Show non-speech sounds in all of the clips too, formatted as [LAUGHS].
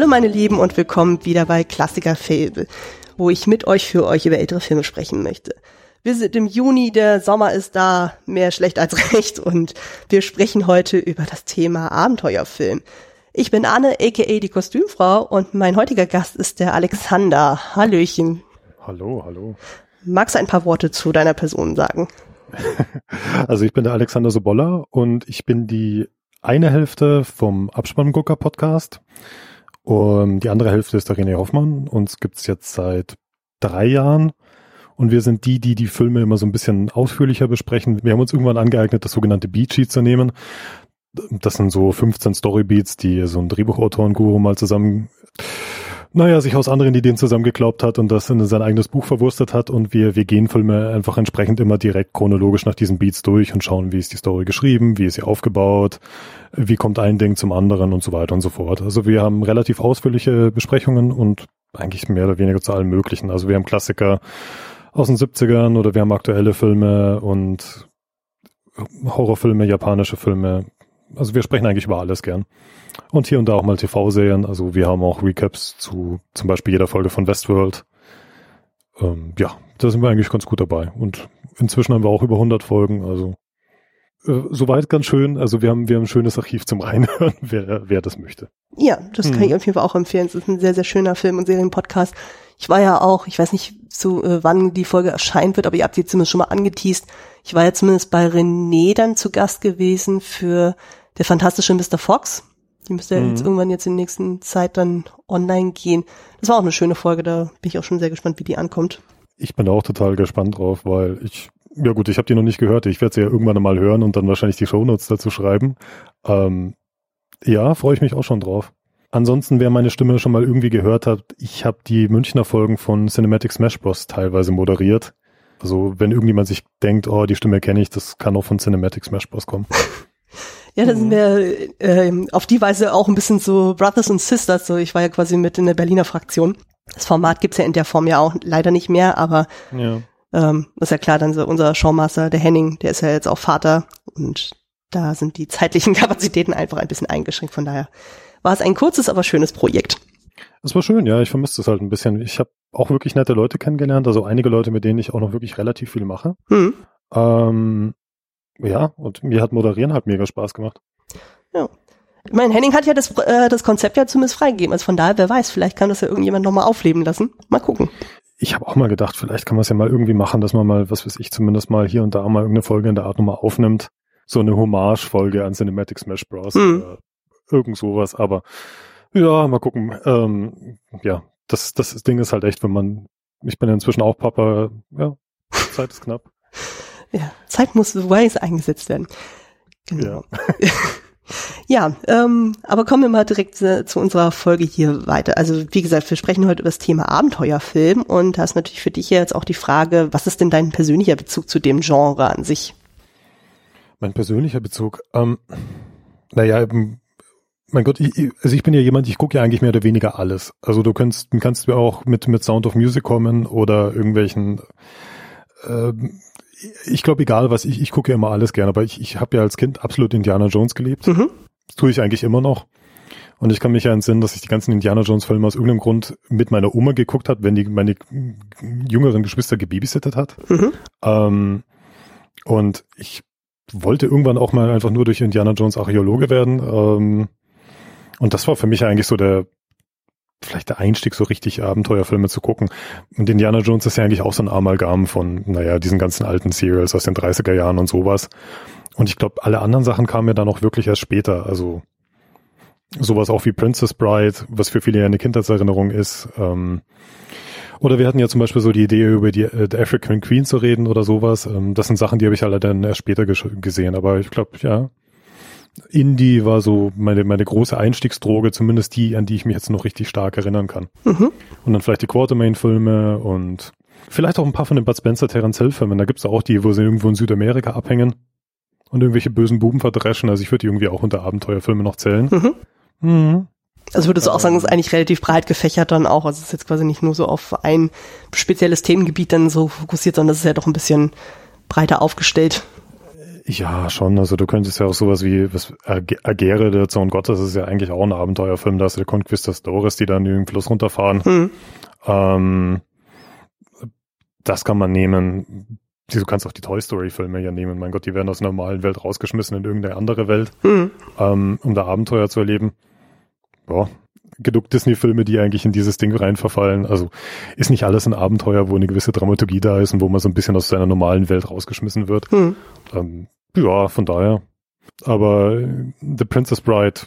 Hallo meine Lieben und willkommen wieder bei Klassiker Fable, wo ich mit euch für euch über ältere Filme sprechen möchte. Wir sind im Juni, der Sommer ist da, mehr schlecht als [LAUGHS] recht und wir sprechen heute über das Thema Abenteuerfilm. Ich bin Anne, aka die Kostümfrau und mein heutiger Gast ist der Alexander. Hallöchen. Hallo, hallo. Magst du ein paar Worte zu deiner Person sagen? [LAUGHS] Also ich bin der Alexander Sobolla und ich bin die eine Hälfte vom Abspanngucker Podcast. Und die andere Hälfte ist der René Hoffmann. Uns gibt's jetzt seit drei Jahren. Und wir sind die, die die Filme immer so ein bisschen ausführlicher besprechen. Wir haben uns irgendwann angeeignet, das sogenannte Beatsheet zu nehmen. Das sind so 15 Storybeats, die so ein Drehbuchautoren-Guru mal zusammen naja, sich aus anderen Ideen zusammengeklaubt hat und das in sein eigenes Buch verwurstet hat und wir, wir gehen Filme einfach entsprechend immer direkt chronologisch nach diesen Beats durch und schauen, wie ist die Story geschrieben, wie ist sie aufgebaut, wie kommt ein Ding zum anderen und so weiter und so fort. Also wir haben relativ ausführliche Besprechungen und eigentlich mehr oder weniger zu allem Möglichen. Also wir haben Klassiker aus den 70ern oder wir haben aktuelle Filme und Horrorfilme, japanische Filme. Also wir sprechen eigentlich über alles gern. Und hier und da auch mal TV-Serien. Also wir haben auch Recaps zu zum Beispiel jeder Folge von Westworld. Ähm, ja, da sind wir eigentlich ganz gut dabei. Und inzwischen haben wir auch über 100 Folgen. Also äh, soweit ganz schön. Also wir haben, wir haben ein schönes Archiv zum [LAUGHS] Reinhören, wer, wer das möchte. Ja, das kann mhm. ich auf jeden Fall auch empfehlen. Es ist ein sehr, sehr schöner Film- und Serienpodcast. Ich war ja auch, ich weiß nicht, zu äh, wann die Folge erscheint wird, aber ihr habt sie zumindest schon mal angeteased. Ich war ja zumindest bei René dann zu Gast gewesen für der fantastische Mr. Fox. Die müsste ja mhm. jetzt irgendwann jetzt in der nächsten Zeit dann online gehen. Das war auch eine schöne Folge, da bin ich auch schon sehr gespannt, wie die ankommt. Ich bin auch total gespannt drauf, weil ich, ja gut, ich habe die noch nicht gehört. Ich werde sie ja irgendwann mal hören und dann wahrscheinlich die Shownotes dazu schreiben. Ähm, ja, freue ich mich auch schon drauf. Ansonsten, wer meine Stimme schon mal irgendwie gehört hat, ich habe die Münchner Folgen von Cinematic Smash Bros. teilweise moderiert. Also wenn irgendjemand sich denkt, oh, die Stimme kenne ich, das kann auch von Cinematic Smash Bros. kommen. [LAUGHS] Ja, da sind mhm. wir äh, auf die Weise auch ein bisschen so Brothers und Sisters. So, ich war ja quasi mit in der Berliner Fraktion. Das Format gibt's ja in der Form ja auch leider nicht mehr, aber ja. ähm, ist ja klar, dann so unser Showmaster, der Henning, der ist ja jetzt auch Vater und da sind die zeitlichen [LAUGHS] Kapazitäten einfach ein bisschen eingeschränkt. Von daher war es ein kurzes, aber schönes Projekt. Es war schön, ja. Ich vermisse es halt ein bisschen. Ich habe auch wirklich nette Leute kennengelernt, also einige Leute, mit denen ich auch noch wirklich relativ viel mache. Mhm. Ähm, ja, und mir hat Moderieren halt mega Spaß gemacht. Ja. Ich meine, Henning hat ja das, äh, das Konzept ja zumindest freigegeben. Also von daher, wer weiß, vielleicht kann das ja irgendjemand nochmal aufleben lassen. Mal gucken. Ich habe auch mal gedacht, vielleicht kann man es ja mal irgendwie machen, dass man mal, was weiß ich, zumindest mal hier und da mal irgendeine Folge in der Art nochmal aufnimmt. So eine Hommage-Folge an Cinematic Smash Bros. Mhm. Oder irgend sowas. Aber ja, mal gucken. Ähm, ja, das, das Ding ist halt echt, wenn man, ich bin ja inzwischen auch Papa, ja, Zeit ist knapp. [LAUGHS] Ja, Zeit muss wise eingesetzt werden. Genau. Ja. [LAUGHS] ja, ähm, aber kommen wir mal direkt äh, zu unserer Folge hier weiter. Also wie gesagt, wir sprechen heute über das Thema Abenteuerfilm und da ist natürlich für dich jetzt auch die Frage, was ist denn dein persönlicher Bezug zu dem Genre an sich? Mein persönlicher Bezug, ähm, naja, mein Gott, ich, also ich bin ja jemand, ich gucke ja eigentlich mehr oder weniger alles. Also du kannst, kannst mir auch mit, mit Sound of Music kommen oder irgendwelchen äh, ich glaube, egal was, ich, ich gucke ja immer alles gerne, aber ich, ich habe ja als Kind absolut Indiana Jones geliebt. Mhm. Das tue ich eigentlich immer noch. Und ich kann mich ja entsinnen, dass ich die ganzen Indiana Jones Filme aus irgendeinem Grund mit meiner Oma geguckt hat, wenn die meine jüngeren Geschwister gebabysittet hat. Mhm. Ähm, und ich wollte irgendwann auch mal einfach nur durch Indiana Jones Archäologe werden. Ähm, und das war für mich eigentlich so der, vielleicht der Einstieg, so richtig Abenteuerfilme zu gucken. Und Indiana Jones ist ja eigentlich auch so ein Amalgam von, naja, diesen ganzen alten Serials aus den 30er Jahren und sowas. Und ich glaube, alle anderen Sachen kamen ja dann auch wirklich erst später. Also sowas auch wie Princess Bride, was für viele ja eine Kindheitserinnerung ist. Ähm, oder wir hatten ja zum Beispiel so die Idee, über die äh, African Queen zu reden oder sowas. Ähm, das sind Sachen, die habe ich alle dann erst später gesehen. Aber ich glaube, ja, Indie war so meine, meine große Einstiegsdroge, zumindest die, an die ich mich jetzt noch richtig stark erinnern kann. Mhm. Und dann vielleicht die Quartermain-Filme und vielleicht auch ein paar von den Bud Spencer Terence Hill-Filmen. Da gibt's auch die, wo sie irgendwo in Südamerika abhängen und irgendwelche bösen Buben verdreschen. Also ich würde die irgendwie auch unter Abenteuerfilme noch zählen. Mhm. Mhm. Also würdest du auch sagen, es ist eigentlich relativ breit gefächert dann auch. Also es ist jetzt quasi nicht nur so auf ein spezielles Themengebiet dann so fokussiert, sondern es ist ja doch ein bisschen breiter aufgestellt Ja, schon. Also du könntest ja auch sowas wie was Agere, der Sohn Gottes, ist ja eigentlich auch ein Abenteuerfilm. Da du die Conquistadores, die dann den Fluss runterfahren. Hm. Ähm, das kann man nehmen. Du kannst auch die Toy Story Filme ja nehmen. Mein Gott, die werden aus einer normalen Welt rausgeschmissen in irgendeine andere Welt, hm. ähm, um da Abenteuer zu erleben. Ja, genug Disney-Filme, die eigentlich in dieses Ding rein verfallen. Also ist nicht alles ein Abenteuer, wo eine gewisse Dramaturgie da ist und wo man so ein bisschen aus seiner normalen Welt rausgeschmissen wird. Hm. Ähm, ja, von daher. Aber äh, The Princess Bride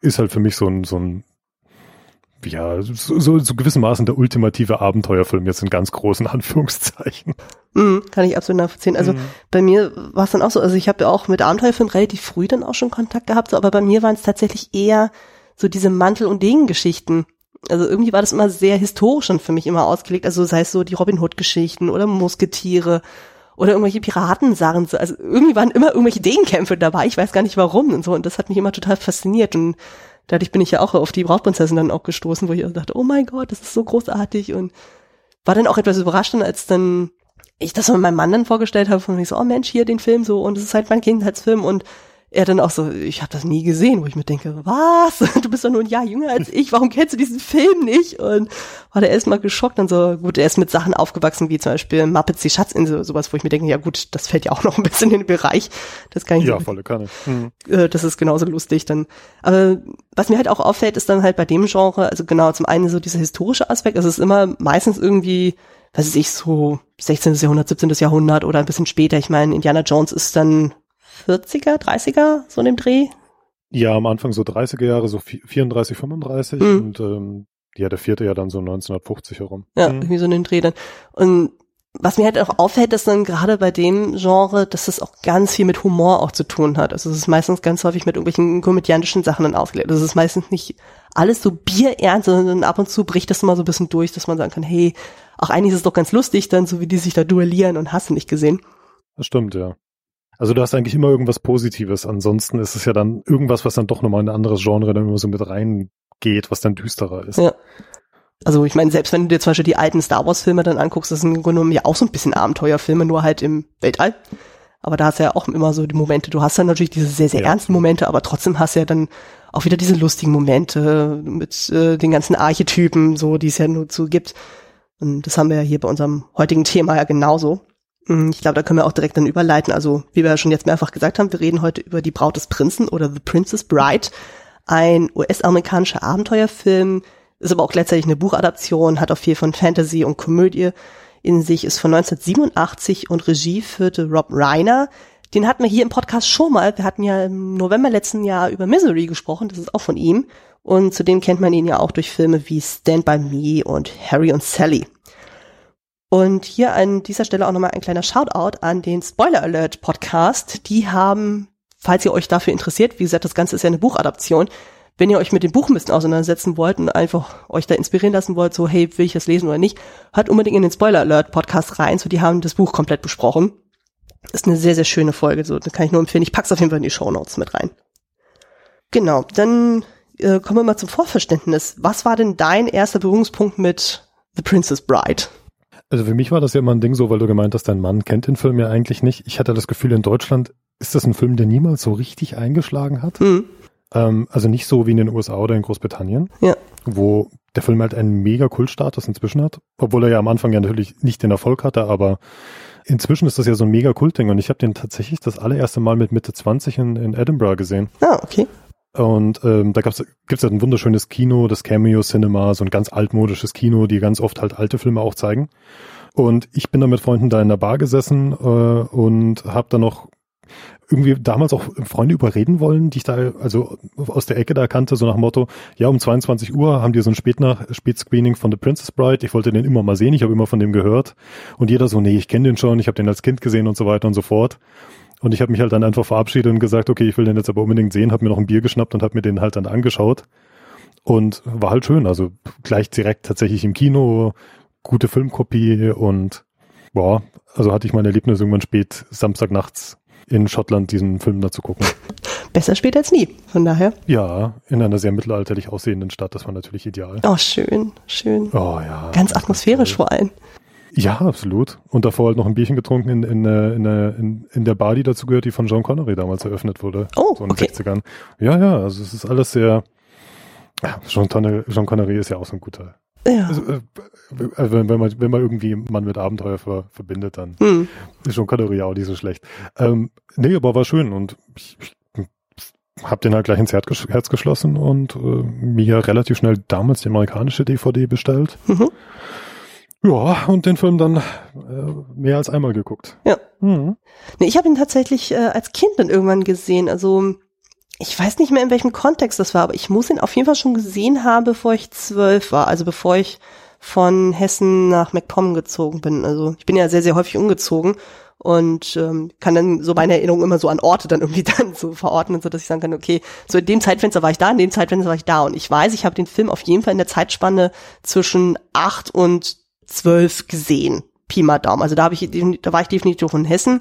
ist halt für mich so ein, so ein ja, so, so, so gewissermaßen der ultimative Abenteuerfilm jetzt in ganz großen [LAUGHS] Anführungszeichen. Mm, kann ich absolut nachvollziehen. Also mm. bei mir war es dann auch so, also ich habe ja auch mit Abenteuerfilmen relativ früh dann auch schon Kontakt gehabt, so, aber bei mir waren es tatsächlich eher so diese Mantel- und Degengeschichten. Also irgendwie war das immer sehr historisch und für mich immer ausgelegt. Also sei es so die Robin Hood-Geschichten oder Musketiere oder irgendwelche Piratensachen. Also irgendwie waren immer irgendwelche Degenkämpfe dabei. Ich weiß gar nicht warum und so. Und das hat mich immer total fasziniert. Und dadurch bin ich ja auch auf die Brautprinzessin dann auch gestoßen, wo ich dachte, oh mein Gott, das ist so großartig. Und war dann auch etwas überrascht, als dann ich das mit meinem Mann dann vorgestellt habe, von ich so, oh Mensch, hier den Film so und es ist halt mein Kindheitsfilm und er dann auch so, ich habe das nie gesehen, wo ich mir denke, was? [LAUGHS] Du bist doch nur ein Jahr jünger als ich, warum kennst du diesen Film nicht? Und war der erstmal geschockt und so, gut, er ist mit Sachen aufgewachsen, wie zum Beispiel Muppets, die Schatzinsel, sowas, wo ich mir denke, ja gut, das fällt ja auch noch ein bisschen in den Bereich. Das kann ich Ja, so, volle Kanne. Mhm. Äh, das ist genauso lustig dann. Aber was mir halt auch auffällt, ist dann halt bei dem Genre, also genau, zum einen so dieser historische Aspekt, es ist immer meistens irgendwie, was weiß ich, so 16. Jahrhundert, 17. Jahrhundert oder ein bisschen später. Ich meine, Indiana Jones ist dann 40er, 30er, so in dem Dreh? Ja, am Anfang so 30er Jahre, so 34, 35 mhm. und ähm, ja, der vierte ja dann so 1950 herum. Ja, mhm. irgendwie so in den Dreh dann. Und was mir halt auch auffällt, ist dann gerade bei dem Genre, dass es auch ganz viel mit Humor auch zu tun hat. Also es ist meistens ganz häufig mit irgendwelchen komödiantischen Sachen dann aufgelegt. Also es ist meistens nicht alles so bierernst, sondern ab und zu bricht das mal so ein bisschen durch, dass man sagen kann, hey, auch eigentlich ist es doch ganz lustig dann, so wie die sich da duellieren und hast du nicht gesehen. Das stimmt, ja. Also du hast eigentlich immer irgendwas Positives. Ansonsten ist es ja dann irgendwas, was dann doch nochmal in ein anderes Genre dann immer so mit reingeht, was dann düsterer ist. Ja. Also ich meine, selbst wenn du dir zum Beispiel die alten Star Wars Filme dann anguckst, das sind im Grunde genommen ja auch so ein bisschen Abenteuerfilme, nur halt im Weltall. Aber da hast du ja auch immer so die Momente. Du hast dann natürlich diese sehr, sehr ja. ernsten Momente, aber trotzdem hast du ja dann auch wieder diese lustigen Momente mit äh, den ganzen Archetypen, so die es ja nur zu gibt. Und das haben wir ja hier bei unserem heutigen Thema ja genauso. Hm, ich glaube, da können wir auch direkt dann überleiten. Also, wie wir ja schon jetzt mehrfach gesagt haben, wir reden heute über die Braut des Prinzen oder The Princess Bride, ein US-amerikanischer Abenteuerfilm, ist aber auch gleichzeitig eine Buchadaption, hat auch viel von Fantasy und Komödie in sich, ist von 1987 und Regie führte Rob Reiner. Den hatten wir hier im Podcast schon mal. Wir hatten ja im November letzten Jahr über Misery gesprochen, das ist auch von ihm. Und zudem kennt man ihn ja auch durch Filme wie Stand By Me und Harry und Sally. Und hier an dieser Stelle auch nochmal ein kleiner Shoutout an den Spoiler Alert Podcast. Die haben, falls ihr euch dafür interessiert, wie gesagt, das Ganze ist ja eine Buchadaption, wenn ihr euch mit dem Buch ein bisschen auseinandersetzen wollt und einfach euch da inspirieren lassen wollt, so hey, will ich das lesen oder nicht, hört unbedingt in den Spoiler Alert Podcast rein, so die haben das Buch komplett besprochen. Ist eine sehr, sehr schöne Folge, so da kann ich nur empfehlen. Ich pack's auf jeden Fall in die Show Notes mit rein. Genau, dann äh, kommen wir mal zum Vorverständnis. Was war denn dein erster Berührungspunkt mit The Princess Bride? Also für mich war das ja immer ein Ding so, weil du gemeint hast, dein Mann kennt den Film ja eigentlich nicht. Ich hatte das Gefühl, in Deutschland ist das ein Film, der niemals so richtig eingeschlagen hat. Mhm. Ähm, also nicht so wie in den USA oder in Großbritannien, ja. wo der Film halt einen mega Kultstatus inzwischen hat, obwohl er ja am Anfang ja natürlich nicht den Erfolg hatte, aber inzwischen ist das ja so ein mega Kultding und ich habe den tatsächlich das allererste Mal mit Mitte 20 in, in Edinburgh gesehen. Ah, okay. Und ähm, da gibt's gibt's halt ein wunderschönes Kino, das Cameo Cinema, so ein ganz altmodisches Kino, die ganz oft halt alte Filme auch zeigen. Und ich bin da mit Freunden da in der Bar gesessen äh, und habe da noch irgendwie damals auch Freunde überreden wollen, die ich da also aus der Ecke da kannte, so nach Motto, ja, um 22 Uhr haben die so ein Spätnach Spätscreening von The Princess Bride. Ich wollte den immer mal sehen, ich habe immer von dem gehört. Und jeder so, nee, ich kenne den schon, ich habe den als Kind gesehen und so weiter und so fort. Und ich habe mich halt dann einfach verabschiedet und gesagt, okay, ich will den jetzt aber unbedingt sehen, habe mir noch ein Bier geschnappt und habe mir den halt dann angeschaut. Und war halt schön, also gleich direkt tatsächlich im Kino, gute Filmkopie und boah, also hatte ich mein Erlebnis irgendwann spät Samstagnachts in Schottland diesen Film da zu gucken. [LAUGHS] Besser spät als nie, von daher. Ja, in einer sehr mittelalterlich aussehenden Stadt, das war natürlich ideal. Oh, schön, schön. Oh ja. Ganz atmosphärisch vor allem. Ja, absolut. Und davor halt noch ein Bierchen getrunken in, in, äh, in, äh, in, in der Bar, die dazu gehört, die von John Connery damals eröffnet wurde. Oh, so in den okay. 60ern. Ja, ja, also es ist alles sehr, ja, John Connery, John Connery ist ja auch so ein guter. Ja. Also, äh, wenn, wenn, man, wenn man irgendwie Mann mit Abenteuer ver, verbindet, dann Hm. ist John Connery auch nicht so schlecht. Ähm, nee, aber war schön und ich, ich hab den halt gleich ins Herz geschlossen und äh, mir relativ schnell damals die amerikanische DVD bestellt. Mhm. Ja, und den Film dann äh, mehr als einmal geguckt. Ja. Mhm. Nee, ich habe ihn tatsächlich äh, als Kind dann irgendwann gesehen. Also ich weiß nicht mehr, in welchem Kontext das war, aber ich muss ihn auf jeden Fall schon gesehen haben, bevor ich zwölf war. Also bevor ich von Hessen nach MacPom gezogen bin. Also ich bin ja sehr, sehr häufig umgezogen und ähm, kann dann so meine Erinnerungen immer so an Orte dann irgendwie [LAUGHS] dann so verordnen, so dass ich sagen kann, okay, so in dem Zeitfenster war ich da, in dem Zeitfenster war ich da. Und ich weiß, ich habe den Film auf jeden Fall in der Zeitspanne zwischen acht und zwölf gesehen. Pi mal Daumen. Also da habe ich, da war ich definitiv in Hessen.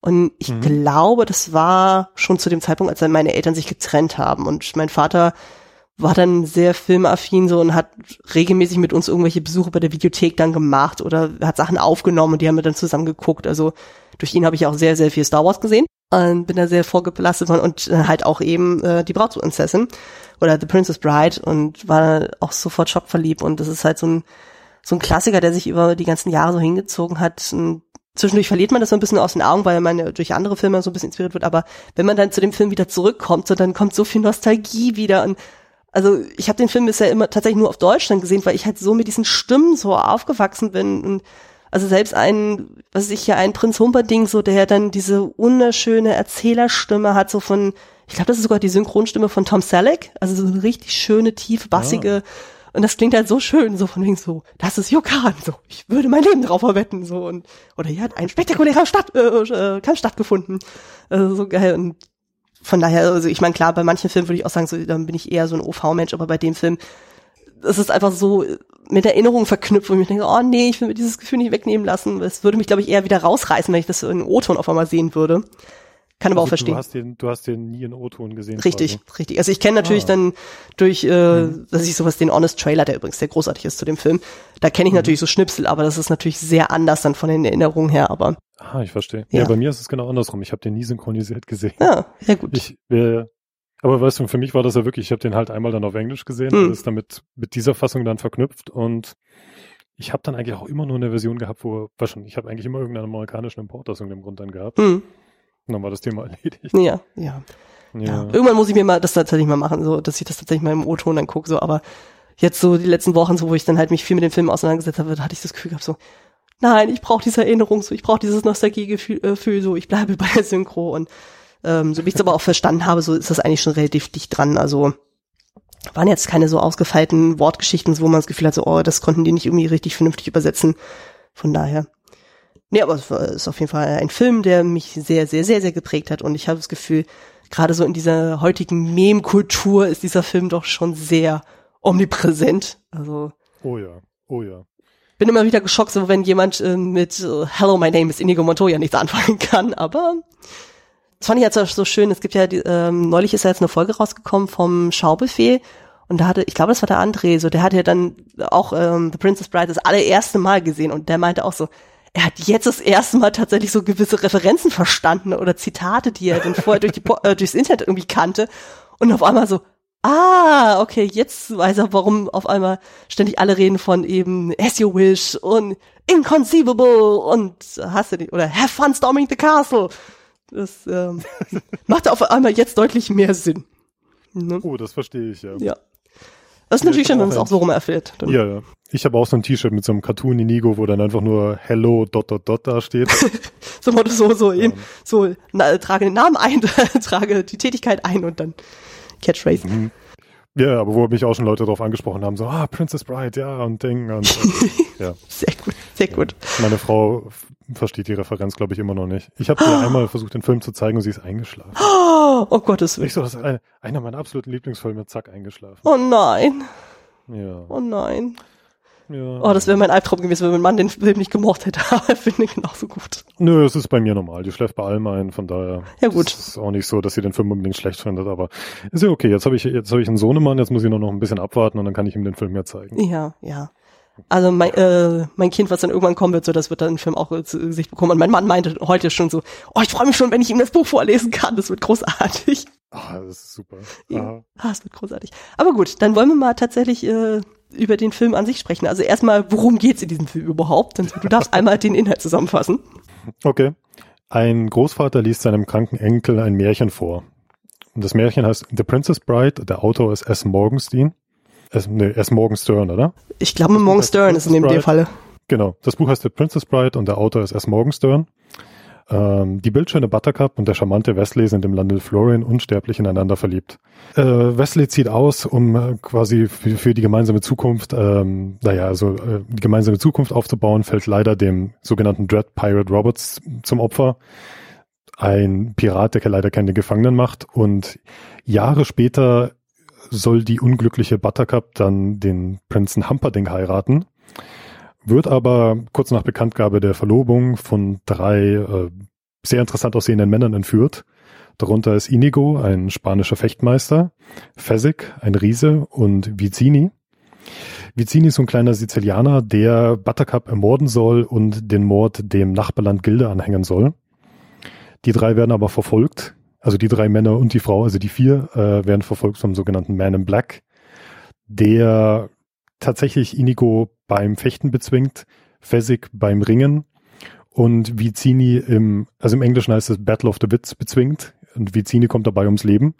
Und ich Mhm. glaube, das war schon zu dem Zeitpunkt, als dann meine Eltern sich getrennt haben. Und mein Vater war dann sehr filmaffin so und hat regelmäßig mit uns irgendwelche Besuche bei der Videothek dann gemacht oder hat Sachen aufgenommen und die haben wir dann zusammen geguckt. Also durch ihn habe ich auch sehr, sehr viel Star Wars gesehen und bin da sehr vorgebelastet von und äh, halt auch eben äh, die Brautprinzessin oder The Princess Bride und war auch sofort schockverliebt und das ist halt so ein so ein Klassiker, der sich über die ganzen Jahre so hingezogen hat. Und zwischendurch verliert man das so ein bisschen aus den Augen, weil man ja durch andere Filme so ein bisschen inspiriert wird. Aber wenn man dann zu dem Film wieder zurückkommt, so dann kommt so viel Nostalgie wieder. Und also ich habe den Film bisher immer tatsächlich nur auf Deutsch dann gesehen, weil ich halt so mit diesen Stimmen so aufgewachsen bin. Und also selbst ein, was weiß ich ja, ein Prinz Humperding, so der dann diese wunderschöne Erzählerstimme hat, so von, ich glaube, das ist sogar die Synchronstimme von Tom Selleck, also so eine richtig schöne, tiefe, bassige. Und das klingt halt so schön, so von wegen so, das ist Jokan, so, ich würde mein Leben drauf verwetten, so, und, oder hier hat ein spektakulärer Stadt, äh, äh, Kampf stattgefunden. Also so geil. Und von daher, also ich meine, klar, bei manchen Filmen würde ich auch sagen, so, dann bin ich eher so ein OV-Mensch, aber bei dem Film, es ist einfach so mit Erinnerungen verknüpft, wo ich mir denke, oh nee, ich will mir dieses Gefühl nicht wegnehmen lassen. Es würde mich, glaube ich, eher wieder rausreißen, wenn ich das in O-Ton auf einmal sehen würde. Kann aber auch Also verstehen. Du hast den, du hast den nie in O-Ton gesehen. Richtig, quasi. richtig. Also ich kenne natürlich Ah. dann durch, äh, Mhm. dass ich sowas den Honest Trailer, der übrigens sehr großartig ist zu dem Film, da kenne ich Mhm. natürlich so Schnipsel, aber das ist natürlich sehr anders dann von den Erinnerungen her, aber Ah, ich verstehe. Ja. Ja. bei mir ist es genau andersrum. Ich habe den nie synchronisiert gesehen. ja, sehr gut. Ich, äh, aber weißt du, für mich war das ja wirklich, ich habe den halt einmal dann auf Englisch gesehen Hm. und ist damit mit dieser Fassung dann verknüpft und ich habe dann eigentlich auch immer nur eine Version gehabt, wo, schon, ich habe eigentlich immer irgendeinen amerikanischen Import aus irgendeinem Grund dann gehabt. hm, Und dann war das Thema [LAUGHS] erledigt. ja, ja, ja. Irgendwann muss ich mir mal das tatsächlich mal machen, so, dass ich das tatsächlich mal im O-Ton dann gucke, so, aber jetzt so die letzten Wochen, so, wo ich dann halt mich viel mit dem Film auseinandergesetzt habe, da hatte ich das Gefühl gehabt, so, nein, ich brauche diese Erinnerung, so, ich brauche dieses Nostalgiegefühl, äh, Gefühl, so, ich bleibe [LAUGHS] bei der Synchro und ähm, so wie ich es aber auch verstanden habe, so ist das eigentlich schon relativ dicht dran. Also waren jetzt keine so ausgefeilten Wortgeschichten, so, wo man das Gefühl hat, so, oh, das konnten die nicht irgendwie richtig vernünftig übersetzen. Von daher. Nee, aber es ist auf jeden Fall ein Film, der mich sehr, sehr, sehr, sehr geprägt hat. Und ich habe das Gefühl, gerade so in dieser heutigen Meme-Kultur ist dieser Film doch schon sehr omnipräsent. Also Oh ja, oh ja. bin immer wieder geschockt, so wenn jemand äh, mit äh, Hello, my name is Inigo Montoya nichts anfangen kann, aber das fand ich jetzt so schön. Es gibt ja, ähm, neulich ist ja jetzt eine Folge rausgekommen vom Schaubuffet und da hatte, ich glaube, das war der André, so der hat ja dann auch ähm, The Princess Bride das allererste Mal gesehen und der meinte auch so, er hat jetzt das erste Mal tatsächlich so gewisse Referenzen verstanden oder Zitate, die er dann vorher durch die, äh, durchs Internet irgendwie kannte und auf einmal so, ah, okay, jetzt weiß er, warum auf einmal ständig alle reden von eben As You Wish und Inconceivable und hast du die, oder Have Fun Storming the Castle. Das ähm, [LAUGHS] macht auf einmal jetzt deutlich mehr Sinn. Ne? Oh, das verstehe ich, ja. Ja. Das ist natürlich ich schön, wenn es auch eins. so rum erfährt. Dann- Ja, ja. Ich habe auch so ein T-Shirt mit so einem Cartoon Inigo, wo dann einfach nur Hello dot dot dot da steht. [LAUGHS] So Motto so, so eben, Ja. so, na, trage den Namen ein, [LAUGHS] trage die Tätigkeit ein und dann Catchphrase. Mhm. Ja, aber wo mich auch schon Leute darauf angesprochen haben, so, ah, Princess Bride, ja, und Ding. [LAUGHS] Und, ja. Sehr gut, sehr gut. Meine Frau versteht die Referenz, glaube ich, immer noch nicht. Ich habe ihr einmal versucht, den Film zu zeigen und sie ist eingeschlafen. Oh, oh Gottes Willen. Ich so, das ist eine, einer meiner absoluten Lieblingsfilme, zack, eingeschlafen. Oh nein, Ja. oh nein. ja. Oh, das wäre mein Albtraum gewesen, wenn mein Mann den Film nicht gemocht hätte. [LAUGHS] Aber er finde ihn genauso gut. Nö, es ist bei mir normal. Die schläft bei allem ein, von daher. Ja, gut. Es ist auch nicht so, dass sie den Film unbedingt schlecht findet, aber ist ja okay. Jetzt habe ich, jetzt habe ich einen Sohnemann, jetzt muss ich nur noch ein bisschen abwarten und dann kann ich ihm den Film mehr zeigen. Ja, ja. Also mein, äh, mein Kind, was dann irgendwann kommen wird, so das wird dann im Film auch zu Gesicht bekommen. Und mein Mann meinte heute schon so, oh, ich freue mich schon, wenn ich ihm das Buch vorlesen kann. Das wird großartig. Ah, das ist super. Ja. Ah, es wird großartig. Aber gut, dann wollen wir mal tatsächlich äh, über den Film an sich sprechen. Also erstmal, worum geht's in diesem Film überhaupt? Du darfst [LAUGHS] einmal den Inhalt zusammenfassen. Okay. Ein Großvater liest seinem kranken Enkel ein Märchen vor. Und das Märchen heißt The Princess Bride. Der Autor ist S. Morgenstein. S. Nee, S. Morgenstern, oder? Ich glaube, Morgenstern ist in dem Falle. Genau. Das Buch heißt The Princess Bride und der Autor ist S. Morgenstern. Ähm, die bildschöne Buttercup und der charmante Wesley sind im Lande Florian unsterblich ineinander verliebt. Äh, Wesley zieht aus, um äh, quasi für, für, die gemeinsame Zukunft, ähm, naja, also äh, die gemeinsame Zukunft aufzubauen, fällt leider dem sogenannten Dread Pirate Roberts zum Opfer. Ein Pirat, der leider keine Gefangenen macht. Und Jahre später soll die unglückliche Buttercup dann den Prinzen Humperdinck heiraten wird aber kurz nach Bekanntgabe der Verlobung von drei äh, sehr interessant aussehenden Männern entführt. Darunter ist Inigo, ein spanischer Fechtmeister, Fezzik, ein Riese und Vicini. Vicini ist so ein kleiner Sizilianer, der Buttercup ermorden soll und den Mord dem Nachbarland Gilde anhängen soll. Die drei werden aber verfolgt, also die drei Männer und die Frau, also die vier, äh, werden verfolgt vom sogenannten Man in Black, der tatsächlich Inigo beim Fechten bezwingt, Fezzik beim Ringen und Vicini im, also im Englischen heißt es Battle of the Wits bezwingt und Vicini kommt dabei ums Leben.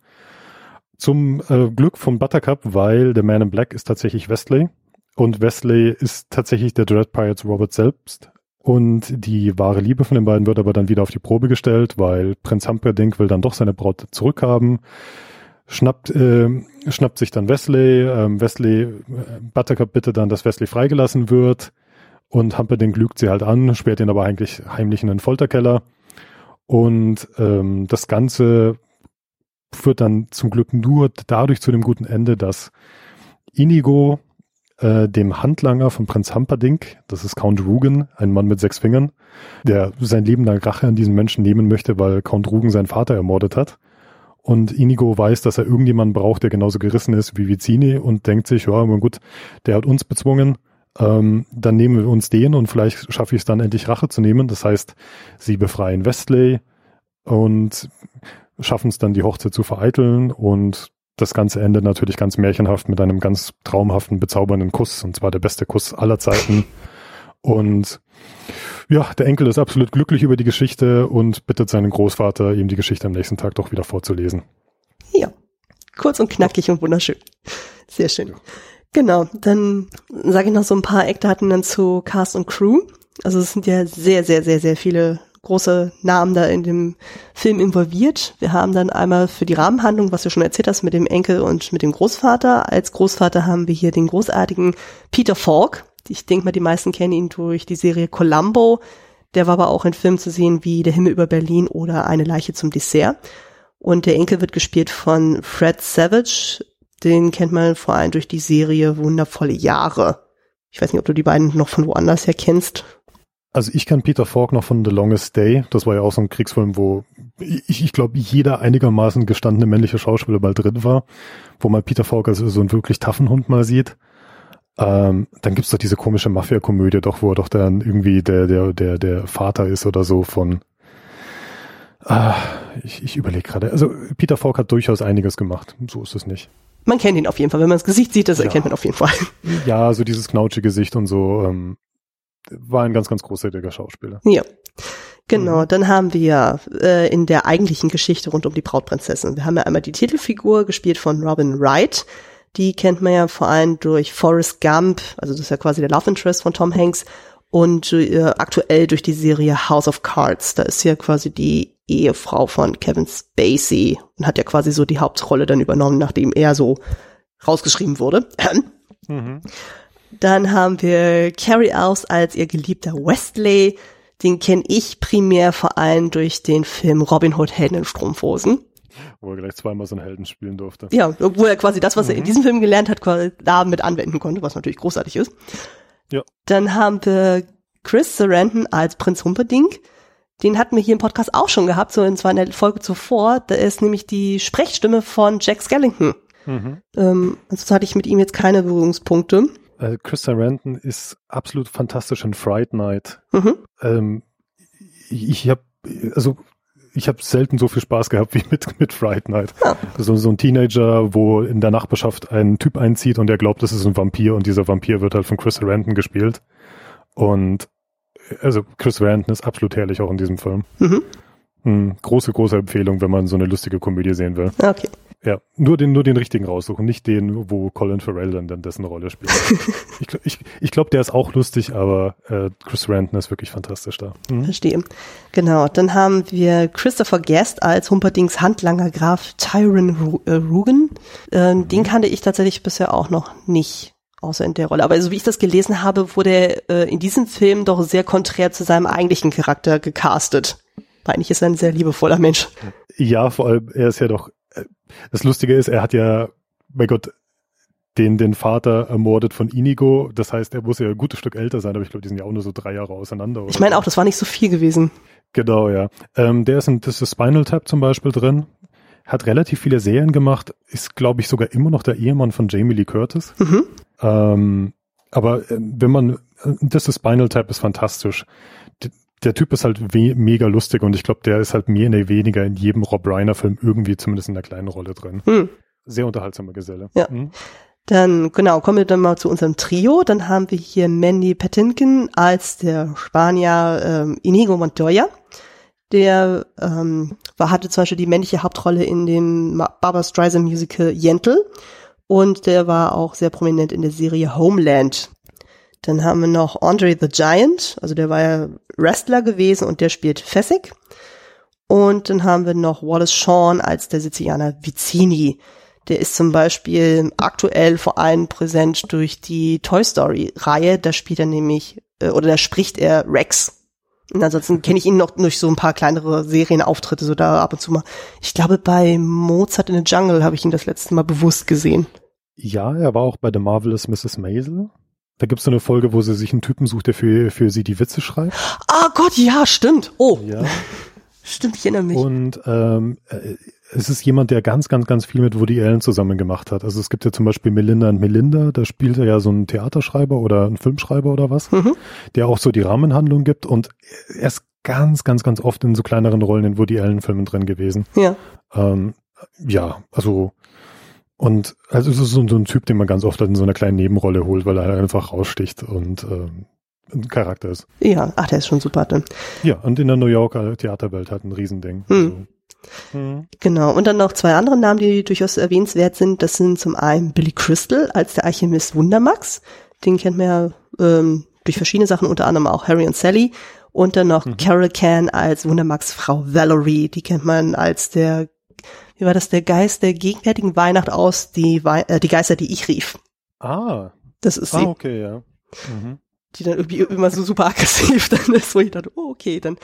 Zum äh, Glück von Buttercup, weil der Man in Black ist tatsächlich Wesley und Wesley ist tatsächlich der Dread Pirates Robert selbst. Und die wahre Liebe von den beiden wird aber dann wieder auf die Probe gestellt, weil Prinz Humperdinck will dann doch seine Braut zurückhaben schnappt, äh, schnappt sich dann Wesley. Ähm, Wesley, äh, Buttercup bittet dann, dass Wesley freigelassen wird. Und Humperdinck lügt sie halt an, sperrt ihn aber eigentlich heimlich in den Folterkeller. Und ähm, das Ganze führt dann zum Glück nur dadurch zu dem guten Ende, dass Inigo äh, dem Handlanger von Prinz Humperdinck, das ist Count Rugen, ein Mann mit sechs Fingern, der sein Leben lang Rache an diesen Menschen nehmen möchte, weil Count Rugen seinen Vater ermordet hat. Und Inigo weiß, dass er irgendjemanden braucht, der genauso gerissen ist wie Vicini und denkt sich, ja, gut, der hat uns bezwungen, ähm, dann nehmen wir uns den und vielleicht schaffe ich es dann endlich Rache zu nehmen. Das heißt, sie befreien Westley und schaffen es dann, die Hochzeit zu vereiteln und das Ganze endet natürlich ganz märchenhaft mit einem ganz traumhaften, bezaubernden Kuss und zwar der beste Kuss aller Zeiten. [LAUGHS] Und ja, der Enkel ist absolut glücklich über die Geschichte und bittet seinen Großvater, ihm die Geschichte am nächsten Tag doch wieder vorzulesen. Ja, kurz und knackig und wunderschön. Sehr schön. Ja. Genau, dann sage ich noch so ein paar Eckdaten dann zu Cast und Crew. Also es sind ja sehr, sehr, sehr, sehr viele große Namen da in dem Film involviert. Wir haben dann einmal für die Rahmenhandlung, was du schon erzählt hast, mit dem Enkel und mit dem Großvater. Als Großvater haben wir hier den großartigen Peter Falk, ich denke mal, die meisten kennen ihn durch die Serie Columbo. Der war aber auch in Filmen zu sehen wie Der Himmel über Berlin oder Eine Leiche zum Dessert. Und der Enkel wird gespielt von Fred Savage. Den kennt man vor allem durch die Serie Wundervolle Jahre. Ich weiß nicht, ob du die beiden noch von woanders her kennst. Also ich kenne Peter Falk noch von The Longest Day. Das war ja auch so ein Kriegsfilm, wo ich, ich glaube, jeder einigermaßen gestandene männliche Schauspieler mal drin war, wo man Peter Falk als so einen wirklich taffen Hund mal sieht. Ähm, dann gibt's doch diese komische Mafia-Komödie, doch, wo er doch dann irgendwie der, der, der, der Vater ist oder so von. Ah, ich, ich überlege gerade. Also Peter Falk hat durchaus einiges gemacht. So ist es nicht. Man kennt ihn auf jeden Fall. Wenn man das Gesicht sieht, das ja. erkennt man auf jeden Fall. Ja, so dieses knautschige Gesicht und so. Ähm, war ein ganz, ganz großartiger Schauspieler. Ja. Genau, mhm. dann haben wir äh, in der eigentlichen Geschichte rund um die Brautprinzessin. Wir haben ja einmal die Titelfigur, gespielt von Robin Wright. Die kennt man ja vor allem durch Forrest Gump, also das ist ja quasi der Love Interest von Tom Hanks und äh, aktuell durch die Serie House of Cards. Da ist sie ja quasi die Ehefrau von Kevin Spacey und hat ja quasi so die Hauptrolle dann übernommen, nachdem er so rausgeschrieben wurde. [CLEARS THROAT] Mhm. Dann haben wir Carrie Elves als ihr geliebter Westley. Den kenne ich primär vor allem durch den Film Robin Hood Helden in Strumpfhosen. Wo er gleich zweimal so einen Helden spielen durfte. Ja, wo er quasi das, was mhm. er in mhm. diesem Film gelernt hat, quasi damit anwenden konnte, was natürlich großartig ist. Ja. Dann haben wir Chris Sarandon als Prinz Humperdinck. Den hatten wir hier im Podcast auch schon gehabt, so in zwar in der Folge zuvor. Da ist nämlich die Sprechstimme von Jack Skellington. Mhm. Ähm, ansonsten hatte ich mit ihm jetzt keine Berührungspunkte. Äh, Chris Sarandon ist absolut fantastisch in Fright Night. Mhm. Ähm, ich habe also ich habe selten so viel Spaß gehabt wie mit, mit Fright Night. Ja. So, so ein Teenager, wo in der Nachbarschaft ein Typ einzieht und der glaubt, das ist ein Vampir und dieser Vampir wird halt von Chris Sarandon gespielt. Und also Chris Sarandon ist absolut herrlich auch in diesem Film. Mhm. Hm, große, große Empfehlung, wenn man so eine lustige Komödie sehen will. Okay. Ja, nur den, nur den richtigen raussuchen, nicht den, wo Colin Farrell dann, dann dessen Rolle spielt. [LAUGHS] ich ich, ich glaube, der ist auch lustig, aber äh, Chris Ranton ist wirklich fantastisch da. Mhm. Verstehe. Genau, dann haben wir Christopher Guest als Humperdings Handlanger Graf Tyron äh, Rugen. Äh, mhm. Den kannte ich tatsächlich bisher auch noch nicht außer in der Rolle. Aber so wie ich das gelesen habe, wurde er äh, in diesem Film doch sehr konträr zu seinem eigentlichen Charakter gecastet. Eigentlich ist er ein sehr liebevoller Mensch. Ja, vor allem, er ist ja doch das Lustige ist, er hat ja, bei Gott, den, den Vater ermordet von Inigo. Das heißt, er muss ja ein gutes Stück älter sein, aber ich glaube, die sind ja auch nur so drei Jahre auseinander. Ich meine auch, das war nicht so viel gewesen. Genau, ja. Ähm, der ist in das ist Spinal Tap zum Beispiel drin. Hat relativ viele Serien gemacht, ist, glaube ich, sogar immer noch der Ehemann von Jamie Lee Curtis. Mhm. Ähm, aber äh, wenn man, äh, das ist Spinal Tap ist fantastisch der Typ ist halt mega lustig und ich glaube, der ist halt mehr oder weniger in jedem Rob Reiner Film irgendwie zumindest in einer kleinen Rolle drin. Hm. Sehr unterhaltsamer Geselle. Ja. Hm. Dann, genau, kommen wir dann mal zu unserem Trio. Dann haben wir hier Mandy Patinkin als der Spanier ähm, Inigo Montoya. Der ähm, war, hatte zum Beispiel die männliche Hauptrolle in dem Barbara Streisand Musical Yentl. Und der war auch sehr prominent in der Serie Homeland. Dann haben wir noch Andre the Giant, also der war ja Wrestler gewesen und der spielt Fessig. Und dann haben wir noch Wallace Shawn als der Sizilianer Vicini. Der ist zum Beispiel aktuell vor allem präsent durch die Toy Story Reihe. Da spielt er nämlich, äh, oder da spricht er Rex. Und ansonsten kenne ich ihn noch durch so ein paar kleinere Serienauftritte, so da ab und zu mal. Ich glaube, bei Mozart in the Jungle habe ich ihn das letzte Mal bewusst gesehen. Ja, er war auch bei The Marvelous Mrs. Maisel. Da gibt's so eine Folge, wo sie sich einen Typen sucht, der für, für sie die Witze schreibt. Ah Gott, ja, stimmt. Oh. Ja. Stimmt, ich erinnere mich. Und ähm, äh, es ist jemand, der ganz, ganz, ganz viel mit Woody Allen zusammen gemacht hat. Also es gibt ja zum Beispiel Melinda und Melinda, da spielt er ja so ein Theaterschreiber oder ein Filmschreiber oder was, mhm. der auch so die Rahmenhandlung gibt und er ist ganz, ganz, ganz oft in so kleineren Rollen in Woody Allen-Filmen drin gewesen. Ja. Ähm, ja, also und also es ist so, so ein Typ, den man ganz oft in so einer kleinen Nebenrolle holt, weil er halt einfach raussticht und ähm, ein Charakter ist. Ja, ach, der ist schon super dann. Ja, und in der New Yorker Theaterwelt halt ein Riesending. Hm. Also, hm. Genau, und dann noch zwei andere Namen, die durchaus erwähnenswert sind. Das sind zum einen Billy Crystal als der Alchemist Wundermax. Den kennt man ja ähm, durch verschiedene Sachen, unter anderem auch Harry und Sally. Und dann noch mhm. Carol Can als Wundermax Frau Valerie. Die kennt man als der wie war das, der Geist der gegenwärtigen Weihnacht aus, die, We äh, die Geister, die ich rief. Ah. Das ist ah, sie. okay, ja. Mhm. Die dann irgendwie immer so super aggressiv dann ist, wo ich dachte, oh, okay, dann,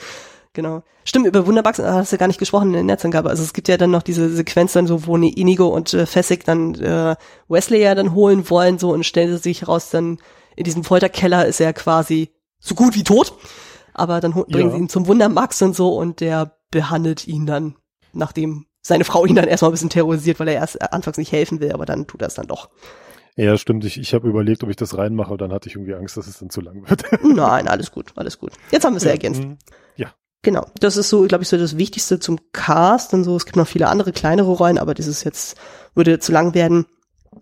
genau. Stimmt, über Wunderbugs hast du gar nicht gesprochen in der Netzangabe. Also es gibt ja dann noch diese Sequenz dann so, wo Inigo und äh, Fessig dann äh, Wesley ja dann holen wollen, so und stellt sich heraus, dann in diesem Folterkeller ist er quasi so gut wie tot. Aber dann bringen ja. sie ihn zum Wundermax und so und der behandelt ihn dann, nachdem seine Frau ihn dann erstmal ein bisschen terrorisiert, weil er erst anfangs nicht helfen will, aber dann tut er es dann doch. Ja, stimmt. Ich, ich habe überlegt, ob ich das reinmache, dann hatte ich irgendwie Angst, dass es dann zu lang wird. [LAUGHS] Nein, alles gut, alles gut. Jetzt haben wir es ja, ergänzt. Mhm. Ja. Genau. Das ist so, glaube ich, so das Wichtigste zum Cast und so. Es gibt noch viele andere kleinere Rollen, aber dieses jetzt würde zu lang werden.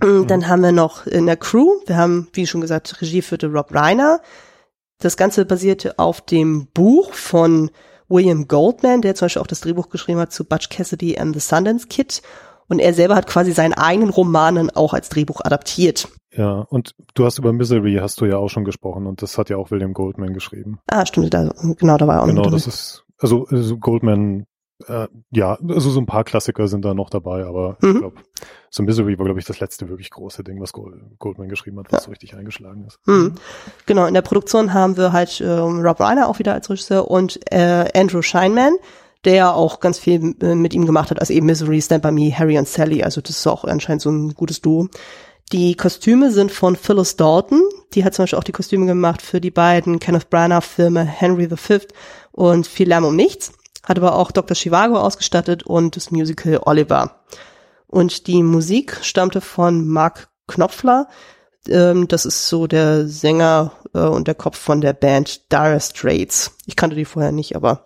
Mhm. Dann haben wir noch in der Crew, wir haben, wie schon gesagt, Regie führte Rob Reiner. Das Ganze basierte auf dem Buch von William Goldman, der zum Beispiel auch das Drehbuch geschrieben hat zu Butch Cassidy and the Sundance Kid. Und er selber hat quasi seinen eigenen Romanen auch als Drehbuch adaptiert. Ja, und du hast über Misery hast du ja auch schon gesprochen und das hat ja auch William Goldman geschrieben. Ah, stimmt, da, genau, da war auch Genau, das ist, also, also Goldman äh, ja, also so ein paar Klassiker sind da noch dabei, aber mhm. ich glaube, so Misery war, glaube ich, das letzte wirklich große Ding, was Goldman geschrieben hat, was ja. so richtig eingeschlagen ist. Mhm. Genau, in der Produktion haben wir halt ähm, Rob Reiner auch wieder als Regisseur und äh, Andrew Scheinman, der auch ganz viel äh, mit ihm gemacht hat, also eben Misery, Stand By Me, Harry und Sally, also das ist auch anscheinend so ein gutes Duo. Die Kostüme sind von Phyllis Dalton, die hat zum Beispiel auch die Kostüme gemacht für die beiden Kenneth Branagh Filme Henry V und Viel Lärm um Nichts hat aber auch Dr. Chivago ausgestattet und das Musical Oliver. Und die Musik stammte von Mark Knopfler, Ähm, das ist so der Sänger äh, und der Kopf von der Band Dire Straits. Ich kannte die vorher nicht, aber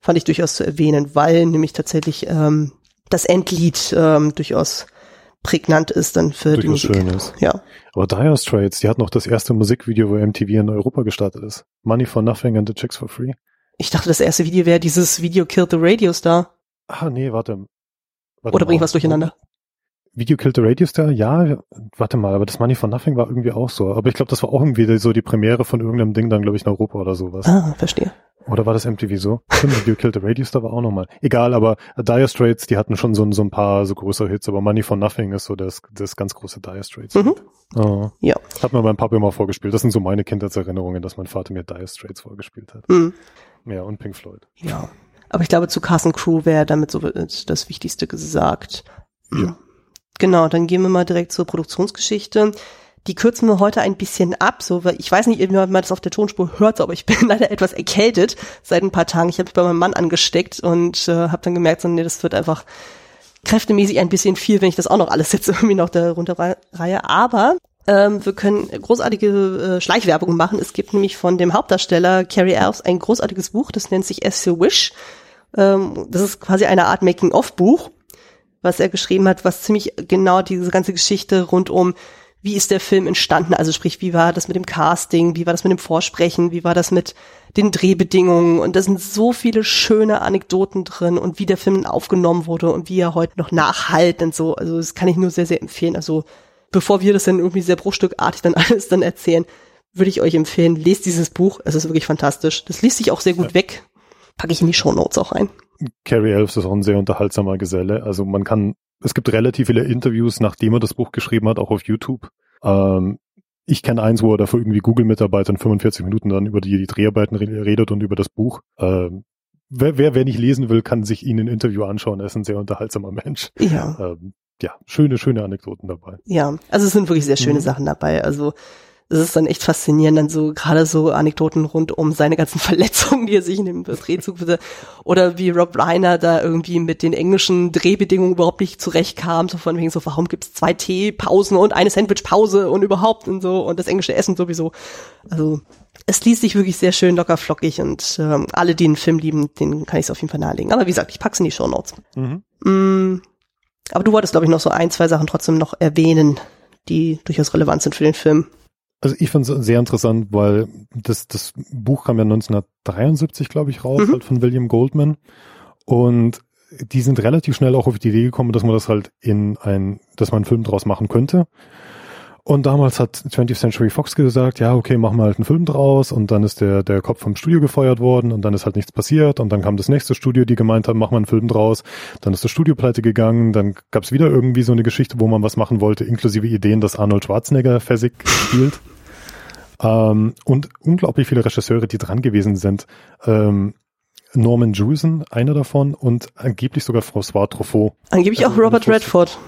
fand ich durchaus zu erwähnen, weil nämlich tatsächlich ähm, das Endlied ähm, durchaus prägnant ist dann für Durchaus die Musik. schön ist. Ja. Aber Dire Straits, die hat noch das erste Musikvideo, wo MTV in Europa gestartet ist. Money for Nothing and the Chicks for Free. Ich dachte, das erste Video wäre dieses Video Killed the Radio Star. Ah, nee, warte. Warte Oder bring ich was durcheinander? Video Killed the Radio Star, ja, warte mal, aber das Money for Nothing war irgendwie auch so. Aber ich glaube, das war auch irgendwie so die Premiere von irgendeinem Ding dann, glaube ich, in Europa oder sowas. Ah, verstehe. Oder war das MTV so? Stimmt, Video Killed the Radio Star war auch nochmal. Egal, aber Dire Straits, die hatten schon so, so ein paar so größere Hits, aber Money for Nothing ist so das, das ganz große Dire Straits. Mhm. Oh. Ja. Hat mir mein Papa immer vorgespielt. Das sind so meine Kindheitserinnerungen, dass mein Vater mir Dire Straits vorgespielt hat. Hm. Ja, und Pink Floyd. Ja. Aber ich glaube, zu Cast and Crew wäre damit so das Wichtigste gesagt. Ja. Genau, dann gehen wir mal direkt zur Produktionsgeschichte. Die kürzen wir heute ein bisschen ab, so, weil ich weiß nicht, wie man das auf der Tonspur hört, aber ich bin [LAUGHS] leider etwas erkältet seit ein paar Tagen. Ich habe mich bei meinem Mann angesteckt und äh, habe dann gemerkt, so, nee, das wird einfach kräftemäßig ein bisschen viel, wenn ich das auch noch alles jetzt [LAUGHS] irgendwie noch darunter reihe. Aber ähm, wir können großartige äh, Schleichwerbung machen. Es gibt nämlich von dem Hauptdarsteller Carrie Elves ein großartiges Buch, das nennt sich As You Wish. Ähm, das ist quasi eine Art Making-of-Buch, was er geschrieben hat, was ziemlich genau diese ganze Geschichte rund um wie ist der Film entstanden? Also sprich, wie war das mit dem Casting? Wie war das mit dem Vorsprechen? Wie war das mit den Drehbedingungen? Und da sind so viele schöne Anekdoten drin und wie der Film aufgenommen wurde und wie er heute noch nachhalt und so. Also das kann ich nur sehr, sehr empfehlen. Also bevor wir das dann irgendwie sehr bruchstückartig dann [LAUGHS] alles dann erzählen, würde ich euch empfehlen, lest dieses Buch. Es ist wirklich fantastisch. Das liest sich auch sehr gut Ja. weg. Packe ich in die Shownotes auch rein. Carrie Elves ist auch ein sehr unterhaltsamer Geselle. Also man kann, es gibt relativ viele Interviews, nachdem er das Buch geschrieben hat, auch auf YouTube. Ähm, ich kenne eins, wo er dafür irgendwie Google-Mitarbeitern 45 Minuten dann über die, die Dreharbeiten re- redet und über das Buch. Ähm, wer, wer, wer nicht lesen will, kann sich ihn in Interview anschauen. Er ist ein sehr unterhaltsamer Mensch. Ja. Ähm, ja, schöne, schöne Anekdoten dabei. Ja, also es sind wirklich sehr schöne Mhm. Sachen dabei. Also es ist dann echt faszinierend, dann so gerade so Anekdoten rund um seine ganzen [LAUGHS] Verletzungen, die er sich in dem Drehzug oder wie Rob Reiner da irgendwie mit den englischen Drehbedingungen überhaupt nicht zurechtkam, so von wegen so, warum gibt's zwei Teepausen und eine Sandwichpause und überhaupt und so und das englische Essen sowieso. Also es liest sich wirklich sehr schön locker flockig und ähm, alle, die den Film lieben, den kann ich es auf jeden Fall nahelegen. Aber wie gesagt, ich pack's in die Show Notes. Mhm. Mm, aber du wolltest, glaube ich, noch so ein, zwei Sachen trotzdem noch erwähnen, die durchaus relevant sind für den Film. Also ich fand es sehr interessant, weil das, das Buch kam ja 1973, glaube ich, raus, Mhm. halt von William Goldman. Und die sind relativ schnell auch auf die Idee gekommen, dass man das halt in ein, dass man einen Film draus machen könnte. Und damals hat 20th Century Fox gesagt, ja, okay, machen wir halt einen Film draus. Und dann ist der, der Kopf vom Studio gefeuert worden und dann ist halt nichts passiert. Und dann kam das nächste Studio, die gemeint haben, machen wir einen Film draus. Dann ist das Studio pleite gegangen. Dann gab es wieder irgendwie so eine Geschichte, wo man was machen wollte, inklusive Ideen, dass Arnold Schwarzenegger Physik spielt. [LAUGHS] Ähm, und unglaublich viele Regisseure, die dran gewesen sind. Ähm, Norman Jewison, einer davon, und angeblich sogar François Truffaut. Angeblich auch Robert das- Redford.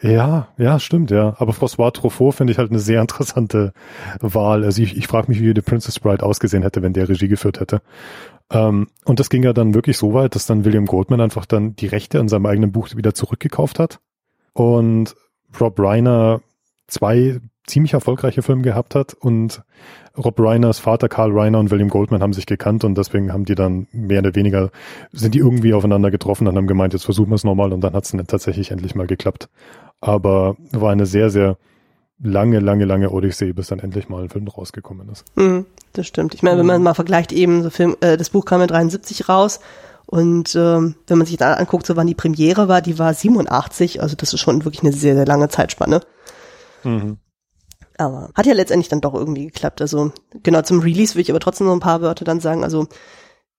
Ja, ja, stimmt, ja. Aber François Truffaut finde ich halt eine sehr interessante Wahl. Also ich, ich frage mich, wie The Princess Bride ausgesehen hätte, wenn der Regie geführt hätte. Ähm, und das ging ja dann wirklich so weit, dass dann William Goldman einfach dann die Rechte an seinem eigenen Buch wieder zurückgekauft hat. Und Rob Reiner zwei ziemlich erfolgreiche Filme gehabt hat und Rob Reiners Vater Carl Reiner und William Goldman haben sich gekannt und deswegen haben die dann mehr oder weniger, sind die irgendwie aufeinander getroffen und haben gemeint, jetzt versuchen wir es nochmal und dann hat es tatsächlich endlich mal geklappt. Aber war eine sehr, sehr lange, lange, lange Odyssee, bis dann endlich mal ein Film rausgekommen ist. Mhm, das stimmt. Ich meine, wenn Mhm. man mal vergleicht eben, so Film, äh, das Buch kam ja 73 raus und ähm, wenn man sich dann anguckt, so wann die Premiere war, die war 87, also das ist schon wirklich eine sehr, sehr lange Zeitspanne. Mhm. Aber hat ja letztendlich dann doch irgendwie geklappt. Also genau zum Release will ich aber trotzdem noch ein paar Wörter dann sagen. Also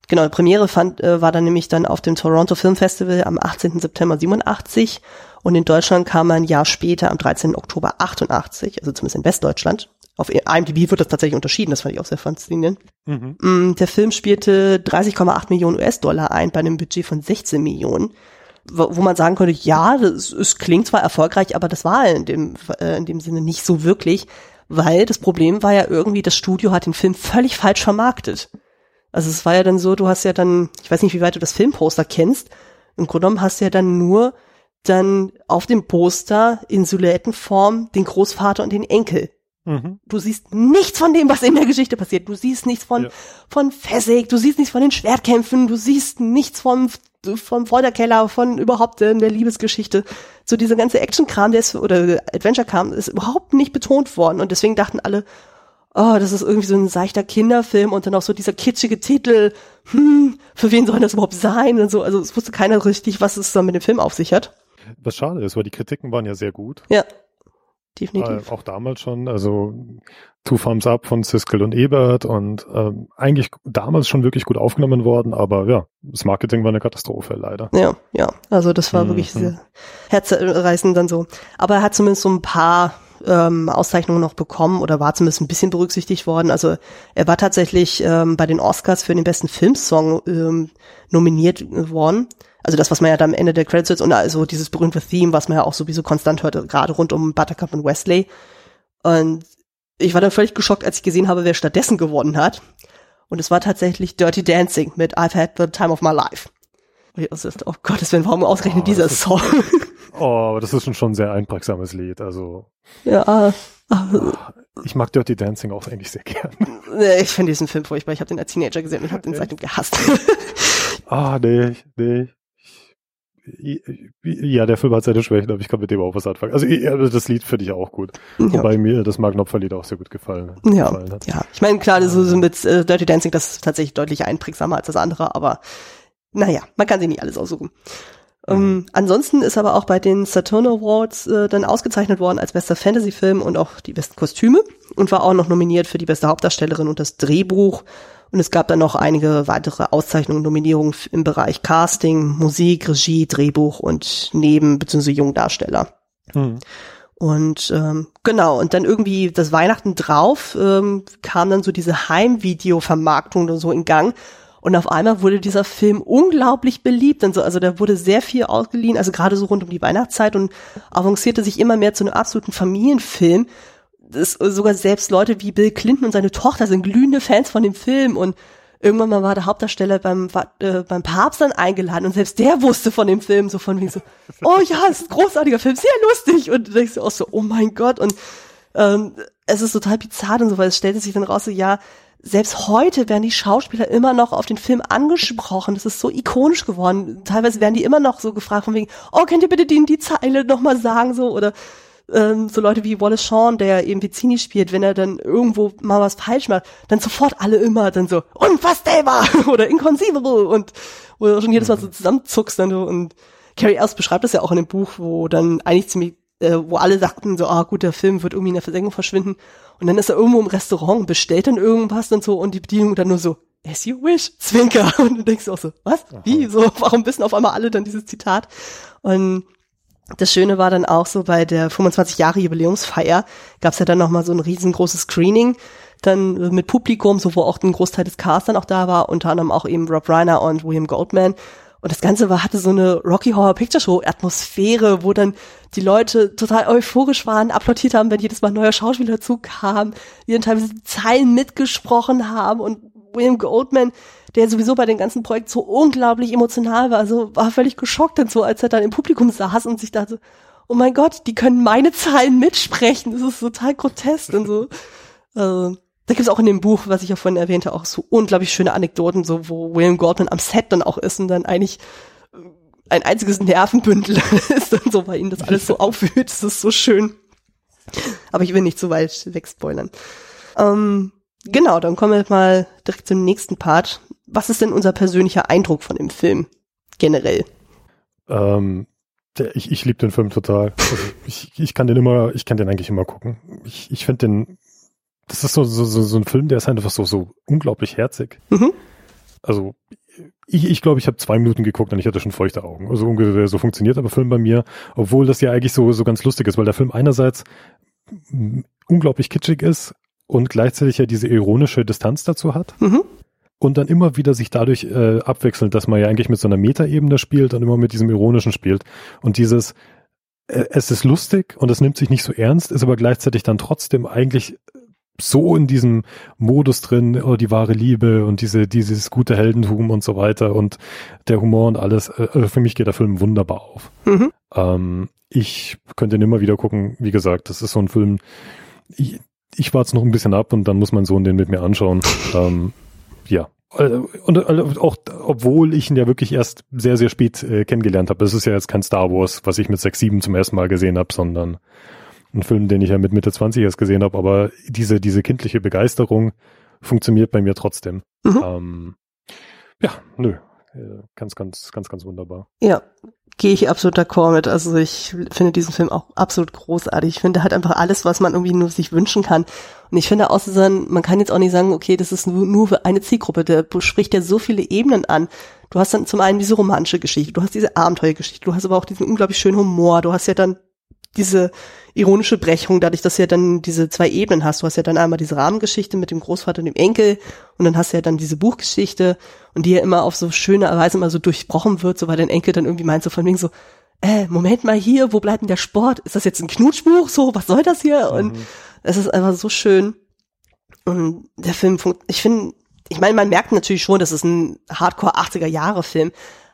genau, die Premiere fand, äh, war dann nämlich dann auf dem Toronto Film Festival am 18. September 87 und in Deutschland kam er ein Jahr später am 13. Oktober 88, also zumindest in Westdeutschland. Auf IMDb wird das tatsächlich unterschieden, das fand ich auch sehr faszinierend. Mhm. Mm, Der Film spielte 30,8 Millionen US-Dollar ein bei einem Budget von 16 Millionen, wo wo man sagen könnte, ja, es klingt zwar erfolgreich, aber das war in dem, äh, in dem Sinne nicht so wirklich, weil das Problem war ja irgendwie, das Studio hat den Film völlig falsch vermarktet. Also es war ja dann so, du hast ja dann, ich weiß nicht, wie weit du das Filmposter kennst, im Grunde genommen hast du ja dann nur dann auf dem Poster in Silhouettenform den Großvater und den Enkel. Mhm. Du siehst nichts von dem, was in der Geschichte passiert. Du siehst nichts von, ja. von Fessig, du siehst nichts von den Schwertkämpfen, du siehst nichts vom, vom Folterkeller, von überhaupt in der Liebesgeschichte. So dieser ganze Action-Kram, der ist, oder Adventure-Kram, ist überhaupt nicht betont worden. Und deswegen dachten alle, oh, das ist irgendwie so ein seichter Kinderfilm und dann auch so dieser kitschige Titel, hm, für wen soll das überhaupt sein und so. Also es wusste keiner richtig, was es dann mit dem Film auf sich hat. Was schade ist, weil die Kritiken waren ja sehr gut. Ja definitiv. Äh, auch damals schon, also Two Thumbs Up von Siskel und Ebert und ähm, eigentlich damals schon wirklich gut aufgenommen worden, aber ja, das Marketing war eine Katastrophe, leider. Ja, ja, also das war mhm. wirklich sehr herzreißend dann so. Aber er hat zumindest so ein paar ähm, Auszeichnungen noch bekommen oder war zumindest ein bisschen berücksichtigt worden. Also er war tatsächlich ähm, bei den Oscars für den besten Filmsong ähm, nominiert worden. Also das, was man ja dann am Ende der Credits und also dieses berühmte Theme, was man ja auch sowieso konstant hörte, gerade rund um Buttercup und Wesley. Und ich war dann völlig geschockt, als ich gesehen habe, wer stattdessen gewonnen hat. Und es war tatsächlich Dirty Dancing mit I've Had the Time of My Life. Oh Gott, wäre warum ausgerechnet oh, dieser Song. Oh, aber das ist schon, ein sehr einprägsames Lied, also. Ja. Ich mag Dirty Dancing auch eigentlich sehr gern. Ich finde diesen Film furchtbar. Ich habe den als Teenager gesehen und ich habe den seitdem gehasst. [LAUGHS] Ah, nee, nee. Ja, der Film hat seine Schwächen, aber ich kann mit dem auch was anfangen. Also das Lied finde ich auch gut. Ja. Wobei mir das Magnopfer-Lied auch sehr gut gefallen, ja. gefallen hat. Ja, ich meine, klar, so, so mit äh, Dirty Dancing, das ist tatsächlich deutlich einprägsamer als das andere, aber naja, man kann sich nicht alles aussuchen. Mhm. Um, ansonsten ist aber auch bei den Saturn Awards äh, dann ausgezeichnet worden als bester Fantasy-Film und auch die besten Kostüme und war auch noch nominiert für die beste Hauptdarstellerin und das Drehbuch und es gab dann noch einige weitere Auszeichnungen, Nominierungen im Bereich Casting, Musik, Regie, Drehbuch und Neben- bzw. Jungdarsteller. Mhm. Und ähm, genau, und dann irgendwie das Weihnachten drauf ähm, kam dann so diese Heimvideo-Vermarktung so in Gang. Und auf einmal wurde dieser Film unglaublich beliebt. Und so, also da wurde sehr viel ausgeliehen, also gerade so rund um die Weihnachtszeit und avancierte sich immer mehr zu einem absoluten Familienfilm das, sogar selbst Leute wie Bill Clinton und seine Tochter sind glühende Fans von dem Film und irgendwann mal war der Hauptdarsteller beim, äh, beim Papst dann eingeladen und selbst der wusste von dem Film so von wie so, oh ja, es ist ein großartiger Film, sehr lustig und du denkst auch so, oh mein Gott und ähm, es ist total bizarr und so, weil es stellte sich dann raus so, ja, selbst heute werden die Schauspieler immer noch auf den Film angesprochen. Das ist so ikonisch geworden. Teilweise werden die immer noch so gefragt von wegen, oh, könnt ihr bitte die, die Zeile nochmal sagen, so, oder ähm, so Leute wie Wallace Shawn, der eben Pizzini spielt, wenn er dann irgendwo mal was falsch macht, dann sofort alle immer dann so unfassbar [LAUGHS] oder inconceivable und wo du schon jedes Mal so zusammenzuckst dann so und Carrie Ells beschreibt das ja auch in dem Buch, wo dann eigentlich ziemlich äh, wo alle sagten so, ah gut, der Film wird irgendwie in der Versenkung verschwinden. Und dann ist er irgendwo im Restaurant und bestellt dann irgendwas und so und die Bedienung dann nur so, as you wish, Zwinker. [LAUGHS] Und du denkst auch so, was? Wie? So, warum wissen auf einmal alle dann dieses Zitat? Und das Schöne war dann auch so bei der 25 Jahre Jubiläumsfeier gab es ja dann nochmal so ein riesengroßes Screening, dann mit Publikum, so wo auch ein Großteil des Casts dann auch da war, unter anderem auch eben Rob Reiner und William Goldman. Und das Ganze war, hatte so eine Rocky Horror Picture Show Atmosphäre, wo dann die Leute total euphorisch waren, applaudiert haben, wenn jedes Mal ein neuer Schauspieler dazu kam, die dann teilweise Zeilen mitgesprochen haben und William Goldman der sowieso bei den ganzen Projekten so unglaublich emotional war, also war völlig geschockt und so, als er dann im Publikum saß und sich dachte, oh mein Gott, die können meine Zahlen mitsprechen, das ist total grotesk und so. Also, da gibt es auch in dem Buch, was ich ja vorhin erwähnte, auch so unglaublich schöne Anekdoten, so wo William Gordon am Set dann auch ist und dann eigentlich äh, ein einziges Nervenbündel [LAUGHS] ist und so, weil ihn das alles so [LAUGHS] aufwühlt. Das ist so schön. Aber ich will nicht zu weit wegspoilern. Ähm, genau, dann kommen wir mal direkt zum nächsten Part was ist denn unser persönlicher Eindruck von dem Film generell? Ähm, der, ich ich liebe den Film total. Also ich, ich kann den immer, ich kann den eigentlich immer gucken. Ich, ich finde den, das ist so, so, so, so ein Film, der ist einfach so, so unglaublich herzig. Mhm. Also ich ich, glaube, ich habe zwei Minuten geguckt und ich hatte schon feuchte Augen. Also ungefähr so funktioniert aber Film bei mir, obwohl das ja eigentlich so, so ganz lustig ist, weil der Film einerseits unglaublich kitschig ist und gleichzeitig ja diese ironische Distanz dazu hat. Mhm und dann immer wieder sich dadurch äh, abwechselt, dass man ja eigentlich mit so einer Metaebene spielt und immer mit diesem Ironischen spielt. Und dieses, äh, es ist lustig und es nimmt sich nicht so ernst, ist aber gleichzeitig dann trotzdem eigentlich so in diesem Modus drin, oh, die wahre Liebe und diese, dieses gute Heldentum und so weiter und der Humor und alles. Also für mich geht der Film wunderbar auf. Mhm. Ähm, ich könnte ihn immer wieder gucken. Wie gesagt, das ist so ein Film, ich, ich warte noch ein bisschen ab und dann muss mein Sohn den mit mir anschauen. [LAUGHS] ähm, ja. Äh, und auch, obwohl ich ihn ja wirklich erst sehr, sehr spät äh, kennengelernt habe. Es ist ja jetzt kein Star Wars, was ich mit 6, 7 zum ersten Mal gesehen habe, sondern ein Film, den ich ja mit Mitte 20 erst gesehen habe. Aber diese, diese kindliche Begeisterung funktioniert bei mir trotzdem. Mhm. Ähm, ja, nö. Ganz, ganz, ganz, ganz wunderbar. Ja, gehe ich absolut d'accord mit. Also ich finde diesen Film auch absolut großartig. Ich finde, er hat einfach alles, was man irgendwie nur sich wünschen kann. Und ich finde außer man kann jetzt auch nicht sagen, okay, das ist nur, nur für eine Zielgruppe. Der spricht ja so viele Ebenen an. Du hast dann zum einen diese romantische Geschichte, du hast diese Abenteuergeschichte, du hast aber auch diesen unglaublich schönen Humor, du hast ja dann diese ironische Brechung, dadurch, dass du ja dann diese zwei Ebenen hast. Du hast ja dann einmal diese Rahmengeschichte mit dem Großvater und dem Enkel und dann hast du ja dann diese Buchgeschichte und die ja immer auf so schöne Weise immer so durchbrochen wird, so weil dein Enkel dann irgendwie meint so von wegen so, äh, Moment mal hier, wo bleibt denn der Sport? Ist das jetzt ein Knutschbuch? So, was soll das hier? Und mhm. es ist einfach so schön. Und der Film, ich finde, ich meine, man merkt natürlich schon, das ist ein Hardcore 80er Jahre Film,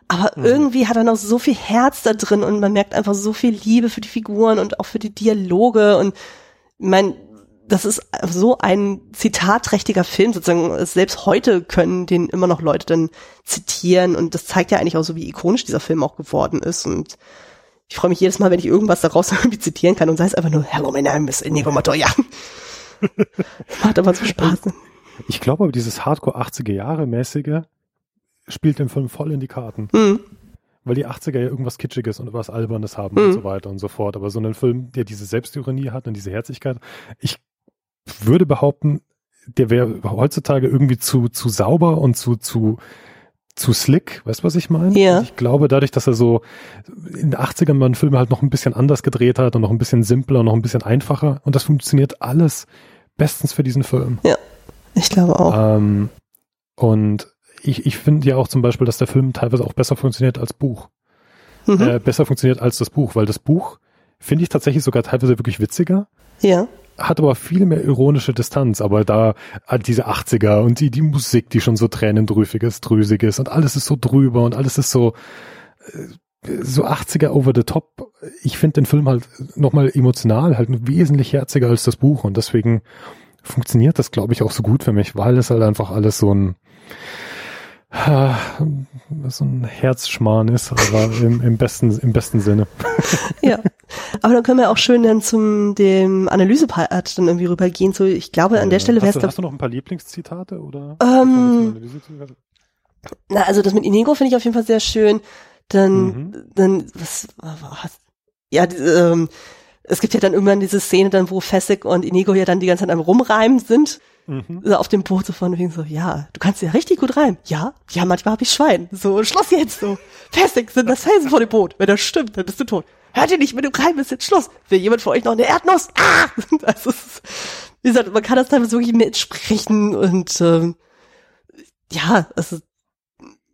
aber mhm. irgendwie hat er noch so viel Herz da drin und man merkt einfach so viel Liebe für die Figuren und auch für die Dialoge und mein, das ist so ein zitatträchtiger Film sozusagen. Selbst heute können den immer noch Leute dann zitieren und das zeigt ja eigentlich auch so, wie ikonisch dieser Film auch geworden ist und ich freue mich jedes Mal, wenn ich irgendwas daraus [LAUGHS] irgendwie zitieren kann und sei es einfach nur Hello, my name is Inigo Montoya. [LAUGHS] Macht aber so Spaß. Ich glaube aber dieses Hardcore 80er Jahre mäßige spielt dem Film voll in die Karten. Mhm. Weil die 80er ja irgendwas Kitschiges und was Albernes haben mhm. und so weiter und so fort. Aber so ein Film, der diese Selbstironie hat und diese Herzlichkeit, ich würde behaupten, der wäre heutzutage irgendwie zu, zu sauber und zu, zu, zu slick, weißt du, was ich meine? Ja. Ich glaube, dadurch, dass er so in den 80ern man Filme halt noch ein bisschen anders gedreht hat und noch ein bisschen simpler und noch ein bisschen einfacher und das funktioniert alles bestens für diesen Film. Ja, ich glaube auch. Ähm, und ich, ich finde ja auch zum Beispiel, dass der Film teilweise auch besser funktioniert als Buch. Mhm. Äh, besser funktioniert als das Buch, weil das Buch finde ich tatsächlich sogar teilweise wirklich witziger. Ja. Hat aber viel mehr ironische Distanz, aber da äh, diese 80er und die, die Musik, die schon so tränendrüfig ist, drüsig ist und alles ist so drüber und alles ist so, äh, so 80er over the top. Ich finde den Film halt nochmal emotional halt wesentlich herziger als das Buch und deswegen funktioniert das, glaube ich, auch so gut für mich, weil es halt einfach alles so ein, so ein Herzschmarrn ist, aber im, im besten, im besten Sinne. Ja. Aber dann können wir auch schön dann zum dem Analysepart dann irgendwie rübergehen. So, ich glaube, an der Stelle wäre es. Hast, hast du noch ein paar Lieblingszitate oder? Ähm, na, also das mit Inigo finde ich auf jeden Fall sehr schön. Dann, mhm. dann, was, was ja, ähm, es gibt ja dann irgendwann diese Szene dann, wo Fessig und Inigo ja dann die ganze Zeit am Rumreimen sind Mhm. So auf dem Boot so von wegen so, ja, du kannst ja richtig gut rein. Ja, ja, manchmal hab ich Schwein. So, Schluss jetzt so. Festig sind das Felsen vor dem Boot. Wenn das stimmt, dann bist du tot. Hört ihr nicht, wenn du rein bist, jetzt Schluss. Will jemand von euch noch eine Erdnuss? Ah! [LAUGHS] Also, ist, wie gesagt, man kann das teilweise wirklich mitsprechen und ähm, ja, also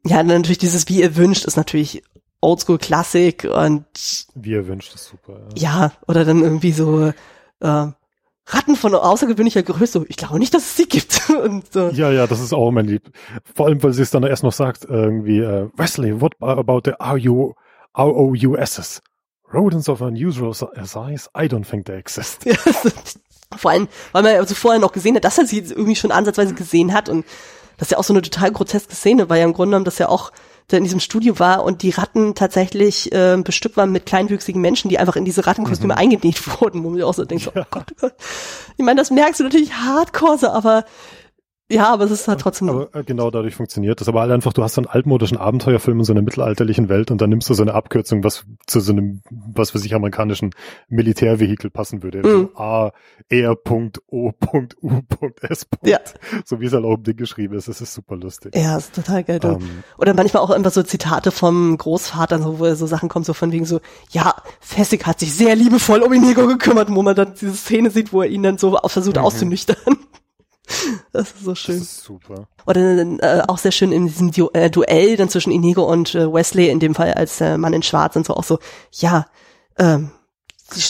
ja, natürlich dieses Wie ihr wünscht ist natürlich Oldschool Klassik und Wie ihr wünscht ist super. Ja, ja oder dann irgendwie so äh, Ratten von außergewöhnlicher Größe. Ich glaube nicht, dass es sie gibt. [LAUGHS] Und, äh, ja, ja, das ist auch mein Lieb. Vor allem, weil sie es dann erst noch sagt, irgendwie, äh, Wesley, what about the RU, ROUSs? Rodents of unusual size? I don't think they exist. [LAUGHS] vor allem, weil man ja also vorher noch gesehen hat, dass er sie irgendwie schon ansatzweise gesehen hat und das ist ja auch so eine total groteske Szene, weil ja im Grunde genommen das ja auch der in diesem Studio war und die Ratten tatsächlich äh, bestückt waren mit kleinwüchsigen Menschen, die einfach in diese Rattenkostüme mhm. eingenäht wurden, wo man auch so denkt, ja. oh Gott, oh Gott. Ich meine, das merkst du natürlich hardcore, aber ja, aber es ist halt trotzdem. Aber äh, genau dadurch funktioniert das. Aber halt einfach, du hast so einen altmodischen Abenteuerfilm in so einer mittelalterlichen Welt und dann nimmst du so eine Abkürzung, was zu so einem, was für sich amerikanischen Militärvehikel passen würde. Mhm. So A, R.O.U.S. Ja. So wie es halt auch im Ding geschrieben ist. Das ist super lustig. Ja, ist total geil. Ähm. Oder manchmal auch einfach so Zitate vom Großvater, so, wo so Sachen kommen, so von wegen so, ja, Fessig hat sich sehr liebevoll um Inigo [LAUGHS] gekümmert, wo man dann diese Szene sieht, wo er ihn dann so versucht mhm. auszunüchtern. [LAUGHS] Das ist so schön. Das ist super. Oder äh, auch sehr schön in diesem du äh, Duell dann zwischen Inigo und äh, Wesley, in dem Fall als äh, Mann in Schwarz und so auch so, ja, ähm,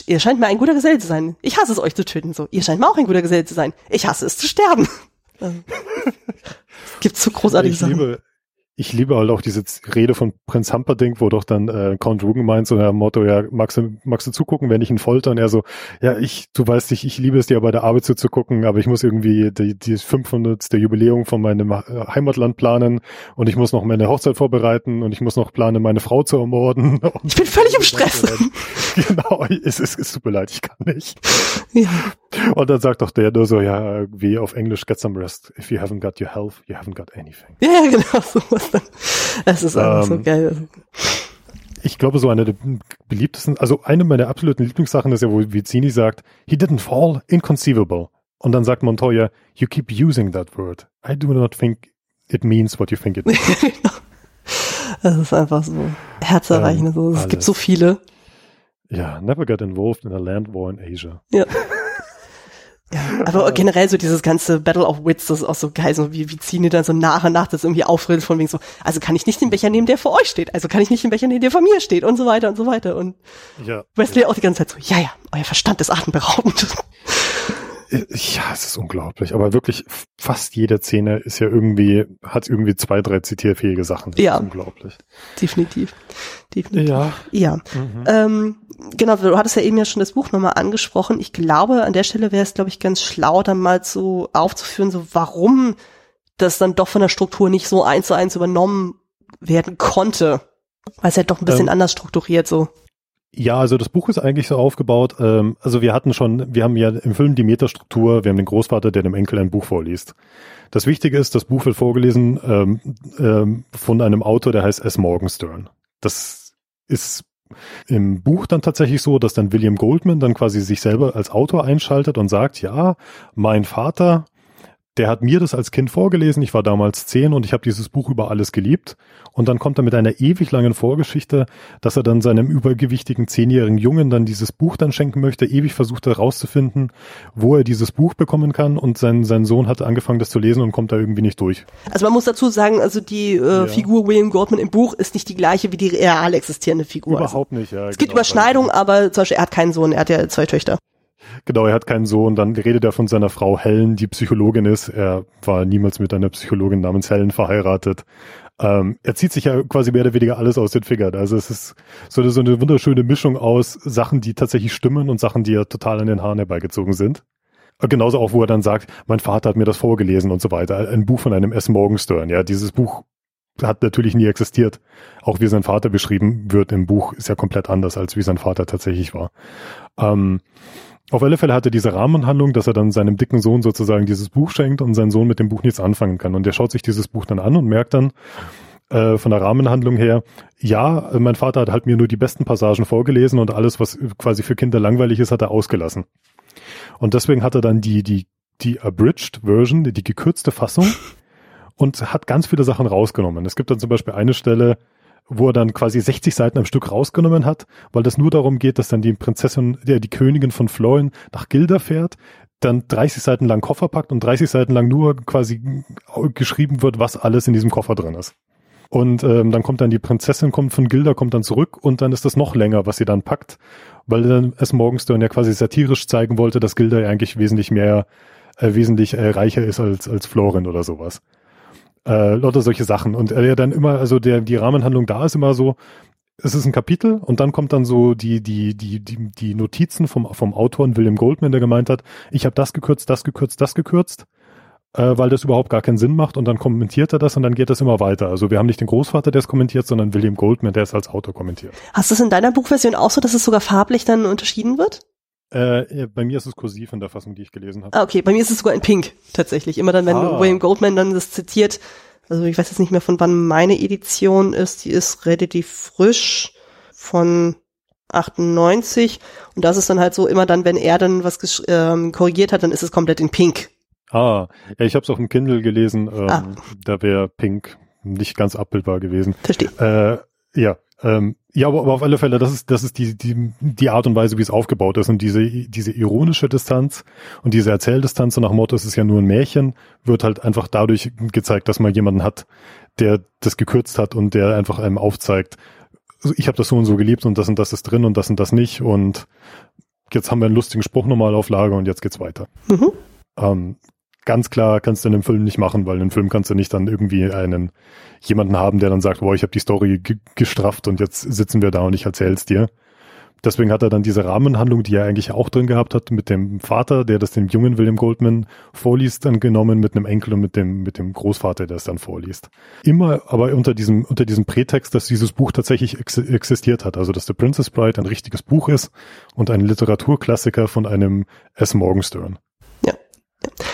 ihr scheint mir ein guter Gesell zu sein. Ich hasse es, euch zu töten. So, ihr scheint mir auch ein guter Gesell zu sein. Ich hasse es zu sterben. [LAUGHS] Ähm, [LAUGHS] Gibt so großartige ich Sachen. Liebe, ich liebe halt auch diese Rede von Prinz Humperdinck, wo doch dann äh, Count Rugen meint, so nach Motto, ja, magst du, magst du zugucken, wenn ich ihn folter? Und er so, ja, ich, du weißt nicht, ich liebe es dir bei der Arbeit zuzugucken, aber ich muss irgendwie die, die 500. Jubiläum von meinem äh, Heimatland planen und ich muss noch meine Hochzeit vorbereiten und ich muss noch planen, meine Frau zu ermorden. [LAUGHS] ich bin völlig im Stress. [LAUGHS] genau, es, es, es tut mir leid, ich kann nicht. Ja. Und dann sagt doch der nur so, ja, wie auf Englisch, get some rest. If you haven't got your health, you haven't got anything. Ja, genau, [LAUGHS] sowas. [LAUGHS] Es ist einfach ähm, so geil. Ich glaube, so eine der beliebtesten, also eine meiner absoluten Lieblingssachen ist ja, wo Vizzini sagt, he didn't fall, inconceivable. Und dann sagt Montoya, you keep using that word. I do not think it means what you think it means. [LAUGHS] das ist einfach so herzerreichend. Ähm. Es gibt so viele. Ja, never get involved in a land war in Asia. Ja. [LAUGHS] Ja, aber [LAUGHS] generell so dieses ganze Battle of Wits, das ist auch so geil, so wie, wie ziehen die dann so nach und nach das irgendwie aufredet von wegen so, also kann ich nicht den Becher nehmen, der vor euch steht, also kann ich nicht den Becher nehmen, der vor mir steht und so weiter und so weiter und ja, Wesley ja. auch die ganze Zeit so, ja, ja, euer Verstand ist atemberaubend. [LAUGHS] Ja, es ist unglaublich. Aber wirklich fast jede Szene ist ja irgendwie, hat irgendwie zwei, drei zitierfähige Sachen. Das ja. ist unglaublich. Definitiv. Definitiv. Ja. Ja. Mhm. Ähm, genau, du hattest ja eben ja schon das Buch nochmal angesprochen. Ich glaube, an der Stelle wäre es, glaube ich, ganz schlau, dann mal so aufzuführen, so warum das dann doch von der Struktur nicht so eins zu eins übernommen werden konnte. Weil es ja doch ein bisschen ähm, anders strukturiert so. Ja, also das Buch ist eigentlich so aufgebaut. Ähm, also wir hatten schon, wir haben ja im Film die Metastruktur, wir haben den Großvater, der dem Enkel ein Buch vorliest. Das Wichtige ist, das Buch wird vorgelesen ähm, ähm, von einem Autor, der heißt S. Morgenstern. Das ist im Buch dann tatsächlich so, dass dann William Goldman dann quasi sich selber als Autor einschaltet und sagt, ja, mein Vater der hat mir das als Kind vorgelesen. Ich war damals zehn und ich habe dieses Buch über alles geliebt. Und dann kommt er mit einer ewig langen Vorgeschichte, dass er dann seinem übergewichtigen zehnjährigen Jungen dann dieses Buch dann schenken möchte. Ewig versucht herauszufinden, wo er dieses Buch bekommen kann. Und sein, sein Sohn hat angefangen, das zu lesen und kommt da irgendwie nicht durch. Also man muss dazu sagen, also die äh, ja. Figur William Goldman im Buch ist nicht die gleiche wie die real existierende Figur. Überhaupt nicht, ja. Es genau, gibt Überschneidungen, aber zum Beispiel er hat keinen Sohn, er hat ja zwei Töchter. Genau, er hat keinen Sohn. Dann redet er von seiner Frau Helen, die Psychologin ist. Er war niemals mit einer Psychologin namens Helen verheiratet. Ähm, er zieht sich ja quasi mehr oder weniger alles aus den Fingern. Also es ist so eine, so eine wunderschöne Mischung aus Sachen, die tatsächlich stimmen und Sachen, die ja total an den Haaren herbeigezogen sind. Genauso auch, wo er dann sagt, mein Vater hat mir das vorgelesen und so weiter. Ein Buch von einem S. Morgenstern. Ja, dieses Buch hat natürlich nie existiert. Auch wie sein Vater beschrieben wird im Buch, ist ja komplett anders, als wie sein Vater tatsächlich war. Ähm, auf alle Fälle hat er diese Rahmenhandlung, dass er dann seinem dicken Sohn sozusagen dieses Buch schenkt und sein Sohn mit dem Buch nichts anfangen kann. Und der schaut sich dieses Buch dann an und merkt dann äh, von der Rahmenhandlung her, ja, mein Vater hat halt mir nur die besten Passagen vorgelesen und alles, was quasi für Kinder langweilig ist, hat er ausgelassen. Und deswegen hat er dann die, die, die abridged Version, die gekürzte Fassung [LAUGHS] und hat ganz viele Sachen rausgenommen. Es gibt dann zum Beispiel eine Stelle, wo er dann quasi 60 Seiten am Stück rausgenommen hat, weil das nur darum geht, dass dann die Prinzessin, der die Königin von Florin nach Gilda fährt, dann 30 Seiten lang Koffer packt und 30 Seiten lang nur quasi geschrieben wird, was alles in diesem Koffer drin ist. Und ähm, dann kommt dann die Prinzessin, kommt von Gilda, kommt dann zurück und dann ist das noch länger, was sie dann packt, weil dann es Morgenstern ja quasi satirisch zeigen wollte, dass Gilda ja eigentlich wesentlich mehr, äh, wesentlich äh, reicher ist als, als Florin oder sowas äh, lauter solche Sachen. Und er dann immer, also der, die Rahmenhandlung da ist immer so, es ist ein Kapitel und dann kommt dann so die, die, die, die, die Notizen vom, vom Autor William Goldman, der gemeint hat, ich habe das gekürzt, das gekürzt, das gekürzt, äh, weil das überhaupt gar keinen Sinn macht und dann kommentiert er das und dann geht das immer weiter. Also wir haben nicht den Großvater, der es kommentiert, sondern William Goldman, der es als Autor kommentiert. Hast du es in deiner Buchversion auch so, dass es sogar farblich dann unterschieden wird? Äh, bei mir ist es kursiv in der Fassung, die ich gelesen habe. Ah, okay, bei mir ist es sogar in Pink tatsächlich. Immer dann, wenn ah. William Goldman dann das zitiert, also ich weiß jetzt nicht mehr, von wann meine Edition ist, die ist relativ frisch von 98 und das ist dann halt so immer dann, wenn er dann was ähm, korrigiert hat, dann ist es komplett in Pink. Ah, ja, ich habe es auf dem Kindle gelesen, ähm, ah. da wäre Pink nicht ganz abbildbar gewesen. Verstehe. Äh, ja, ähm, ja, aber, aber auf alle Fälle, das ist, das ist die, die, die Art und Weise, wie es aufgebaut ist. Und diese, diese ironische Distanz und diese Erzähldistanz, so nach Motto, es ist ja nur ein Märchen, wird halt einfach dadurch gezeigt, dass man jemanden hat, der das gekürzt hat und der einfach einem aufzeigt, also ich habe das so und so geliebt und das und das ist drin und das und das nicht. Und jetzt haben wir einen lustigen Spruch nochmal auf Lager und jetzt geht's weiter. Mhm. Ähm, ganz klar kannst du in einem Film nicht machen, weil in einem Film kannst du nicht dann irgendwie einen jemanden haben, der dann sagt, boah, ich habe die Story gestrafft und jetzt sitzen wir da und ich erzähl's dir. Deswegen hat er dann diese Rahmenhandlung, die er eigentlich auch drin gehabt hat, mit dem Vater, der das dem jungen William Goldman vorliest, dann genommen mit einem Enkel und mit dem, mit dem Großvater, der es dann vorliest. Immer aber unter diesem, unter diesem Prätext, dass dieses Buch tatsächlich ex existiert hat. Also, dass The Princess Bride ein richtiges Buch ist und ein Literaturklassiker von einem S. Morgenstern.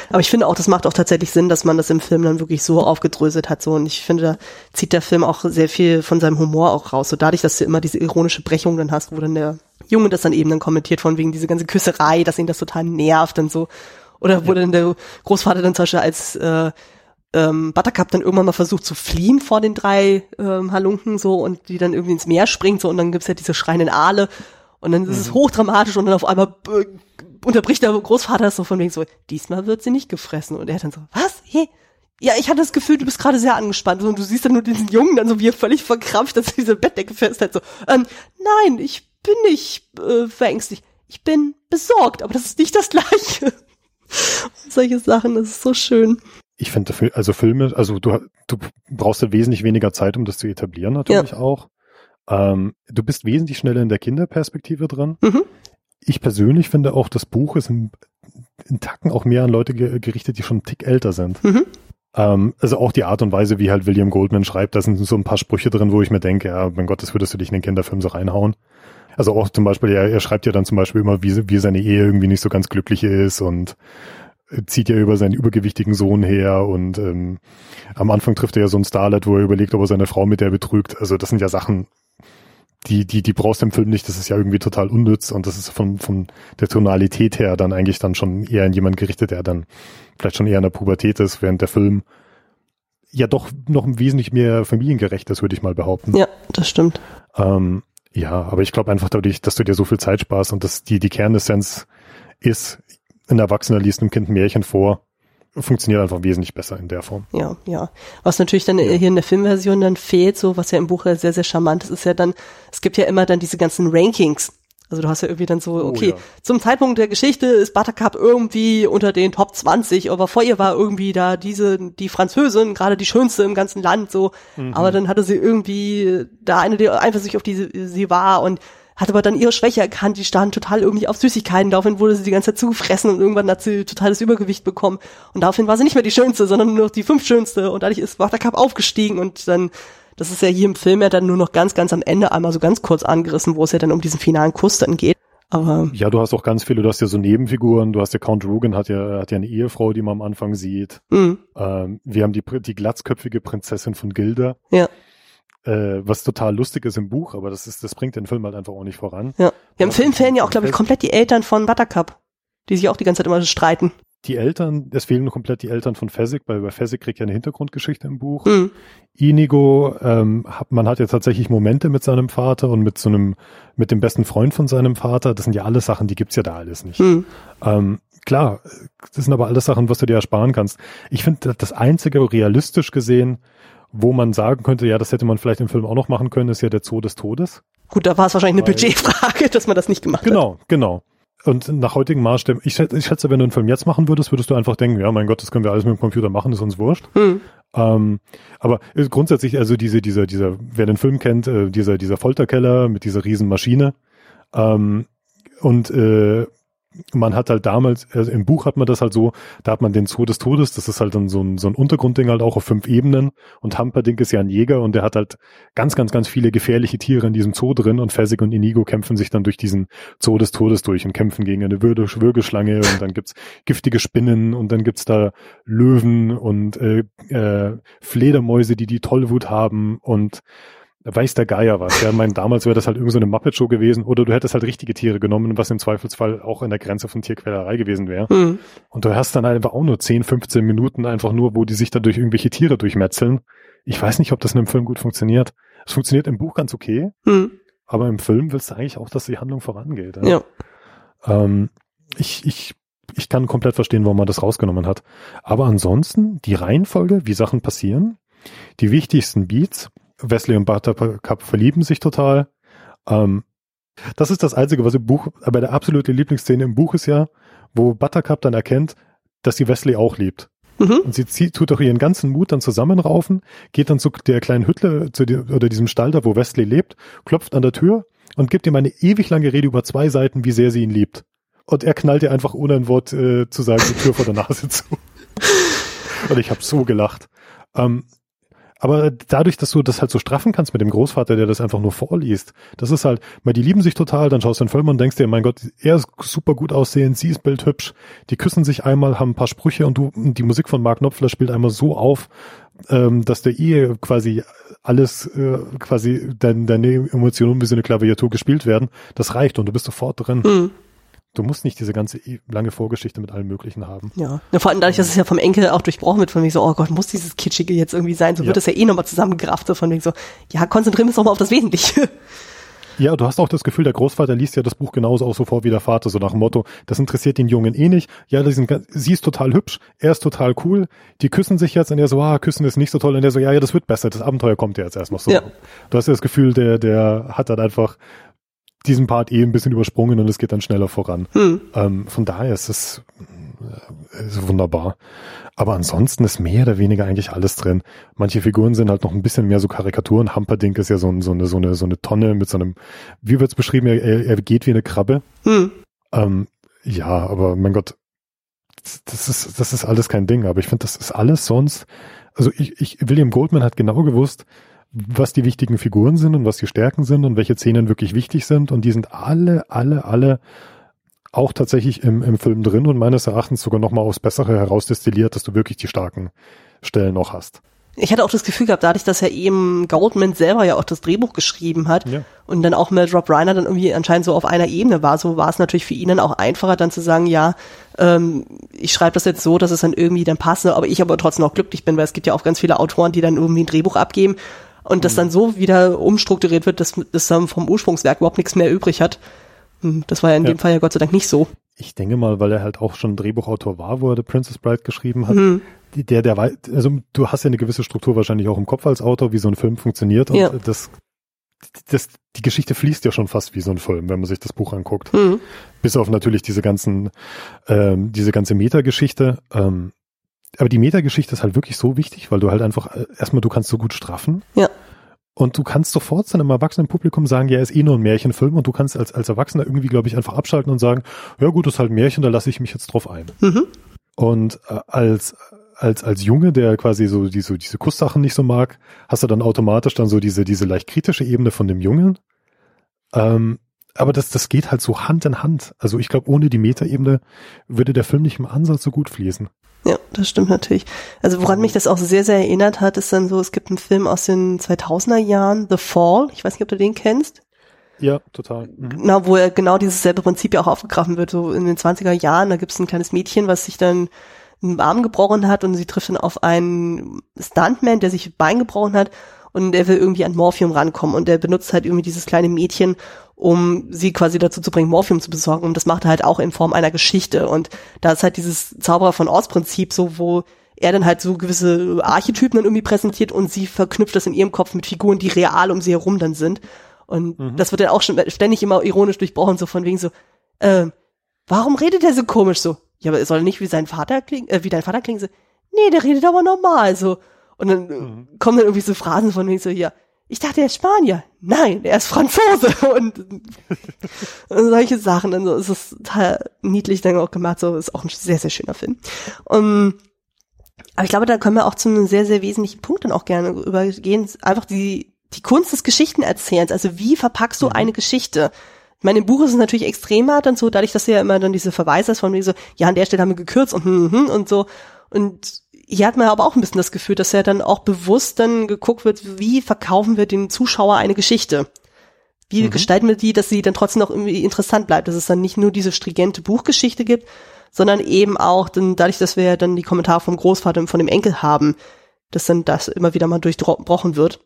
Aber ich finde auch, das macht auch tatsächlich Sinn, dass man das im Film dann wirklich so aufgedröselt hat. So und ich finde, da zieht der Film auch sehr viel von seinem Humor auch raus. So dadurch, dass du immer diese ironische Brechung dann hast, wo dann der Junge das dann eben dann kommentiert von wegen diese ganze Küsserei, dass ihn das total nervt und so. Oder wo ja. dann der Großvater dann zum Beispiel als äh, ähm, Buttercup dann irgendwann mal versucht zu fliehen vor den drei ähm, Halunken so und die dann irgendwie ins Meer springt so und dann gibt's ja diese schreienden Aale und dann ist mhm. es hochdramatisch und dann auf einmal äh, unterbricht der Großvater das so von wegen so, diesmal wird sie nicht gefressen. Und er dann so, was? Hey? Ja, ich hatte das Gefühl, du bist gerade sehr angespannt. Und du siehst dann nur diesen Jungen dann so, wie er völlig verkrampft, dass [LAUGHS] diese Bettdecke festhält. So, ähm, nein, ich bin nicht äh, verängstigt. Ich bin besorgt, aber das ist nicht das Gleiche. [LAUGHS] solche Sachen, das ist so schön. Ich finde, also Filme, also du, du brauchst ja wesentlich weniger Zeit, um das zu etablieren, natürlich ja. auch. Ähm, du bist wesentlich schneller in der Kinderperspektive dran. Mhm ich persönlich finde auch, das Buch ist in, in Tacken auch mehr an Leute gerichtet, die schon einen Tick älter sind. Mhm. Ähm, also auch die Art und Weise, wie halt William Goldman schreibt, da sind so ein paar Sprüche drin, wo ich mir denke, ja, mein Gott, das würdest du dich in den Kinderfilm so reinhauen. Also auch zum Beispiel, er, er schreibt ja dann zum Beispiel immer, wie, wie seine Ehe irgendwie nicht so ganz glücklich ist und zieht ja über seinen übergewichtigen Sohn her und ähm, am Anfang trifft er ja so ein Starlet, wo er überlegt, ob er seine Frau mit der betrügt. Also das sind ja Sachen, die, die, die brauchst du im Film nicht, das ist ja irgendwie total unnütz und das ist von, von der Tonalität her dann eigentlich dann schon eher an jemand gerichtet, der dann vielleicht schon eher in der Pubertät ist, während der Film ja doch noch wesentlich mehr familiengerecht ist, würde ich mal behaupten. Ja, das stimmt. Ähm, ja, aber ich glaube einfach dadurch, dass du dir so viel Zeit sparst und dass die, die Kernessenz ist, ein Erwachsener liest einem Kind ein Märchen vor, funktioniert einfach wesentlich besser in der Form. Ja, ja. Was natürlich dann ja. hier in der Filmversion dann fehlt, so was ja im Buch sehr, sehr charmant ist, ist ja dann, es gibt ja immer dann diese ganzen Rankings. Also du hast ja irgendwie dann so, oh okay, oh, ja. zum Zeitpunkt der Geschichte ist Buttercup irgendwie unter den Top 20, aber vor ihr war irgendwie da diese, die Französin, gerade die schönste im ganzen Land, so. Mhm. Aber dann hatte sie irgendwie da eine, die einfach sich auf die sie war und hat aber dann ihre Schwäche erkannt, die stand total irgendwie auf Süßigkeiten, daraufhin wurde sie die ganze Zeit zugefressen und irgendwann hat sie totales Übergewicht bekommen und daraufhin war sie nicht mehr die Schönste, sondern nur noch die fünfschönste und dadurch ist Buttercup aufgestiegen und dann, das ist ja hier im Film ja dann nur noch ganz, ganz am Ende einmal so ganz kurz angerissen, wo es ja dann um diesen finalen Kuss dann geht. Aber ja, du hast auch ganz viele, du hast ja so Nebenfiguren, du hast ja Count Rugen hat ja, hat ja eine Ehefrau, die man am Anfang sieht. Mhm. Ähm, wir haben die, die glatzköpfige Prinzessin von Gilda. Ja äh, was total lustig ist im Buch, aber das ist, das bringt den Film halt einfach auch nicht voran. Ja, ja im Film fehlen ja auch, glaube ich, komplett die Eltern von Buttercup, die sich auch die ganze Zeit immer streiten. Die Eltern, es fehlen komplett die Eltern von Fezzik, weil bei Fezzik kriegt ja eine Hintergrundgeschichte im Buch. Mhm. Inigo, ähm, hat, man hat ja tatsächlich Momente mit seinem Vater und mit so einem, mit dem besten Freund von seinem Vater. Das sind ja alles Sachen, die gibt's ja da alles nicht. Mhm. Ähm, klar, das sind aber alles Sachen, was du dir ersparen kannst. Ich finde, das einzige realistisch gesehen, wo man sagen könnte, ja, das hätte man vielleicht im Film auch noch machen können, ist ja der Zoo des Todes. Gut, da war es wahrscheinlich eine Budgetfrage, [LAUGHS] dass man das nicht gemacht genau, hat. Genau, genau. Und nach heutigen Maßstäben, ich, ich schätze, wenn du einen Film jetzt machen würdest, würdest du einfach denken, ja, mein Gott, das können wir alles mit dem Computer machen, ist uns wurscht. Hm. Ähm, aber grundsätzlich, also diese, dieser, dieser, wer den Film kennt, äh, dieser, dieser Folterkeller mit dieser riesen Maschine, ähm, und äh, man hat halt damals, also im Buch hat man das halt so, da hat man den Zoo des Todes, das ist halt dann so ein, so ein Untergrundding halt auch auf fünf Ebenen. Und Hamperdink ist ja ein Jäger und der hat halt ganz, ganz, ganz viele gefährliche Tiere in diesem Zoo drin und Fezzik und Inigo kämpfen sich dann durch diesen Zoo des Todes durch und kämpfen gegen eine Würgeschlange und dann gibt's giftige Spinnen und dann gibt's da Löwen und äh, äh, Fledermäuse, die die Tollwut haben und weiß der Geier was. Ja, mein, damals wäre das halt irgendeine so Muppet-Show gewesen oder du hättest halt richtige Tiere genommen, was im Zweifelsfall auch in der Grenze von Tierquälerei gewesen wäre. Mhm. Und du hast dann einfach auch nur 10, 15 Minuten einfach nur, wo die sich dann durch irgendwelche Tiere durchmetzeln. Ich weiß nicht, ob das in einem Film gut funktioniert. Es funktioniert im Buch ganz okay, mhm. aber im Film willst du eigentlich auch, dass die Handlung vorangeht. Ja. ja. Ähm, ich, ich ich kann komplett verstehen, warum man das rausgenommen hat. Aber ansonsten, die Reihenfolge, wie Sachen passieren, die wichtigsten Beats, Wesley und Buttercup verlieben sich total. Ähm, das ist das Einzige, was im Buch, aber der absolute Lieblingsszene im Buch ist ja, wo Buttercup dann erkennt, dass sie Wesley auch liebt. Mhm. Und sie zieht, tut doch ihren ganzen Mut dann zusammenraufen, geht dann zu der kleinen Hütte zu der, oder diesem Stall da, wo Wesley lebt, klopft an der Tür und gibt ihm eine ewig lange Rede über zwei Seiten, wie sehr sie ihn liebt. Und er knallt ihr einfach ohne ein Wort äh, zu sagen die Tür vor der Nase zu. [LAUGHS] Und ich habe so gelacht. Ähm, aber dadurch, dass du das halt so straffen kannst mit dem Großvater, der das einfach nur vorliest, das ist halt, weil die lieben sich total, dann schaust du in Film und denkst dir, mein Gott, er ist super gut aussehend, sie ist bildhübsch, die küssen sich einmal, haben ein paar Sprüche und du, die Musik von Mark Knopfler spielt einmal so auf, ähm, dass der Ehe quasi alles, äh, quasi deine, deine Emotionen wie so eine Klaviatur gespielt werden, das reicht und du bist sofort drin. Mhm. Du musst nicht diese ganze e- lange Vorgeschichte mit allem Möglichen haben. Ja. ja. Vor allem dadurch, dass es ja vom Enkel auch durchbrochen wird, von wegen so, oh Gott, muss dieses Kitschige jetzt irgendwie sein, so Ja. wird es ja eh nochmal zusammengerafft, so von wegen so, ja, konzentrieren wir uns doch mal auf das Wesentliche. [LAUGHS] Ja, du hast auch das Gefühl, der Großvater liest ja das Buch genauso auch so vor wie der Vater, so nach dem Motto, das interessiert den Jungen eh nicht. Ja, sind, sie ist total hübsch, er ist total cool, die küssen sich jetzt und er so, ah, küssen ist nicht so toll und er so, ja, ja, das wird besser, das Abenteuer kommt ja jetzt erst noch so. Ja. Du hast ja das Gefühl, der, der hat dann einfach diesen Part eh ein bisschen übersprungen und es geht dann schneller voran. Hm. Ähm, von daher ist es äh, ist wunderbar. Aber ansonsten ist mehr oder weniger eigentlich alles drin. Manche Figuren sind halt noch ein bisschen mehr so Karikaturen. Humperdinck ist ja so, ein, so, eine, so, eine, so eine Tonne mit so einem, wie wird's beschrieben, er, er er geht wie eine Krabbe. Hm. Ähm, ja, aber mein Gott, das ist, das ist alles kein Ding. Aber ich finde, das ist alles sonst. Also ich, ich, William Goldman hat genau gewusst, was die wichtigen Figuren sind und was die Stärken sind und welche Szenen wirklich wichtig sind. Und die sind alle, alle, alle auch tatsächlich im, im Film drin und meines Erachtens sogar nochmal aufs Bessere herausdestilliert, dass du wirklich die starken Stellen noch hast. Ich hatte auch das Gefühl gehabt, dadurch, dass ja eben Goldman selber ja auch das Drehbuch geschrieben hat Ja. und dann auch mit Rob Reiner dann irgendwie anscheinend so auf einer Ebene war, so war es natürlich für ihn dann auch einfacher, dann zu sagen, ja, ähm, ich schreibe das jetzt so, dass es dann irgendwie dann passt, aber ich aber trotzdem auch glücklich bin, weil es gibt ja auch ganz viele Autoren, die dann irgendwie ein Drehbuch abgeben und das dann so wieder umstrukturiert wird, dass das dann vom Ursprungswerk überhaupt nichts mehr übrig hat. Hm, Das war ja in Ja. dem Fall ja Gott sei Dank nicht so. Ich denke mal, weil er halt auch schon Drehbuchautor war, wo er The Princess Bride geschrieben hat. Mhm. Der, der wei- also du hast ja eine gewisse Struktur wahrscheinlich auch im Kopf als Autor, wie so ein Film funktioniert. Und Ja. das, das, die Geschichte fließt ja schon fast wie so ein Film, wenn man sich das Buch anguckt. Hm. Bis auf natürlich diese ganzen, ähm, diese ganze Metageschichte. Ähm, aber die Metageschichte ist halt wirklich so wichtig, weil du halt einfach, äh, erstmal, du kannst so gut straffen. Ja. Und du kannst sofort zu einem erwachsenen Publikum sagen, ja, ist eh nur ein Märchenfilm und du kannst als, als Erwachsener irgendwie, glaube ich, einfach abschalten und sagen, ja gut, das ist halt ein Märchen, da lasse ich mich jetzt drauf ein. Mhm. Und äh, als, als, als Junge, der quasi so, die, so diese Kusssachen nicht so mag, hast du dann automatisch dann so diese, diese leicht kritische Ebene von dem Jungen. Ähm, aber das, das geht halt so Hand in Hand. Also ich glaube, ohne die Metaebene würde der Film nicht im Ansatz so gut fließen. Ja, das stimmt natürlich. Also woran mich das auch sehr, sehr erinnert hat, ist dann so, es gibt einen Film aus den 2000er Jahren, The Fall. Ich weiß nicht, ob du den kennst. Ja, total. Mhm. Na, wo er genau dieses selbe Prinzip ja auch aufgegriffen wird. So in den 20er Jahren, da gibt es ein kleines Mädchen, was sich dann einen Arm gebrochen hat und sie trifft dann auf einen Stuntman, der sich ein Bein gebrochen hat und der will irgendwie an Morphium rankommen und der benutzt halt irgendwie dieses kleine Mädchen, um sie quasi dazu zu bringen, Morphium zu besorgen und das macht er halt auch in Form einer Geschichte und da ist halt dieses Zauberer von Oz Prinzip so, wo er dann halt so gewisse Archetypen dann irgendwie präsentiert und sie verknüpft das in ihrem Kopf mit Figuren, die real um sie herum dann sind. Und das wird dann auch schon ständig immer ironisch durchbrochen, so von wegen so, ähm, warum redet er so komisch so? Ja, aber er soll nicht wie sein Vater klingen, äh, wie dein Vater klingen, so, nee, der redet aber normal, so. Und dann äh, kommen dann irgendwie so Phrasen von wegen so, ja, ich dachte, er ist Spanier. Nein, er ist Franzose. [LAUGHS] Und, und [LAUGHS] solche Sachen, dann so, es ist total niedlich dann auch gemacht, so, ist auch ein sehr, sehr schöner Film. Und, aber ich glaube, da können wir auch zu einem sehr, sehr wesentlichen Punkt dann auch gerne übergehen. Einfach die, die Kunst des Geschichtenerzählens. Also wie verpackst du eine Geschichte? Ich meine, im Buch ist es natürlich extremer dann so, dadurch, dass du ja immer dann diese Verweise hast von mir so, ja, an der Stelle haben wir gekürzt und, hm, hm, und so. Und hier hat man aber auch ein bisschen das Gefühl, dass ja dann auch bewusst dann geguckt wird, wie verkaufen wir den Zuschauer eine Geschichte? Wie gestalten wir die, dass sie dann trotzdem noch irgendwie interessant bleibt, dass es dann nicht nur diese stringente Buchgeschichte gibt, sondern eben auch dann dadurch, dass wir ja dann die Kommentare vom Großvater und von dem Enkel haben, dass dann das immer wieder mal durchbrochen wird.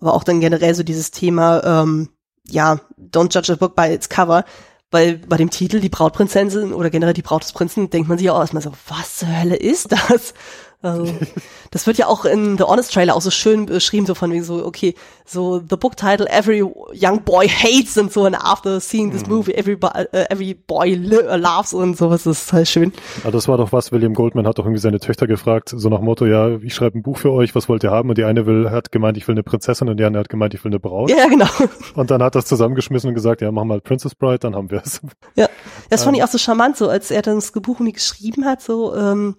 Aber auch dann generell so dieses Thema, ähm, ja, don't judge a book by its cover, weil bei dem Titel die Brautprinzessin oder generell die Braut des Prinzen denkt man sich auch erstmal so, was zur Hölle ist das? Also, das wird ja auch in The Honest Trailer auch so schön beschrieben, so von wegen so, okay, so the book title Every Young Boy Hates und so and after seeing this movie every, uh, every boy laughs und sowas, das ist halt schön. Ja, das war doch was, William Goldman hat doch irgendwie seine Töchter gefragt, so nach Motto, ja, ich schreibe ein Buch für euch, was wollt ihr haben? Und die eine will, hat gemeint, ich will eine Prinzessin und die andere hat gemeint, ich will eine Braut. Ja, genau. Und dann hat das zusammengeschmissen und gesagt, ja, wir halt Princess Bride, dann haben wir es. Ja, das fand ich auch so charmant, so als er das Buch mir geschrieben hat, so, ähm,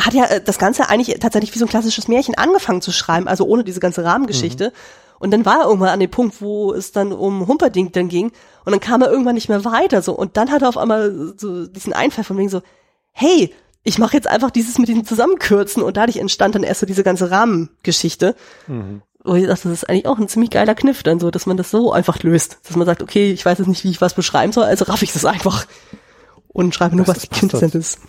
hat ja äh, das Ganze eigentlich tatsächlich wie so ein klassisches Märchen angefangen zu schreiben, also ohne diese ganze Rahmengeschichte. Mhm. Und dann war er irgendwann an dem Punkt, wo es dann um Humperdinck dann ging. Und dann kam er irgendwann nicht mehr weiter. So. Und dann hat er auf einmal so diesen Einfall von wegen so, hey, ich mache jetzt einfach dieses mit diesem Zusammenkürzen. Und dadurch entstand dann erst so diese ganze Rahmengeschichte. Mhm. Wo ich dachte, das ist eigentlich auch ein ziemlich geiler Kniff dann so, dass man das so einfach löst. Dass man sagt, okay, ich weiß jetzt nicht, wie ich was beschreiben soll, also raff ich das einfach. Und schreibe nur, was die Quintessenz ist.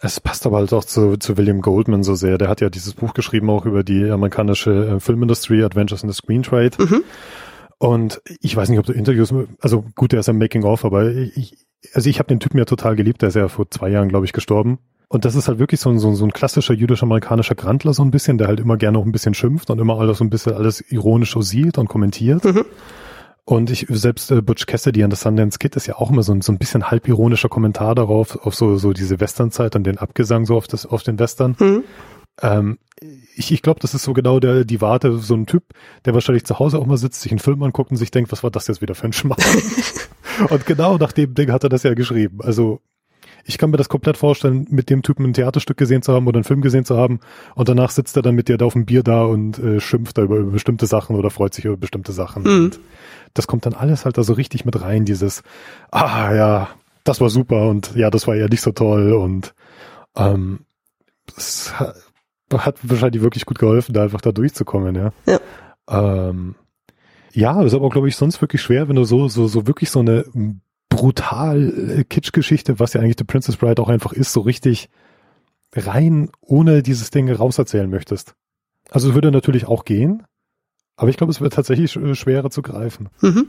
Es passt aber halt auch zu, zu William Goldman so sehr. Der hat ja dieses Buch geschrieben auch über die amerikanische äh, Filmindustrie, Adventures in the Screen Trade. Mhm. Und ich weiß nicht, ob du Interviews, also gut, der ist ein Making-of, aber ich, also ich habe den Typen ja total geliebt. Der ist ja vor zwei Jahren, glaube ich, gestorben. Und das ist halt wirklich so ein, so ein, so ein klassischer jüdisch-amerikanischer Grandler so ein bisschen, der halt immer gerne auch ein bisschen schimpft und immer alles so ein bisschen alles ironisch so sieht und kommentiert. Mhm. Und ich selbst äh, Butch Cassidy an The Sundance Kid ist ja auch immer so ein, so ein bisschen halbironischer Kommentar darauf, auf so, so diese Westernzeit und den Abgesang so auf, das, auf den Western. Mhm. Ähm, ich ich glaube, das ist so genau der, die Warte, so ein Typ, der wahrscheinlich zu Hause auch mal sitzt, sich einen Film anguckt und sich denkt, was war das jetzt wieder für ein Schmarrn? [LAUGHS] und genau nach dem Ding hat er das ja geschrieben. Also ich kann mir das komplett vorstellen, mit dem Typen ein Theaterstück gesehen zu haben oder einen Film gesehen zu haben und danach sitzt er dann mit dir da auf dem Bier da und äh, schimpft da über, über bestimmte Sachen oder freut sich über bestimmte Sachen. Mhm. Und das kommt dann alles halt da so richtig mit rein, dieses, ah ja, das war super und ja, das war ja nicht so toll und ähm, das hat wahrscheinlich wirklich gut geholfen, da einfach da durchzukommen, ja. Ja. Ähm, ja, ist aber, glaube ich, sonst wirklich schwer, wenn du so, so, so wirklich so eine brutal äh, Kitsch-Geschichte, was ja eigentlich The Princess Bride auch einfach ist, so richtig rein ohne dieses Ding rauserzählen möchtest. Also es würde natürlich auch gehen, aber ich glaube, es wird tatsächlich schwerer zu greifen. Mhm.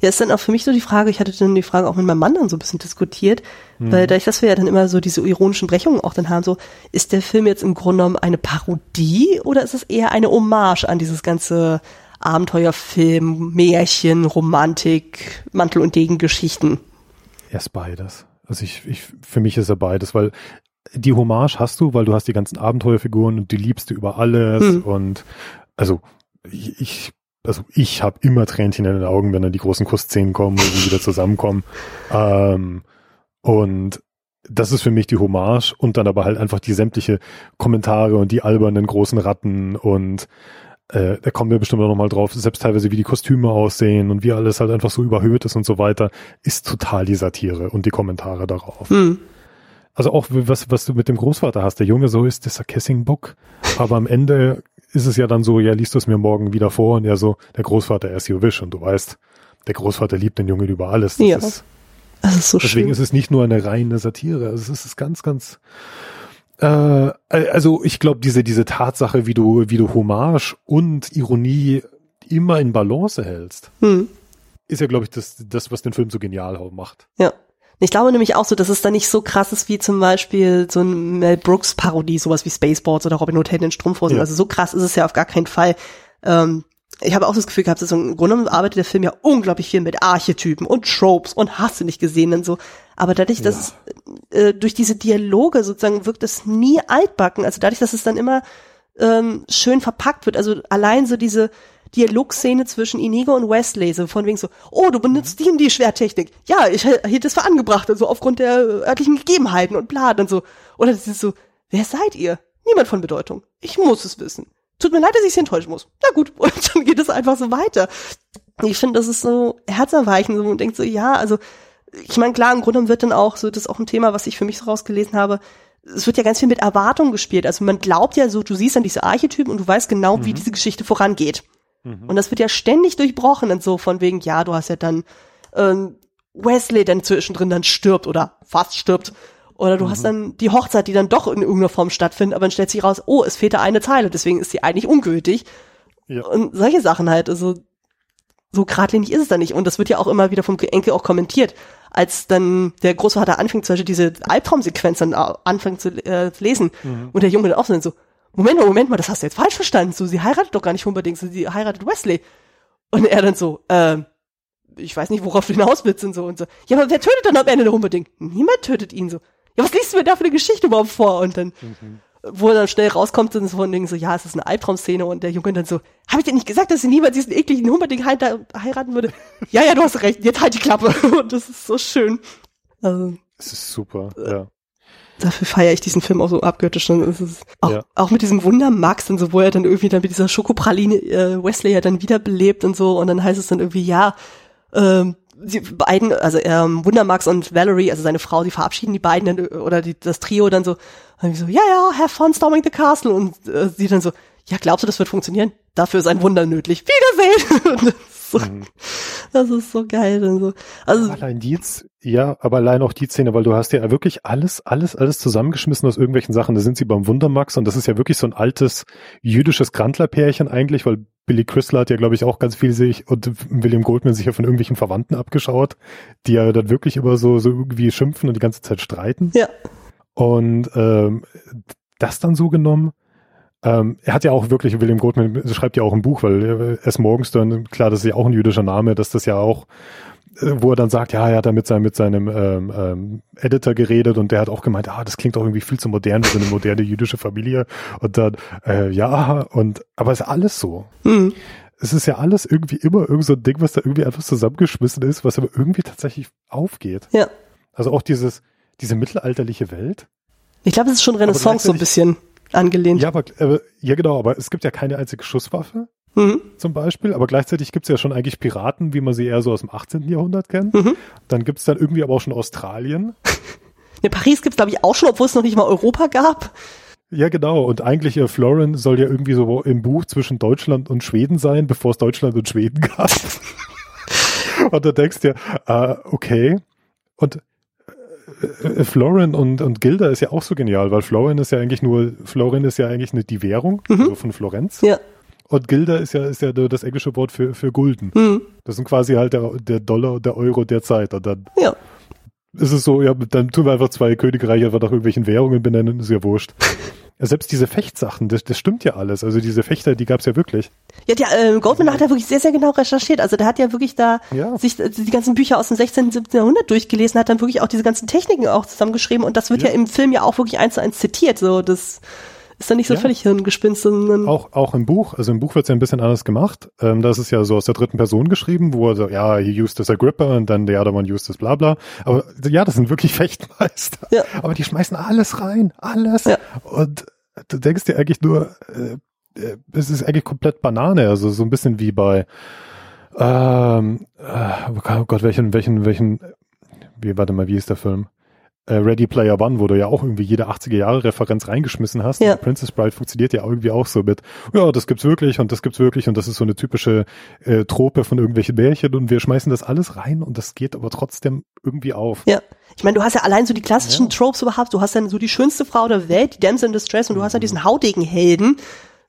Ja, ist dann auch für mich so die Frage, ich hatte dann die Frage auch mit meinem Mann dann so ein bisschen diskutiert, mhm. weil dadurch, dass wir ja dann immer so diese ironischen Brechungen auch dann haben, so, ist der Film jetzt im Grunde genommen eine Parodie oder ist es eher eine Hommage an dieses ganze Abenteuerfilm, Märchen, Romantik, Mantel- und Degen-Geschichten. Er ist beides. Also ich, ich, für mich ist er beides, weil die Hommage hast du, weil du hast die ganzen Abenteuerfiguren und die liebst du über alles hm. und also ich, also ich habe immer Tränchen in den Augen, wenn dann die großen Kussszenen kommen und sie wieder zusammenkommen. [LAUGHS] Ähm, und das ist für mich die Hommage und dann aber halt einfach die sämtliche Kommentare und die albernen großen Ratten und äh, da kommen wir bestimmt auch nochmal drauf, selbst teilweise wie die Kostüme aussehen und wie alles halt einfach so überhöht ist und so weiter, ist total die Satire und die Kommentare darauf. Hm. Also auch was, was du mit dem Großvater hast, der Junge so ist, das ist Kissing Book, aber am Ende ist es ja dann so, ja, liest du es mir morgen wieder vor und er so, der Großvater ist your wish und du weißt, der Großvater liebt den Jungen über alles. Das ja. Ist, das ist so deswegen schön. ist es nicht nur eine reine Satire, also es ist ganz, ganz äh, also ich glaube, diese, diese Tatsache, wie du, wie du Hommage und Ironie immer in Balance hältst, hm. ist ja, glaube ich, das, das, was den Film so genial macht. Ja. Ich glaube nämlich auch so, dass es da nicht so krass ist wie zum Beispiel so ein Mel Brooks Parodie, sowas wie Spaceballs oder Robin Hood in den Strumpfhosen. Ja. Also so krass ist es ja auf gar keinen Fall. Ähm, ich habe auch das Gefühl gehabt, dass im Grunde genommen arbeitet der Film ja unglaublich viel mit Archetypen und Tropes und hast du nicht gesehen und so. Aber dadurch, ja. dass äh, durch diese Dialoge sozusagen wirkt es nie altbacken. Also dadurch, dass es dann immer ähm, schön verpackt wird. Also allein so diese Dialogszene zwischen Inigo und Wesley, so von wegen so, oh, du benutzt die und die Schwertechnik. Ja, ich hätte das für angebracht, also aufgrund der örtlichen Gegebenheiten und bla, und so. Oder das ist so, wer seid ihr? Niemand von Bedeutung. Ich muss es wissen. Tut mir leid, dass ich sie enttäuschen muss. Na gut, [LAUGHS] und dann geht es einfach so weiter. Ich finde, das ist so herzerweichend so, und denkt so, ja, also ich meine, klar, im Grunde wird dann auch so, das ist auch ein Thema, was ich für mich so rausgelesen habe, es wird ja ganz viel mit Erwartung gespielt. Also man glaubt ja so, du siehst dann diese Archetypen und du weißt genau, mhm. wie diese Geschichte vorangeht. Mhm. Und das wird ja ständig durchbrochen und so von wegen, ja, du hast ja dann ähm, Wesley dann zwischendrin dann stirbt oder fast stirbt. Oder du mhm. hast dann die Hochzeit, die dann doch in irgendeiner Form stattfindet, aber dann stellt sich raus, oh, es fehlt da eine Zeile, deswegen ist sie eigentlich ungültig. Ja. Und solche Sachen halt, also so geradlinig ist es da nicht. Und das wird ja auch immer wieder vom Enkel auch kommentiert. als dann der Großvater anfängt, zum Beispiel diese Albtraumsequenz dann anfängt zu äh, lesen mhm. und der Junge dann auch so, Moment mal, Moment mal, das hast du jetzt falsch verstanden. So, sie heiratet doch gar nicht unbedingt, so, sie heiratet Wesley. Und er dann so, ähm, ich weiß nicht, worauf du hinaus willst und so und so. Ja, aber wer tötet dann am Ende noch unbedingt? Niemand tötet ihn so. Ja, was liest du mir da für eine Geschichte überhaupt vor? Und dann, mhm. wo er dann schnell rauskommt, dann ist von Dingen so, ja, es ist eine Albtraumszene und der Junge dann so, habe ich dir nicht gesagt, dass sie niemals diesen ekligen Humperding heiraten würde? ja, ja, du hast recht, jetzt halt die Klappe. [LAUGHS] und das ist so schön. Also, es ist super, ja dafür feiere ich diesen Film auch so abgöttisch. Und es ist auch, ja. auch mit diesem Wunder Max und so, wo er dann irgendwie dann mit dieser Schokopraline äh, Wesley ja dann wiederbelebt und so. Und dann heißt es dann irgendwie, ja, ähm, die beiden, also ähm, Wundermax und Valerie, also seine Frau, die verabschieden die beiden dann, oder die, das Trio dann so, und so, ja, ja, have fun storming the castle. Und äh, sie dann so, ja, glaubst du, das wird funktionieren? Dafür ist ein Wunder nötig. Wiedersehen! [LAUGHS] so, mhm. das ist so geil. Und so. Also, allein die, ja, aber allein auch die Szene, weil du hast ja wirklich alles, alles, alles zusammengeschmissen aus irgendwelchen Sachen. Da sind sie beim Wundermax und das ist ja wirklich so ein altes jüdisches Grantlerpärchen eigentlich, weil Billy Crystal hat ja, glaube ich, auch ganz viel sich und William Goldman sich ja von irgendwelchen Verwandten abgeschaut, die ja dann wirklich immer so, so irgendwie schimpfen und die ganze Zeit streiten. Ja. Und ähm, das dann so genommen ähm, er hat ja auch wirklich, William Goldman schreibt ja auch ein Buch, weil S. Morgenstern, klar, das ist ja auch ein jüdischer Name, dass das ja auch, äh, wo er dann sagt, ja, er hat da mit seinem, mit seinem ähm, ähm, Editor geredet und der hat auch gemeint, ah, das klingt doch irgendwie viel zu modern für eine moderne jüdische Familie. Und dann, äh, ja, und aber es ist alles so. Mhm. Es ist ja alles irgendwie immer irgend so ein Ding, was da irgendwie einfach zusammengeschmissen ist, was aber irgendwie tatsächlich aufgeht. Ja. Also auch dieses, diese mittelalterliche Welt. Ich glaube, es ist schon Renaissance so ein bisschen angelehnt. Ja, aber, äh, ja genau, aber es gibt ja keine einzige Schusswaffe. Mhm. Zum Beispiel, aber gleichzeitig gibt's ja schon eigentlich Piraten, wie man sie eher so aus dem 18. Jahrhundert kennt. Mhm. Dann gibt's dann irgendwie aber auch schon Australien. [LAUGHS] Ne, Paris gibt's glaube ich auch schon, obwohl es noch nicht mal Europa gab. Ja, genau. Und eigentlich äh, Florin soll ja irgendwie so im Buch zwischen Deutschland und Schweden sein, bevor es Deutschland und Schweden gab. [LAUGHS] und da denkst du ja, äh, okay. Und Florin und, und Gilda ist ja auch so genial, weil Florin ist ja eigentlich nur, Florin ist ja eigentlich eine, die Währung, mhm. also von Florenz. Ja. Und Gilda ist ja, ist ja das englische Wort für, für Gulden. Mhm. Das sind quasi halt der, der Dollar und der Euro der Zeit. Und dann ja. ist es so, ja, dann tun wir einfach zwei Königreiche einfach nach irgendwelchen Währungen benennen, ist ja wurscht. [LAUGHS] Selbst diese Fechtsachen, das, das stimmt ja alles. Also diese Fechter, die gab's ja wirklich. Ja, der äh, Goldman hat ja wirklich sehr, sehr genau recherchiert. Also der hat ja wirklich da ja. sich äh, die ganzen Bücher aus dem 16., 17. Jahrhundert durchgelesen, hat dann wirklich auch diese ganzen Techniken auch zusammengeschrieben und das wird ja, ja im Film ja auch wirklich eins zu eins zitiert. So, das ist dann nicht so ja. völlig Hirngespinst. Sondern auch, auch im Buch, also im Buch wird's ja ein bisschen anders gemacht. Ähm, das ist ja so aus der dritten Person geschrieben, wo er so, ja, he used as a gripper und dann the other one used as bla bla. Aber ja, das sind wirklich [LAUGHS] Fechtmeister. Ja. Aber die schmeißen alles rein, alles. Ja. Und du denkst dir eigentlich nur, äh, äh, es ist eigentlich komplett Banane, also so ein bisschen wie bei, ähm, äh, oh Gott, welchen, welchen, welchen, wie, warte mal, wie ist der Film? Äh, Ready Player One, wo du ja auch irgendwie jede 80er Jahre Referenz reingeschmissen hast. Ja. Princess Bride funktioniert ja irgendwie auch so mit, ja, das gibt's wirklich und das gibt's wirklich und das ist so eine typische äh, Trope von irgendwelchen Märchen und wir schmeißen das alles rein und das geht aber trotzdem irgendwie auf. Ja. Ich meine, du hast ja allein so die klassischen ja. Tropes überhaupt, du hast dann so die schönste Frau der Welt, die Damsel in Distress und du hast ja diesen hautigen Helden,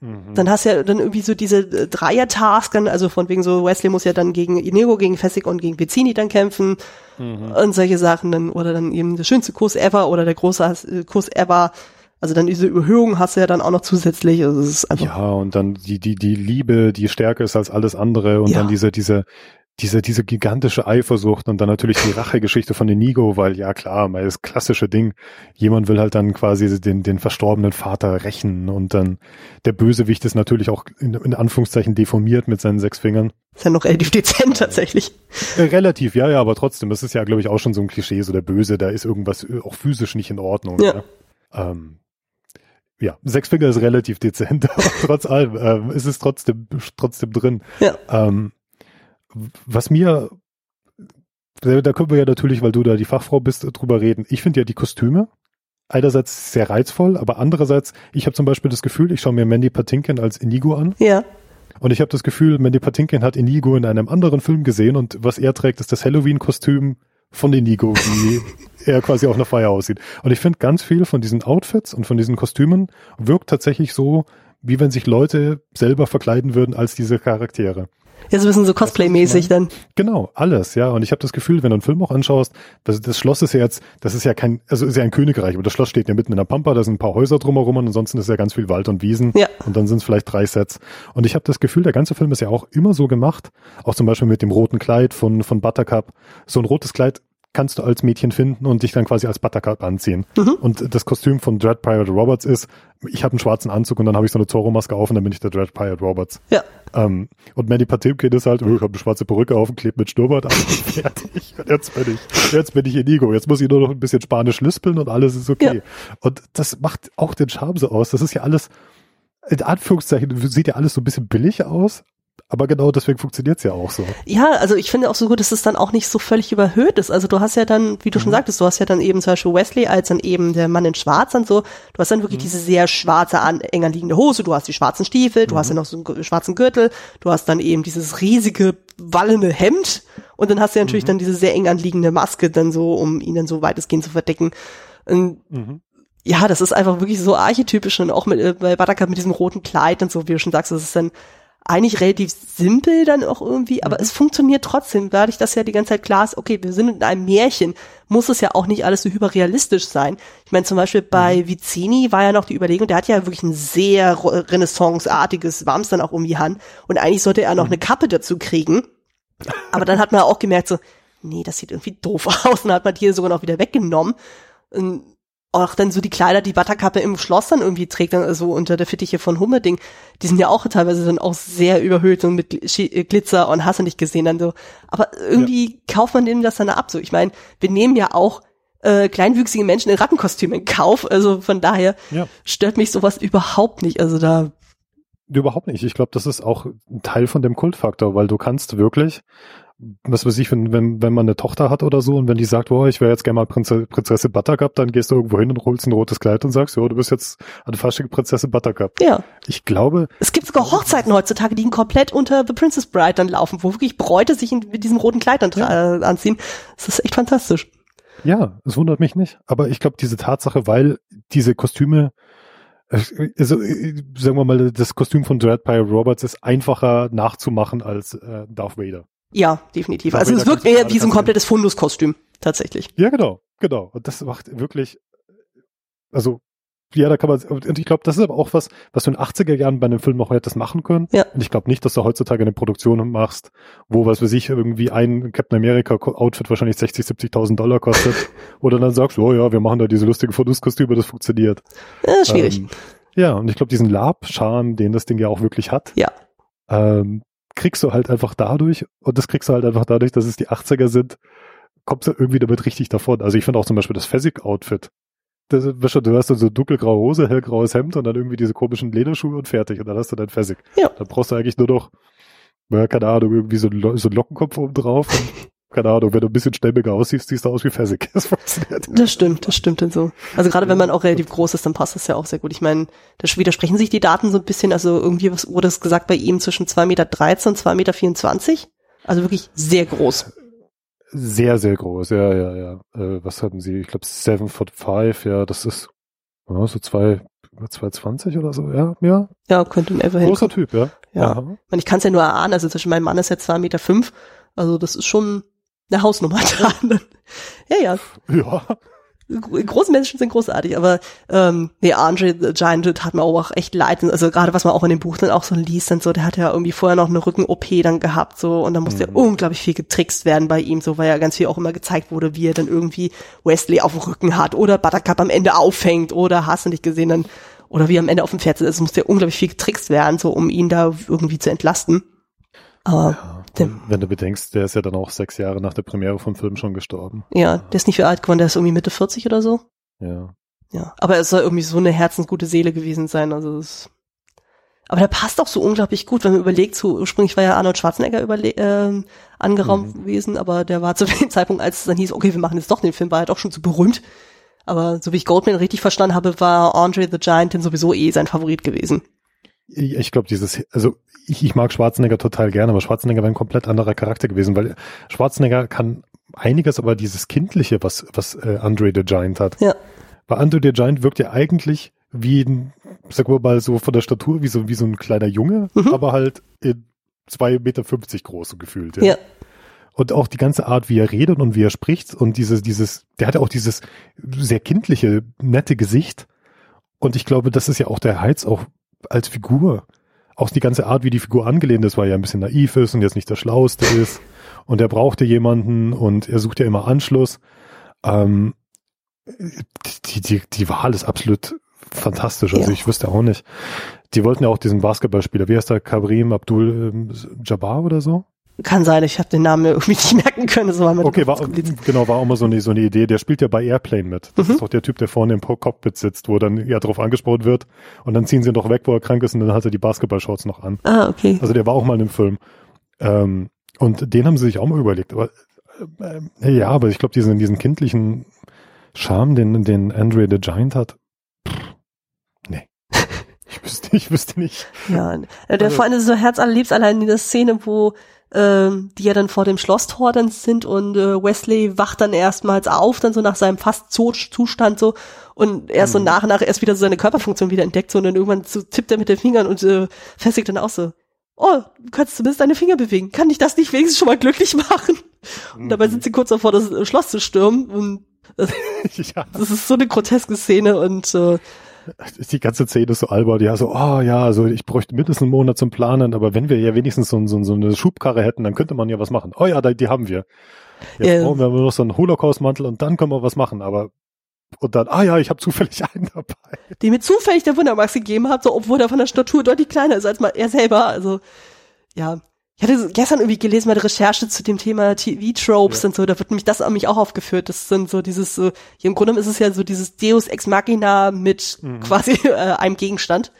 Mhm. Dann hast du ja dann irgendwie so diese äh, Dreier-Task, also von wegen so, Wesley muss ja dann gegen Inigo, gegen Fessig und gegen Pizzini dann kämpfen mhm. und solche Sachen dann, oder dann eben der schönste Kurs ever oder der große äh, Kurs ever. Also dann diese Überhöhung hast du ja dann auch noch zusätzlich. Also es ist einfach ja, und dann die, die, die Liebe, die stärker ist als alles andere und ja. dann diese, diese, diese, diese gigantische Eifersucht und dann natürlich die Rachegeschichte von Inigo, weil ja klar, mal das klassische Ding, jemand will halt dann quasi den, den verstorbenen Vater rächen und dann der Bösewicht ist natürlich auch in, in Anführungszeichen deformiert mit seinen sechs Fingern. Ist ja noch relativ dezent tatsächlich. Äh, relativ, ja, ja, aber trotzdem, das ist ja, glaube ich, auch schon so ein Klischee, so der Böse, da ist irgendwas auch physisch nicht in Ordnung. Ja. ja. Ähm, ja, sechs Finger ist relativ dezent, [LAUGHS] aber trotz allem ähm, ist es trotzdem, trotzdem drin. Ja. Ähm, was mir, da können wir ja natürlich, weil du da die Fachfrau bist, drüber reden. Ich finde ja die Kostüme einerseits sehr reizvoll, aber andererseits, ich habe zum Beispiel das Gefühl, ich schaue mir Mandy Patinkin als Inigo an. Ja. Und ich habe das Gefühl, Mandy Patinkin hat Inigo in einem anderen Film gesehen und was er trägt, ist das Halloween-Kostüm von Inigo, wie [LAUGHS] er quasi auf einer Feier aussieht. Und ich finde ganz viel von diesen Outfits und von diesen Kostümen wirkt tatsächlich so, wie wenn sich Leute selber verkleiden würden als diese Charaktere. Ja, so ein bisschen so Cosplay-mäßig dann. Genau, alles, ja. Und ich habe das Gefühl, wenn du einen Film auch anschaust, das, das Schloss ist ja jetzt, das ist ja kein, also ist ja ein Königreich, aber das Schloss steht ja mitten in der Pampa, da sind ein paar Häuser drumherum und ansonsten ist ja ganz viel Wald und Wiesen. Ja. Und dann sind es vielleicht drei Sets. Und ich habe das Gefühl, der ganze Film ist ja auch immer so gemacht, auch zum Beispiel mit dem roten Kleid von, von Buttercup. So ein rotes Kleid kannst du als Mädchen finden und dich dann quasi als Buttercup anziehen. Mhm. Und das Kostüm von Dread Pirate Roberts ist, ich habe einen schwarzen Anzug und dann habe ich so eine Zorro-Maske auf und dann bin ich der Dread Pirate Roberts. Ja. Ähm, und Mandy Patinkin ist halt, oh, ich habe eine schwarze Perücke auf und klebe mit Schnurrbart an [LAUGHS] fertig. Und jetzt bin ich, jetzt bin ich Inigo. Jetzt muss ich nur noch ein bisschen Spanisch lispeln und alles ist okay. Ja. Und das macht auch den Charme so aus. Das ist ja alles, in Anführungszeichen, sieht ja alles so ein bisschen billig aus. Aber genau deswegen funktioniert's ja auch so. Ja, also ich finde auch so gut, dass es dann auch nicht so völlig überhöht ist. Also du hast ja dann, wie du schon sagtest, du hast ja dann eben zum Beispiel Wesley als dann eben der Mann in Schwarz und so. Du hast dann wirklich diese sehr schwarze, an, eng anliegende Hose, du hast die schwarzen Stiefel, du hast ja noch so einen schwarzen Gürtel, du hast dann eben dieses riesige, wallende Hemd und dann hast du ja natürlich dann diese sehr eng anliegende Maske dann so, um ihn dann so weitestgehend zu verdecken. Und ja, das ist einfach wirklich so archetypisch und auch mit, äh, bei Buttercup mit diesem roten Kleid und so, wie du schon sagst, das ist dann eigentlich relativ simpel dann auch irgendwie, aber es funktioniert trotzdem, dadurch, dass ja die ganze Zeit klar ist, okay, wir sind in einem Märchen, muss es ja auch nicht alles so hyperrealistisch sein. Ich meine, zum Beispiel bei Vicini war ja noch die Überlegung, der hat ja wirklich ein sehr Re- Renaissance-artiges Wams dann auch um die Hand und eigentlich sollte er noch eine Kappe dazu kriegen. Aber dann hat man auch gemerkt so, nee, das sieht irgendwie doof [LAUGHS] aus und hat man die sogar noch wieder weggenommen. Und auch dann so die Kleider, die Butterkappe im Schloss dann irgendwie trägt, dann so unter der Fittiche von Hummerding, die sind ja auch teilweise dann auch sehr überhöht und mit äh, Glitzer und hast du nicht gesehen dann so. Aber irgendwie kauft man dem das dann ab. So, ich meine, wir nehmen ja auch äh, kleinwüchsige Menschen in Rattenkostümen in Kauf. Also von daher Ja. stört mich sowas überhaupt nicht. Also da, Überhaupt nicht. Ich glaube, das ist auch ein Teil von dem Kultfaktor, weil du kannst wirklich, was weiß ich, wenn, wenn, wenn man eine Tochter hat oder so und wenn die sagt, oh, ich wäre jetzt gerne mal Prinze, Prinzessin Buttercup, dann gehst du irgendwo hin und holst ein rotes Kleid und sagst, ja, du bist jetzt eine Fasching Prinzessin Buttercup. ja. Ich glaube, Es gibt sogar Hochzeiten heutzutage, die komplett unter The Princess Bride dann laufen, wo wirklich Bräute sich in, mit diesem roten Kleid dann tra- äh, anziehen. Das ist echt fantastisch. ja, es wundert mich nicht. Aber ich glaube, diese Tatsache, weil diese Kostüme, äh, also äh, sagen wir mal, das Kostüm von Dread Pirate Roberts ist einfacher nachzumachen als äh, Darth Vader. Ja, definitiv. Also es wirkt eher wie so ein komplettes Funduskostüm, tatsächlich. Ja, genau, genau. Und das macht wirklich, also, ja, da kann man, und ich glaube, das ist aber auch was, was du in den 80er Jahren bei einem Film noch hättest machen können. Ja. Und ich glaube nicht, dass du heutzutage eine Produktion machst, wo, was weiß ich, irgendwie ein Captain America Outfit wahrscheinlich 60, 70.000 Dollar kostet. [LAUGHS] oder dann sagst du, oh ja, wir machen da diese lustigen Fotoskostüme, das funktioniert. Äh, schwierig. Ähm, ja, und ich glaube, diesen Lab-Charme, den das Ding ja auch wirklich hat, Ja. ähm, kriegst du halt einfach dadurch, und das kriegst du halt einfach dadurch, dass es die 80er sind, kommst du irgendwie damit richtig davon. Also ich finde auch zum Beispiel das weißt du, hast dann so dunkelgraue Hose, hellgraues Hemd und dann irgendwie diese komischen Lederschuhe und fertig. Und dann hast du dein Phasik. Ja. Dann brauchst du eigentlich nur noch, ja, keine Ahnung, irgendwie so, so einen Lockenkopf oben drauf. [LAUGHS] Keine Ahnung, wenn du ein bisschen stämmiger aussiehst, siehst du aus wie Phasik. [LAUGHS] Das funktioniert. Das stimmt, das stimmt dann so. Also gerade wenn man auch relativ groß ist, dann passt das ja auch sehr gut. Ich meine, da widersprechen sich die Daten so ein bisschen. Also irgendwie was wurde es gesagt bei ihm zwischen 2,13 Meter und 2,24 Meter. Also wirklich sehr groß. Sehr, sehr groß, ja, ja, ja. Äh, was hatten sie? Ich glaube, seven foot five, ja, das ist ja, so zwei, 220 oder so, ja, ja. Ja, könnte in etwa Großer hinkommen. Typ, ja. Ja. Aha. Ich kann es ja nur erahnen. Also zwischen meinem Mann ist ja 2,5 Meter. Fünf. Also das ist schon eine Hausnummer da. [LAUGHS] ja, ja. Ja. Gro- große Menschen sind großartig, aber ähm, nee, Andre the Giant hat mir auch echt leid. Also gerade was man auch in dem Buch dann auch so liest, dann so, der hat ja irgendwie vorher noch eine Rücken-OP dann gehabt, so und dann musste ja unglaublich viel getrickst werden bei ihm, so weil ja ganz viel auch immer gezeigt wurde, wie er dann irgendwie Wesley auf dem Rücken hat oder Buttercup am Ende auffängt oder hast du nicht gesehen, dann oder wie er am Ende auf dem Pferd sitzt, es musste ja unglaublich viel getrickst werden, so um ihn da irgendwie zu entlasten. Aber Ja, und wenn du bedenkst, der ist ja dann auch sechs Jahre nach der Premiere vom Film schon gestorben. ja, der ist nicht viel alt geworden, der ist irgendwie Mitte 40 oder so. Ja. Ja, aber es soll irgendwie so eine herzensgute Seele gewesen sein. Also es, aber der passt auch so unglaublich gut, wenn man überlegt, so ursprünglich war ja Arnold Schwarzenegger überle ähm, angeraumt gewesen, aber der war zu [LAUGHS] dem Zeitpunkt, als es dann hieß, okay, wir machen jetzt doch den Film, war er doch schon zu berühmt. Aber so wie ich Goldman richtig verstanden habe, war Andre the Giant dann sowieso eh sein Favorit gewesen. Ich, ich glaube, dieses, also ich, ich mag Schwarzenegger total gerne, aber Schwarzenegger wäre ein komplett anderer Charakter gewesen, weil Schwarzenegger kann einiges, aber dieses Kindliche, was, was äh, Andre the Giant hat. Ja. Weil Andre the Giant wirkt ja eigentlich wie ein, sag mal so von der Statur, wie so, wie so ein kleiner Junge, Mhm. aber halt in zwei Meter fünfzig groß so gefühlt. Ja. Ja. Und auch die ganze Art, wie er redet und wie er spricht und dieses, dieses, der hat ja auch dieses sehr kindliche, nette Gesicht. Und ich glaube, das ist ja auch der Heiz auch als Figur. Auch die ganze Art, wie die Figur angelehnt ist, weil er ja ein bisschen naiv ist und jetzt nicht der Schlauste ist. Und er brauchte jemanden und er sucht ja immer Anschluss. Ähm, die, die, die Wahl ist absolut fantastisch. Also Ja. ich wüsste auch nicht. Die wollten ja auch diesen Basketballspieler, wie heißt der, Kabrim Abdul ähm, Jabbar oder so? Kann sein, ich habe den Namen irgendwie nicht [LAUGHS] merken können. Das war Okay, war, genau, war auch mal so eine, so eine Idee. Der spielt ja bei Airplane mit. Das Mhm. ist doch der Typ, der vorne im Cockpit sitzt, wo dann ja drauf angesprochen wird. Und dann ziehen sie ihn doch weg, wo er krank ist und dann hat er die Basketballshorts noch an. Ah, okay. Also der war auch mal in dem Film. Ähm, und den haben sie sich auch mal überlegt. Aber äh, äh, ja, aber ich glaube, diesen, diesen kindlichen Charme, den, den Andre the Giant hat, pff, nee. [LAUGHS] Ich wüsste, ich wüsste nicht. Ja, der Also- vor allem so herzallerliebst allein in der Szene, wo ähm, die ja dann vor dem Schlosstor dann sind und äh, Wesley wacht dann erstmals auf, dann so nach seinem fast Zustand so und er so Mhm. nach und nach erst wieder so seine Körperfunktion wieder entdeckt so und dann irgendwann so tippt er mit den Fingern und äh, festigt dann auch so, oh, du kannst zumindest deine Finger bewegen, kann ich das nicht wenigstens schon mal glücklich machen? Und dabei sind sie kurz davor, das Schloss zu stürmen und äh, [LAUGHS] ja, das ist so eine groteske Szene und äh, [LAUGHS] die ganze Szene ist so albern. Ja, so, oh ja, also ich bräuchte mindestens einen Monat zum Planen, aber wenn wir ja wenigstens so, so, so eine Schubkarre hätten, dann könnte man ja was machen. Oh ja, die, die haben wir. Jetzt Ja. brauchen wir noch so einen Holocaust-Mantel und dann können wir was machen, aber und dann, ah ja, ich habe zufällig [LAUGHS] einen dabei. die mir zufällig der Wundermax gegeben hat, so obwohl er von der Statur deutlich kleiner ist als mal er selber. Also ja, ich hatte gestern irgendwie gelesen bei der Recherche zu dem Thema TV-Tropes Ja. und so, da wird nämlich das an mich auch aufgeführt. Das sind so dieses, so, hier im Grunde ist es ja so dieses Deus Ex Machina mit Mhm. quasi [LAUGHS] äh, einem Gegenstand.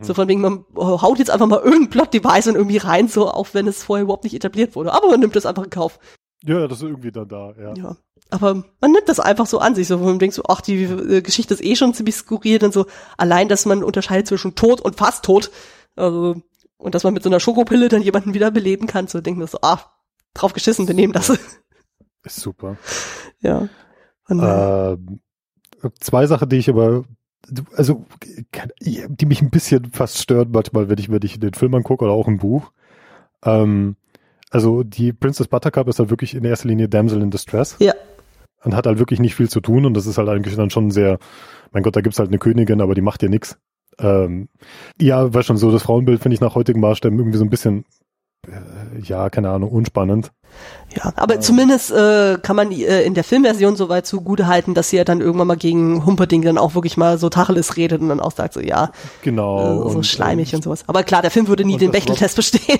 So von wegen, man haut jetzt einfach mal irgendein Plot-Device und irgendwie rein, so auch wenn es vorher überhaupt nicht etabliert wurde. Aber man nimmt das einfach in Kauf. Ja, das ist irgendwie dann da, ja. Ja. Aber man nimmt das einfach so an sich, so wo man denkt so, ach, die äh, Geschichte ist eh schon ziemlich skurril und so, allein, dass man unterscheidet zwischen tot und fast tot, also, und dass man mit so einer Schokopille dann jemanden wieder beleben kann, so denkt man so, ah, drauf geschissen, wir nehmen das. Ist super. ja. Und, äh, Ähm, zwei Sachen, die ich aber, also, die mich ein bisschen fast stören manchmal, wenn ich mir nicht den Film angucke oder auch ein Buch. Ähm, also die Princess Buttercup ist halt wirklich in erster Linie Damsel in Distress ja, und hat halt wirklich nicht viel zu tun und das ist halt eigentlich dann schon sehr, mein Gott, da gibt's halt eine Königin, aber die macht ja nix. Ähm, ja, war schon so, das Frauenbild finde ich nach heutigen Maßstäben irgendwie so ein bisschen, äh, ja, keine Ahnung, unspannend. ja, aber zumindest äh, kann man äh, in der Filmversion soweit zugute halten, dass sie ja dann irgendwann mal gegen Humperdinck dann auch wirklich mal so Tacheles redet und dann auch sagt so, ja, Genau. äh, so und, schleimig ähm, und sowas. Aber klar, der Film würde nie und den Bechteltest bestehen.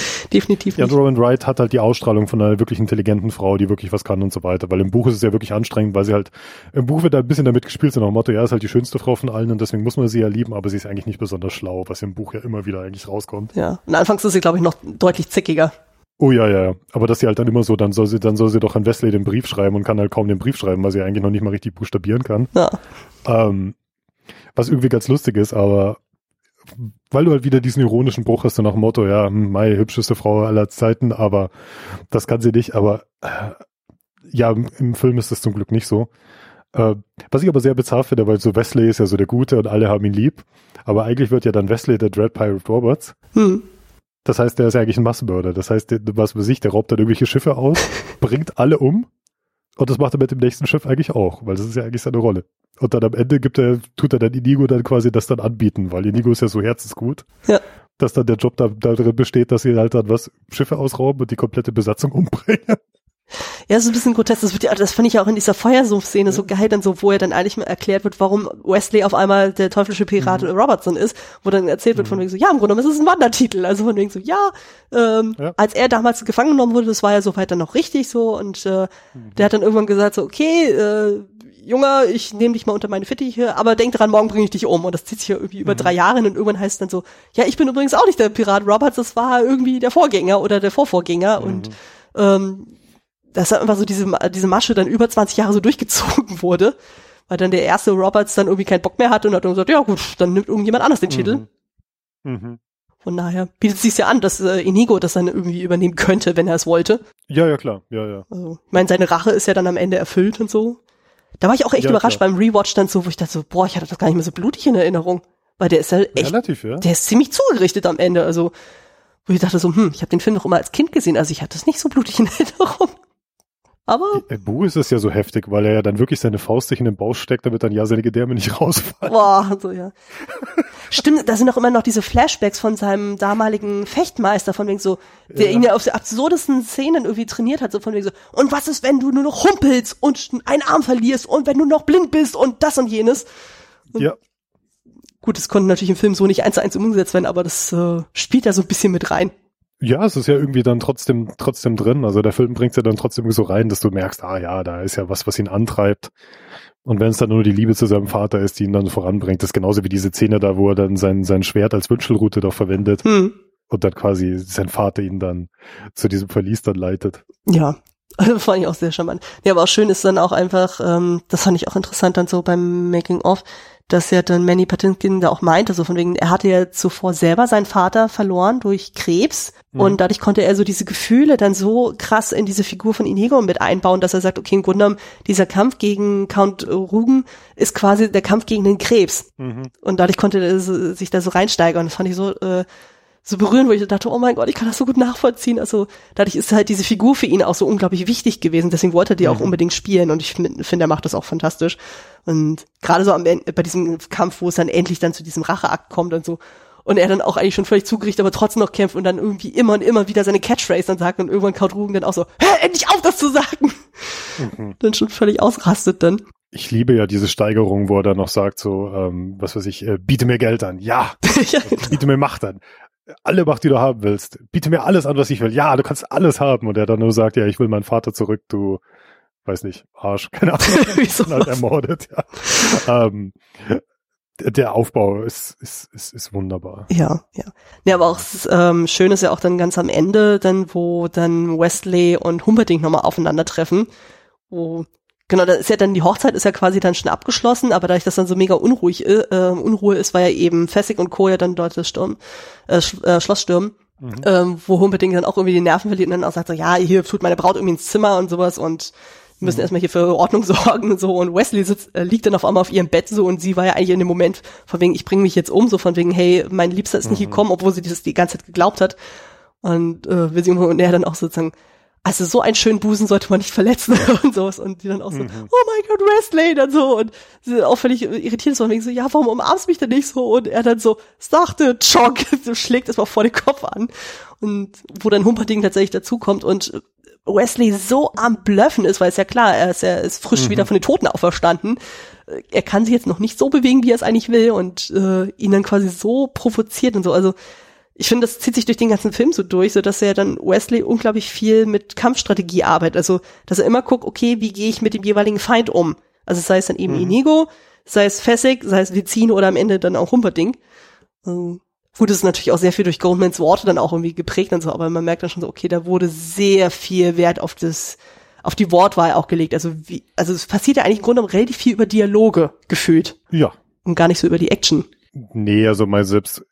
[LAUGHS] Definitiv Ja, nicht. Robin Wright hat halt die Ausstrahlung von einer wirklich intelligenten Frau, die wirklich was kann und so weiter. Weil im Buch ist es ja wirklich anstrengend, weil sie halt, im Buch wird da ein bisschen damit gespielt, so nach dem Motto, ja, ist halt die schönste Frau von allen und deswegen muss man sie ja lieben, aber sie ist eigentlich nicht besonders schlau, was im Buch ja immer wieder eigentlich rauskommt. Ja, und anfangs ist sie, glaube ich, noch deutlich zickiger. Oh ja, ja, ja. Aber dass sie halt dann immer so, dann soll sie, dann soll sie doch an Wesley den Brief schreiben und kann halt kaum den Brief schreiben, weil sie eigentlich noch nicht mal richtig buchstabieren kann. Ja, Ähm, was irgendwie ganz lustig ist, aber weil du halt wieder diesen ironischen Bruch hast, so nach dem Motto, ja, hm, Mai, hübscheste Frau aller Zeiten, aber das kann sie nicht, aber äh, ja, im, Film ist das zum Glück nicht so. Äh, was ich aber sehr bizarr finde, weil so Wesley ist ja so der Gute und alle haben ihn lieb, aber eigentlich wird ja dann Wesley der Dread Pirate Roberts. hm. Das heißt, der ist ja eigentlich ein Massenmörder. Das heißt, der, was für sich, der raubt dann irgendwelche Schiffe aus, [LAUGHS] bringt alle um und das macht er mit dem nächsten Schiff eigentlich auch, weil das ist ja eigentlich seine Rolle. Und dann am Ende gibt er, tut er dann Inigo dann quasi das dann anbieten, weil Inigo ist ja so herzensgut, Ja. dass dann der Job da, da drin besteht, dass sie halt dann was Schiffe ausrauben und die komplette Besatzung [LAUGHS] umbringen. Ja, so ein bisschen grotesk. Das, wird ja, das fand ich ja auch in dieser Feuersumpf-Szene so geil, dann so, wo er dann eigentlich mal erklärt wird, warum Wesley auf einmal der teuflische Pirat Robertson ist, wo dann erzählt wird von wegen so, ja, im Grunde genommen ist es ein Wandertitel. Also von wegen so, ja, ähm, Ja. als er damals gefangen genommen wurde, das war ja soweit dann noch richtig so und äh, der hat dann irgendwann gesagt so, okay, äh, Junge, ich nehme dich mal unter meine Fittiche, aber denk dran, morgen bringe ich dich um. Und das zieht sich ja irgendwie über drei Jahre hin und irgendwann heißt es dann so, ja, ich bin übrigens auch nicht der Pirat Roberts, das war irgendwie der Vorgänger oder der Vorvorgänger und ähm, dass dann einfach so diese, diese Masche dann über 20 Jahre so durchgezogen wurde, weil dann der erste Roberts dann irgendwie keinen Bock mehr hatte und hat dann gesagt, ja gut, dann nimmt irgendjemand anders den Titel. Mhm. Von daher bietet es sich ja an, dass äh, Inigo das dann irgendwie übernehmen könnte, wenn er es wollte. Ja, ja, klar. Ja, ja. Also, ich meine, seine Rache ist ja dann am Ende erfüllt und so. Da war ich auch echt Ja, überrascht klar. beim Rewatch dann so, wo ich dachte so, boah, ich hatte das gar nicht mehr so blutig in Erinnerung. Weil der ist ja echt, Relativ, ja. der ist ziemlich zugerichtet am Ende. Also, Wo ich dachte so, hm, ich habe den Film noch immer als Kind gesehen, also ich hatte es nicht so blutig in [LAUGHS] Erinnerung. Aber. Im Buch ist es ja so heftig, weil er ja dann wirklich seine Faust sich in den Bauch steckt, damit dann ja seine Gedärme nicht [LAUGHS] rausfallen. Boah, so ja. Stimmt, da sind auch immer noch diese Flashbacks von seinem damaligen Fechtmeister, von wegen so, der ja. ihn ja auf die absurdesten Szenen irgendwie trainiert hat, so von wegen so, und was ist, wenn du nur noch humpelst und einen Arm verlierst und wenn du noch blind bist und das und jenes. Und ja. Gut, das konnte natürlich im Film so nicht eins zu eins umgesetzt werden, aber das äh, spielt da so ein bisschen mit rein. Ja, es ist ja irgendwie dann trotzdem, trotzdem drin. Also der Film bringt ja dann trotzdem so rein, dass du merkst, ah ja, da ist ja was, was ihn antreibt. Und wenn es dann nur die Liebe zu seinem Vater ist, die ihn dann voranbringt, das ist genauso wie diese Szene da, wo er dann sein, sein Schwert als Wünschelrute doch verwendet hm. und dann quasi sein Vater ihn dann zu diesem Verlies dann leitet. Ja, [LAUGHS] also fand ich auch sehr charmant. Ja, aber auch schön ist dann auch einfach, ähm, das fand ich auch interessant dann so beim Making of, dass ja dann Manny Patinkin da auch meinte, so von wegen, er hatte ja zuvor selber seinen Vater verloren durch Krebs mhm. und dadurch konnte er so diese Gefühle dann so krass in diese Figur von Inigo mit einbauen, dass er sagt, okay, im Grunde genommen, dieser Kampf gegen Count Rugen ist quasi der Kampf gegen den Krebs. Mhm. Und dadurch konnte er sich da so reinsteigern. Das fand ich so äh, so berühren, wo ich dachte, oh mein Gott, ich kann das so gut nachvollziehen. Also dadurch ist halt diese Figur für ihn auch so unglaublich wichtig gewesen. Deswegen wollte er die mhm. auch unbedingt spielen und ich finde, er macht das auch fantastisch. Und gerade so am Ende, bei diesem Kampf, wo es dann endlich dann zu diesem Racheakt kommt und so, und er dann auch eigentlich schon völlig zugerichtet, aber trotzdem noch kämpft und dann irgendwie immer und immer wieder seine Catchphrase dann sagt und irgendwann kaut Rugen dann auch so, hör endlich auf, das zu sagen. Mhm. [LAUGHS] Dann schon völlig ausrastet dann. Ich liebe ja diese Steigerung, wo er dann noch sagt so, ähm, was weiß ich, äh, biete mir Geld an, ja, [LAUGHS] ja genau. biete mir Macht an, alle Macht, die du haben willst. Biete mir alles an, was ich will. Ja, du kannst alles haben. Und er dann nur sagt, ja, ich will meinen Vater zurück, du, weiß nicht, Arsch, [LAUGHS] keine Ahnung. [LAUGHS] Wieso halt ermordet, ja. ähm, der Aufbau ist, ist, ist, ist wunderbar. Ja, ja. Ja, aber auch ähm, schön ist ja auch dann ganz am Ende, dann, wo dann Wesley und Humperdinck nochmal aufeinandertreffen, wo Genau, da ist ja dann die Hochzeit ist ja quasi dann schon abgeschlossen, aber dadurch, dass dann so mega unruhig äh, Unruhe ist, war ja eben Fessig und Co. ja dann dort das Sturm, äh, äh, Schloss stürmen. Mhm. Ähm, wo Humperdinck dann auch irgendwie die Nerven verliert und dann auch sagt so, ja, hier tut meine Braut irgendwie ins Zimmer und sowas und wir müssen mhm. erstmal hier für Ordnung [LAUGHS] sorgen und so. Und Wesley sitzt, äh, liegt dann auf einmal auf ihrem Bett so und sie war ja eigentlich in dem Moment von wegen, ich bringe mich jetzt um, so von wegen, hey, mein Liebster ist nicht mhm. gekommen, obwohl sie das die ganze Zeit geglaubt hat. Und äh, wir sehen und er dann auch sozusagen, also so einen schönen Busen sollte man nicht verletzen [LAUGHS] und sowas. Und die dann auch so, mhm. oh mein Gott, Wesley, dann so. Und sie auch völlig irritiert so und wegen so, ja, warum umarmst du mich denn nicht so? Und er dann so, sagte, Chock, [LAUGHS] schlägt es mal vor den Kopf an. Und wo dann Humperding tatsächlich dazukommt und Wesley so am Blöffen ist, weil es ja klar, er ist, er ist frisch mhm. wieder von den Toten auferstanden. Er kann sich jetzt noch nicht so bewegen, wie er es eigentlich will und äh, ihn dann quasi so provoziert und so. Also ich finde, das zieht sich durch den ganzen Film so durch, so dass er dann Wesley unglaublich viel mit Kampfstrategie arbeitet. Also, dass er immer guckt, okay, wie gehe ich mit dem jeweiligen Feind um? Also sei es dann eben mhm. Inigo, sei es Fessig, sei es Vizino oder am Ende dann auch Humperding. Also, gut, das ist natürlich auch sehr viel durch Goldmans Worte dann auch irgendwie geprägt und so, aber man merkt dann schon so, okay, da wurde sehr viel Wert auf das, auf die Wortwahl auch gelegt. Also wie, also es passiert ja eigentlich im Grunde relativ viel über Dialoge gefühlt. Ja. Und gar nicht so über die Action. Nee, also mal selbst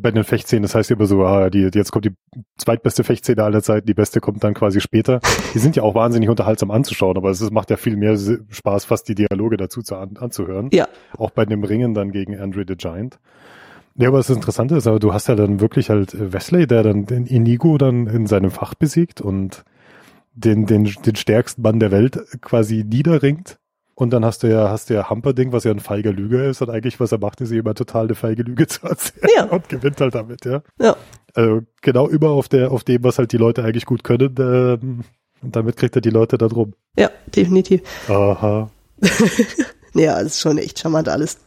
bei den Fechtszenen, das heißt immer so, ah, die, jetzt kommt die zweitbeste Fechtszene aller Zeiten, die beste kommt dann quasi später. Die sind ja auch wahnsinnig unterhaltsam anzuschauen, aber es macht ja viel mehr Spaß, fast die Dialoge dazu zu an, anzuhören. Ja. Auch bei dem Ringen dann gegen Andre the Giant. Ja, aber das Interessante ist, aber du hast ja dann wirklich halt Wesley, der dann den Inigo dann in seinem Fach besiegt und den, den, den stärksten Mann der Welt quasi niederringt und dann hast du ja, hast du ja Hamperding, was ja ein feiger Lüger ist und eigentlich, was er macht, ist immer total eine feige Lüge zu erzählen ja. und gewinnt halt damit, ja. Ja. Also genau über auf der, auf dem, was halt die Leute eigentlich gut können, ähm, und damit kriegt er die Leute da drum. Ja, definitiv. Aha. [LAUGHS] ja, das ist schon echt charmant alles.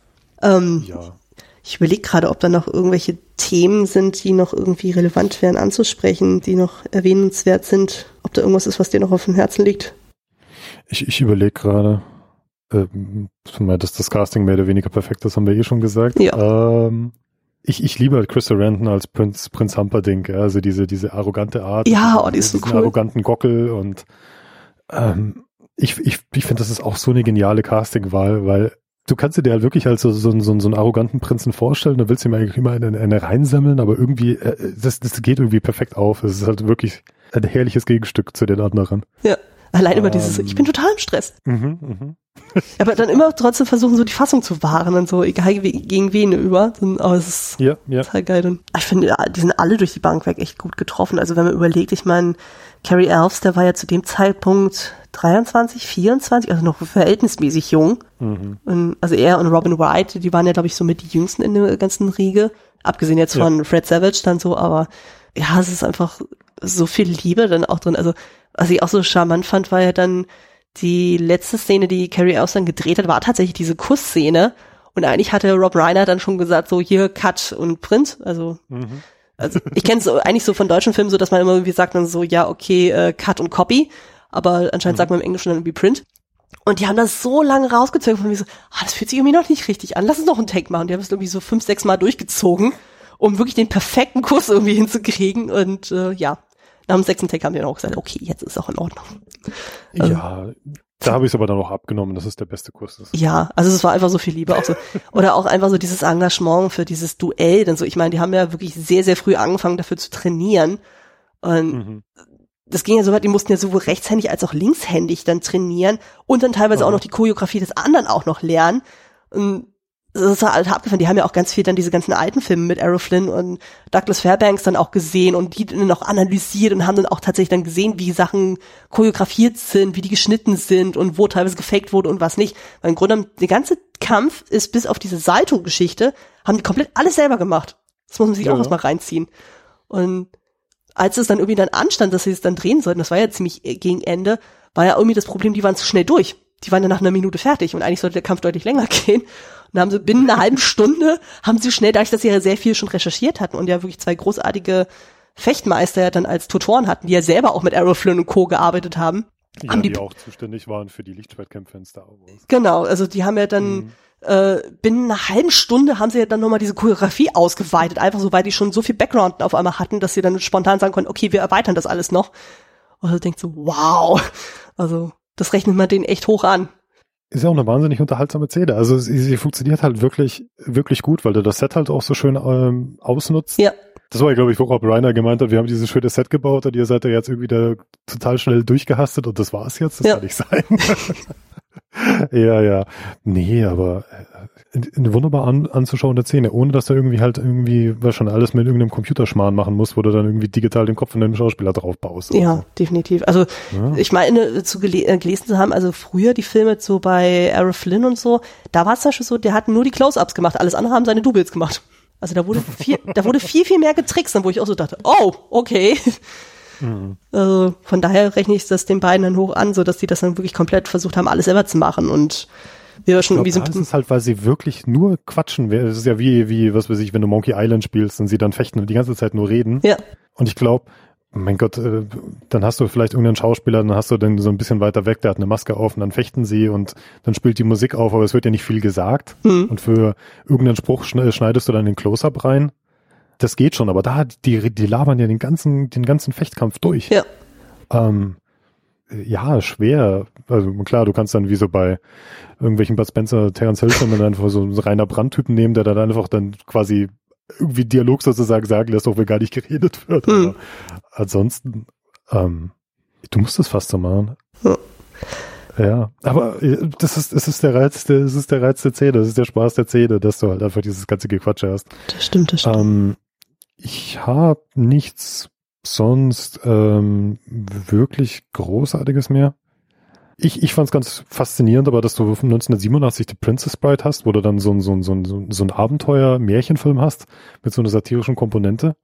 Ähm, ja. Ich überlege gerade, ob da noch irgendwelche Themen sind, die noch irgendwie relevant wären anzusprechen, die noch erwähnenswert sind. Ob da irgendwas ist, was dir noch auf dem Herzen liegt. Ich, ich überlege gerade ähm, dass das Casting mehr oder weniger perfekt ist, haben wir eh schon gesagt. Ja. Ähm, ich, ich liebe halt Chris Sarandon als Prinz, Prinz Humperdinck, also diese, diese arrogante Art. Ja, oh, die ist so cool. arroganten Gockel und ähm, ich, ich, ich finde, das ist auch so eine geniale Castingwahl, weil du kannst dir halt wirklich als so, so, so, so einen arroganten Prinzen vorstellen, da willst du ihm eigentlich immer eine, eine reinsammeln, aber irgendwie, äh, das, das geht irgendwie perfekt auf. Es ist halt wirklich ein herrliches Gegenstück zu den anderen. Ja, Allein über dieses, ich bin total im Stress. Mhm, mhm. [LAUGHS] Aber dann immer trotzdem versuchen, so die Fassung zu wahren und so, egal wie, gegen wen über. Aber es ist Ja, ja. total geil. Und ich finde, die sind alle durch die Bank weg echt gut getroffen. Also wenn man überlegt, ich meine, Carrie Elves, der war ja zu dem Zeitpunkt 23, 24, also noch verhältnismäßig jung. Mhm. Und, also er und Robin Wright, die waren ja, glaube ich, so mit die jüngsten in der ganzen Riege. Abgesehen jetzt Ja. von Fred Savage dann so, aber ja, es ist einfach so viel Liebe dann auch drin. Also, was ich auch so charmant fand, war ja dann die letzte Szene, die Carrie Elves dann gedreht hat, war tatsächlich diese Kussszene. Und eigentlich hatte Rob Reiner dann schon gesagt, so hier Cut und Print. Also, Mhm. also ich kenne es eigentlich so von deutschen Filmen so, dass man immer irgendwie sagt dann so, ja, okay, äh, Cut und Copy. Aber anscheinend sagt man im Englischen dann irgendwie Print. Und die haben das so lange rausgezogen von mir so, ah, das fühlt sich irgendwie noch nicht richtig an. Lass uns noch einen Take machen. Die haben es irgendwie so fünf, sechs Mal durchgezogen, um wirklich den perfekten Kuss irgendwie hinzukriegen. Und äh, ja, dem sechsten Take haben die dann auch gesagt, okay, jetzt ist auch in Ordnung. Also- Ja, da habe ich es aber dann auch abgenommen, dass es der beste Kurs ist. Ja, also es war einfach so viel Liebe auch so. Oder auch einfach so dieses Engagement für dieses Duell. Denn so, ich meine, die haben ja wirklich sehr, sehr früh angefangen, dafür zu trainieren. Und Mhm. das ging ja so weit, die mussten ja sowohl rechtshändig als auch linkshändig dann trainieren und dann teilweise auch Aha. noch die Choreografie des anderen auch noch lernen. Und das ist halt abgefahren. Die haben ja auch ganz viel dann diese ganzen alten Filme mit Errol Flynn und Douglas Fairbanks dann auch gesehen und die dann auch analysiert und haben dann auch tatsächlich dann gesehen, wie Sachen choreografiert sind, wie die geschnitten sind und wo teilweise gefaked wurde und was nicht. Weil im Grunde genommen, der ganze Kampf ist bis auf diese Salto-Geschichte, haben die komplett alles selber gemacht. Das muss man sich Ja, auch erstmal reinziehen. Und als es dann irgendwie dann anstand, dass sie es dann drehen sollten, das war ja ziemlich äh, gegen Ende, war ja irgendwie das Problem, die waren zu schnell durch. Die waren dann nach einer Minute fertig und eigentlich sollte der Kampf deutlich länger [LAUGHS] gehen. Und dann haben sie binnen einer halben Stunde, haben sie schnell, dadurch, dass sie ja sehr viel schon recherchiert hatten und ja wirklich zwei großartige Fechtmeister ja dann als Tutoren hatten, die ja selber auch mit Errol Flynn und Co. gearbeitet haben. Ja, Haben die, die- auch zuständig waren für die Lichtschwertkämpfe in Star Wars. Genau, also die haben ja dann Mhm. äh, binnen einer halben Stunde haben sie ja dann nochmal diese Choreografie ausgeweitet, einfach so, weil die schon so viel Background auf einmal hatten, dass sie dann spontan sagen konnten, okay, wir erweitern das alles noch. Und du denkst so, wow, also das rechnet man denen echt hoch an. Ist ja auch eine wahnsinnig unterhaltsame Szene. Also sie, sie funktioniert halt wirklich, wirklich gut, weil du das Set halt auch so schön ähm, ausnutzt. Ja, Das war ja, glaube ich, wo Rob Reiner gemeint hat, wir haben dieses schöne Set gebaut und ihr seid ja jetzt irgendwie da total schnell durchgehastet und das war's jetzt. Das Ja. kann nicht sein. [LAUGHS] ja, ja. Nee, aber äh, eine wunderbar an, anzuschauende Szene, ohne dass du irgendwie halt irgendwie, was schon alles mit irgendeinem Computerschmarrn machen musst, wo du dann irgendwie digital den Kopf von einem Schauspieler drauf baust. ja, definitiv. Also Ja. ich meine, zu gele äh, gelesen zu haben, also früher die Filme so bei Errol Flynn und so, da war es zum Beispiel so, der hat nur die Close-Ups gemacht, alles andere haben seine Doubles gemacht. Also da wurde viel, da wurde viel, viel mehr getrickst, wo ich auch so dachte, oh, okay. Mhm. Also von daher rechne ich das den beiden dann hoch an, so dass die das dann wirklich komplett versucht haben, alles selber zu machen und wir schon Ich irgendwie glaub, so da ist halt, weil sie wirklich nur quatschen. Es ist ja wie, wie, was weiß ich, wenn du Monkey Island spielst und sie dann fechten und die ganze Zeit nur reden. ja, Und ich glaube, mein Gott, äh, dann hast du vielleicht irgendeinen Schauspieler, dann hast du den so ein bisschen weiter weg, der hat eine Maske auf und dann fechten sie und dann spielt die Musik auf, aber es wird ja nicht viel gesagt. Mhm. Und für irgendeinen Spruch schne- schneidest du dann den Close-Up rein. Das geht schon, aber da, die, die labern ja den ganzen, den ganzen Fechtkampf durch. ja, Ähm, ja, schwer. Also klar, du kannst dann wie so bei irgendwelchen Bud Spencer, Terence Hill dann einfach so einen reiner Brandtypen nehmen, der dann einfach dann quasi irgendwie Dialog sozusagen sagen lässt, auch wenn gar nicht geredet wird. Hm. Ansonsten, ähm, du musst es fast so machen. Ja. Ja, aber äh, das ist, das ist der Reiz, der, das ist der Reiz der Szene, das ist der Spaß der Szene, dass du halt einfach dieses ganze Gequatsche hast. das stimmt, das stimmt. Ähm, ich habe nichts sonst ähm, wirklich Großartiges mehr. Ich, ich fand es ganz faszinierend, aber dass du 1987 The Princess Bride hast, wo du dann so ein, so ein, so ein, so ein Abenteuer-Märchenfilm hast mit so einer satirischen Komponente.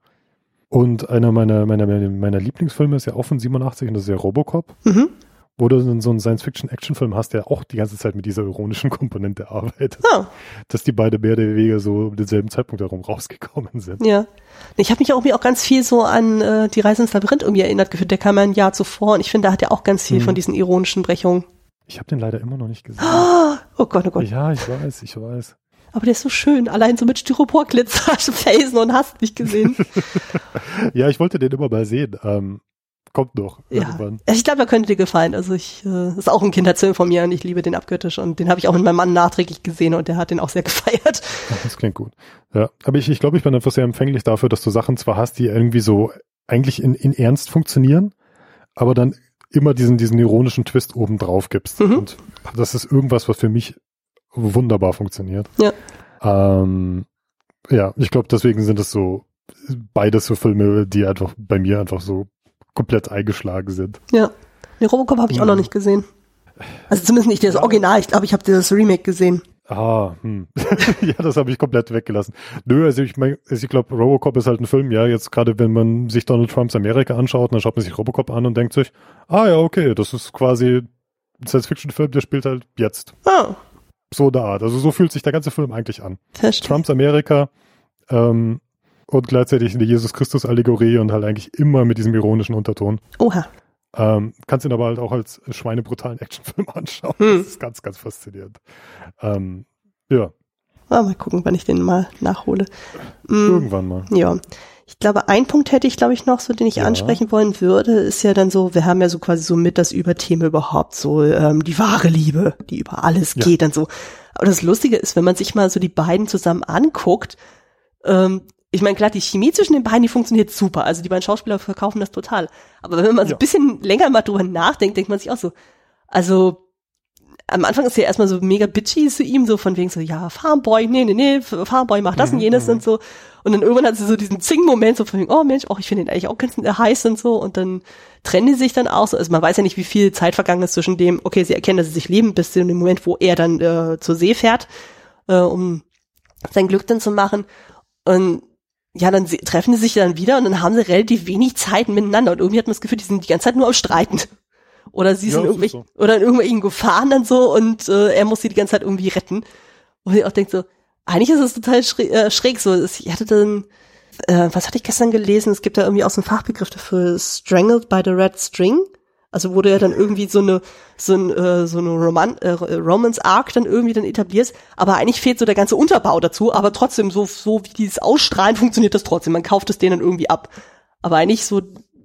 Und einer meiner, meiner, meiner Lieblingsfilme ist ja auch von 87 und das ist ja Robocop, mhm. Wo du dann so einen Science-Fiction-Action-Film hast, der auch die ganze Zeit mit dieser ironischen Komponente arbeitet. Ja, Dass die beide mehr oder weniger so um denselben Zeitpunkt herum rausgekommen sind. ja. Ich habe mich auch irgendwie auch ganz viel so an äh, die Reise ins Labyrinth irgendwie erinnert gefühlt. Der kam ja ein Jahr zuvor und ich finde, da hat er auch ganz viel Mhm. von diesen ironischen Brechungen. Ich habe den leider immer noch nicht gesehen. Oh Gott, oh Gott. Ja, ich weiß, ich weiß. Aber der ist so schön. Allein so mit Styroporglitzer, Felsen und hast nicht gesehen. [LAUGHS] Ja, ich wollte den immer mal sehen. Ähm, kommt noch ja. irgendwann. Ich glaube, er könnte dir gefallen. Also ich, äh, ist auch ein Kinderfilm von mir und ich liebe den abgöttisch und den habe ich auch mit meinem Mann nachträglich gesehen und der hat den auch sehr [LAUGHS] gefeiert. Das klingt gut. Ja, aber ich, ich glaube, ich bin einfach sehr empfänglich dafür, dass du Sachen zwar hast, die irgendwie so eigentlich in, in Ernst funktionieren, aber dann immer diesen, diesen ironischen Twist oben drauf gibst. Mhm. Und das ist irgendwas, was für mich wunderbar funktioniert. Ja. Ähm, ja, ich glaube, deswegen sind es so beides so Filme, die einfach bei mir einfach so komplett eingeschlagen sind. Ja. Den Robocop habe ich auch noch nicht gesehen. Also zumindest nicht das. Original. Ich glaube, ich habe das Remake gesehen. Ah, hm. [LAUGHS] ja, das habe ich komplett weggelassen. Nö, also ich meine, also ich glaube, Robocop ist halt ein Film, ja, jetzt gerade wenn man sich Donald Trumps Amerika anschaut, dann schaut man sich Robocop an und denkt sich, ah ja, okay, das ist quasi ein Science-Fiction-Film, der spielt halt jetzt. Oh, So eine Art. Also so fühlt sich der ganze Film eigentlich an. verstehe. Trumps Amerika ähm, und gleichzeitig eine Jesus Christus-Allegorie und halt eigentlich immer mit diesem ironischen Unterton. Oha. Ähm, kannst ihn aber halt auch als schweinebrutalen Actionfilm [LAUGHS] anschauen. Hm. Das ist ganz, ganz faszinierend. Ähm, ja, Ah, mal gucken, wann ich den mal nachhole. Mm, irgendwann mal. ja. Ich glaube, ein Punkt hätte ich, glaube ich, noch so, den ich Ja. ansprechen wollen würde, ist ja dann so, wir haben ja so quasi so mit das Überthema überhaupt, so ähm, die wahre Liebe, die über alles Ja. geht und so. Aber das Lustige ist, wenn man sich mal so die beiden zusammen anguckt, ähm, ich meine, klar, die Chemie zwischen den beiden, die funktioniert super. Also die beiden Schauspieler verkaufen das total. Aber wenn man so Ja. ein bisschen länger mal drüber nachdenkt, denkt man sich auch so, also am Anfang ist ja erstmal so mega bitchy zu ihm, so von wegen so, ja, Farmboy, nee, nee, nee, Farmboy macht das Mhm, und jenes mhm. und so. Und dann irgendwann hat sie so diesen Zing-Moment, so von wegen, oh Mensch, oh, ich finde ihn eigentlich auch ganz heiß und so. Und dann trennen die sich dann auch so. Also man weiß ja nicht, wie viel Zeit vergangen ist zwischen dem, okay, sie erkennen, dass sie sich lieben, bis zu dem Moment, wo er dann äh, zur See fährt, äh, um sein Glück dann zu machen. Und ja, dann treffen die sich dann wieder und dann haben sie relativ wenig Zeit miteinander. Und irgendwie hat man das Gefühl, die sind die ganze Zeit nur am Streiten. [LAUGHS] Oder sie Ja, sind irgendwie, so. oder in irgendwelchen Gefahren dann so und äh, er muss sie die ganze Zeit irgendwie retten. Und ich auch denkt so, eigentlich ist es total schräg, äh, schräg so. Ich hatte dann, äh, was hatte ich gestern gelesen? Es gibt da irgendwie auch so einen Fachbegriff dafür, strangled by the red string. Also du ja dann irgendwie so eine so ein äh, so eine Roman äh, Romance Arc dann irgendwie dann etablierst, aber eigentlich fehlt so der ganze Unterbau dazu, aber trotzdem so so wie dieses Ausstrahlen funktioniert das trotzdem, man kauft es denen dann irgendwie ab. Aber eigentlich so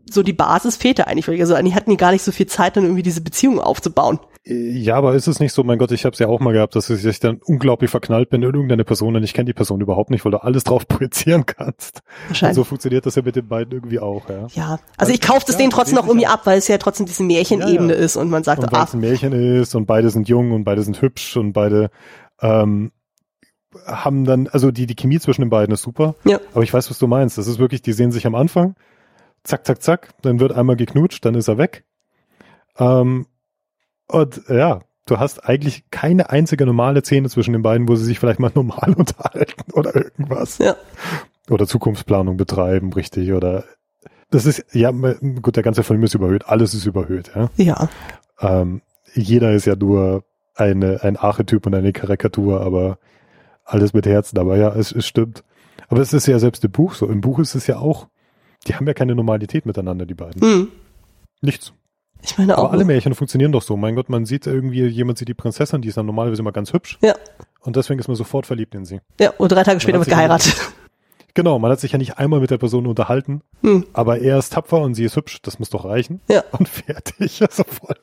so die Basis fehlt da eigentlich, also eigentlich hatten die gar nicht so viel Zeit dann irgendwie diese Beziehung aufzubauen. Ja, aber ist es nicht so, mein Gott, ich habe es ja auch mal gehabt, dass ich dann unglaublich verknallt bin in irgendeine Person und ich kenne die Person überhaupt nicht, weil du alles drauf [LAUGHS] projizieren kannst. Und Wahrscheinlich. so funktioniert das ja mit den beiden irgendwie auch, ja. ja, also ich kaufe das Ja, denen trotzdem noch irgendwie ab, weil es ja trotzdem diese Märchenebene Ja, ja. ist und man sagt, Und weil ah, es ein Märchen ist und beide sind jung und beide sind hübsch und beide ähm, haben dann, also die, die Chemie zwischen den beiden ist super. Ja. Aber ich weiß, was du meinst. Das ist wirklich, die sehen sich am Anfang, zack, zack, zack, dann wird einmal geknutscht, dann ist er weg. Ähm, und ja, du hast eigentlich keine einzige normale Szene zwischen den beiden, wo sie sich vielleicht mal [LAUGHS] normal unterhalten oder irgendwas. ja, Oder Zukunftsplanung betreiben, richtig, oder das ist, ja, gut, der ganze Film ist überhöht, alles ist überhöht, ja. ja, Ähm, jeder ist ja nur eine, ein Archetyp und eine Karikatur, aber alles mit Herzen. Aber ja, es, es stimmt. Aber es ist ja selbst im Buch so. Im Buch ist es ja auch, die haben ja keine Normalität miteinander, die beiden. hm. Nichts. Ich meine auch. Aber alle Märchen funktionieren doch so. Mein Gott, man sieht irgendwie, jemand sieht die Prinzessin, die ist dann normalerweise immer ganz hübsch. Ja. Und deswegen ist man sofort verliebt in sie. Ja, und drei Tage später wird geheiratet. [LAUGHS] Genau, man hat sich ja nicht einmal mit der Person unterhalten, Hm. aber er ist tapfer und sie ist hübsch, das muss doch reichen. Ja. [LAUGHS] Und fertig. Also voll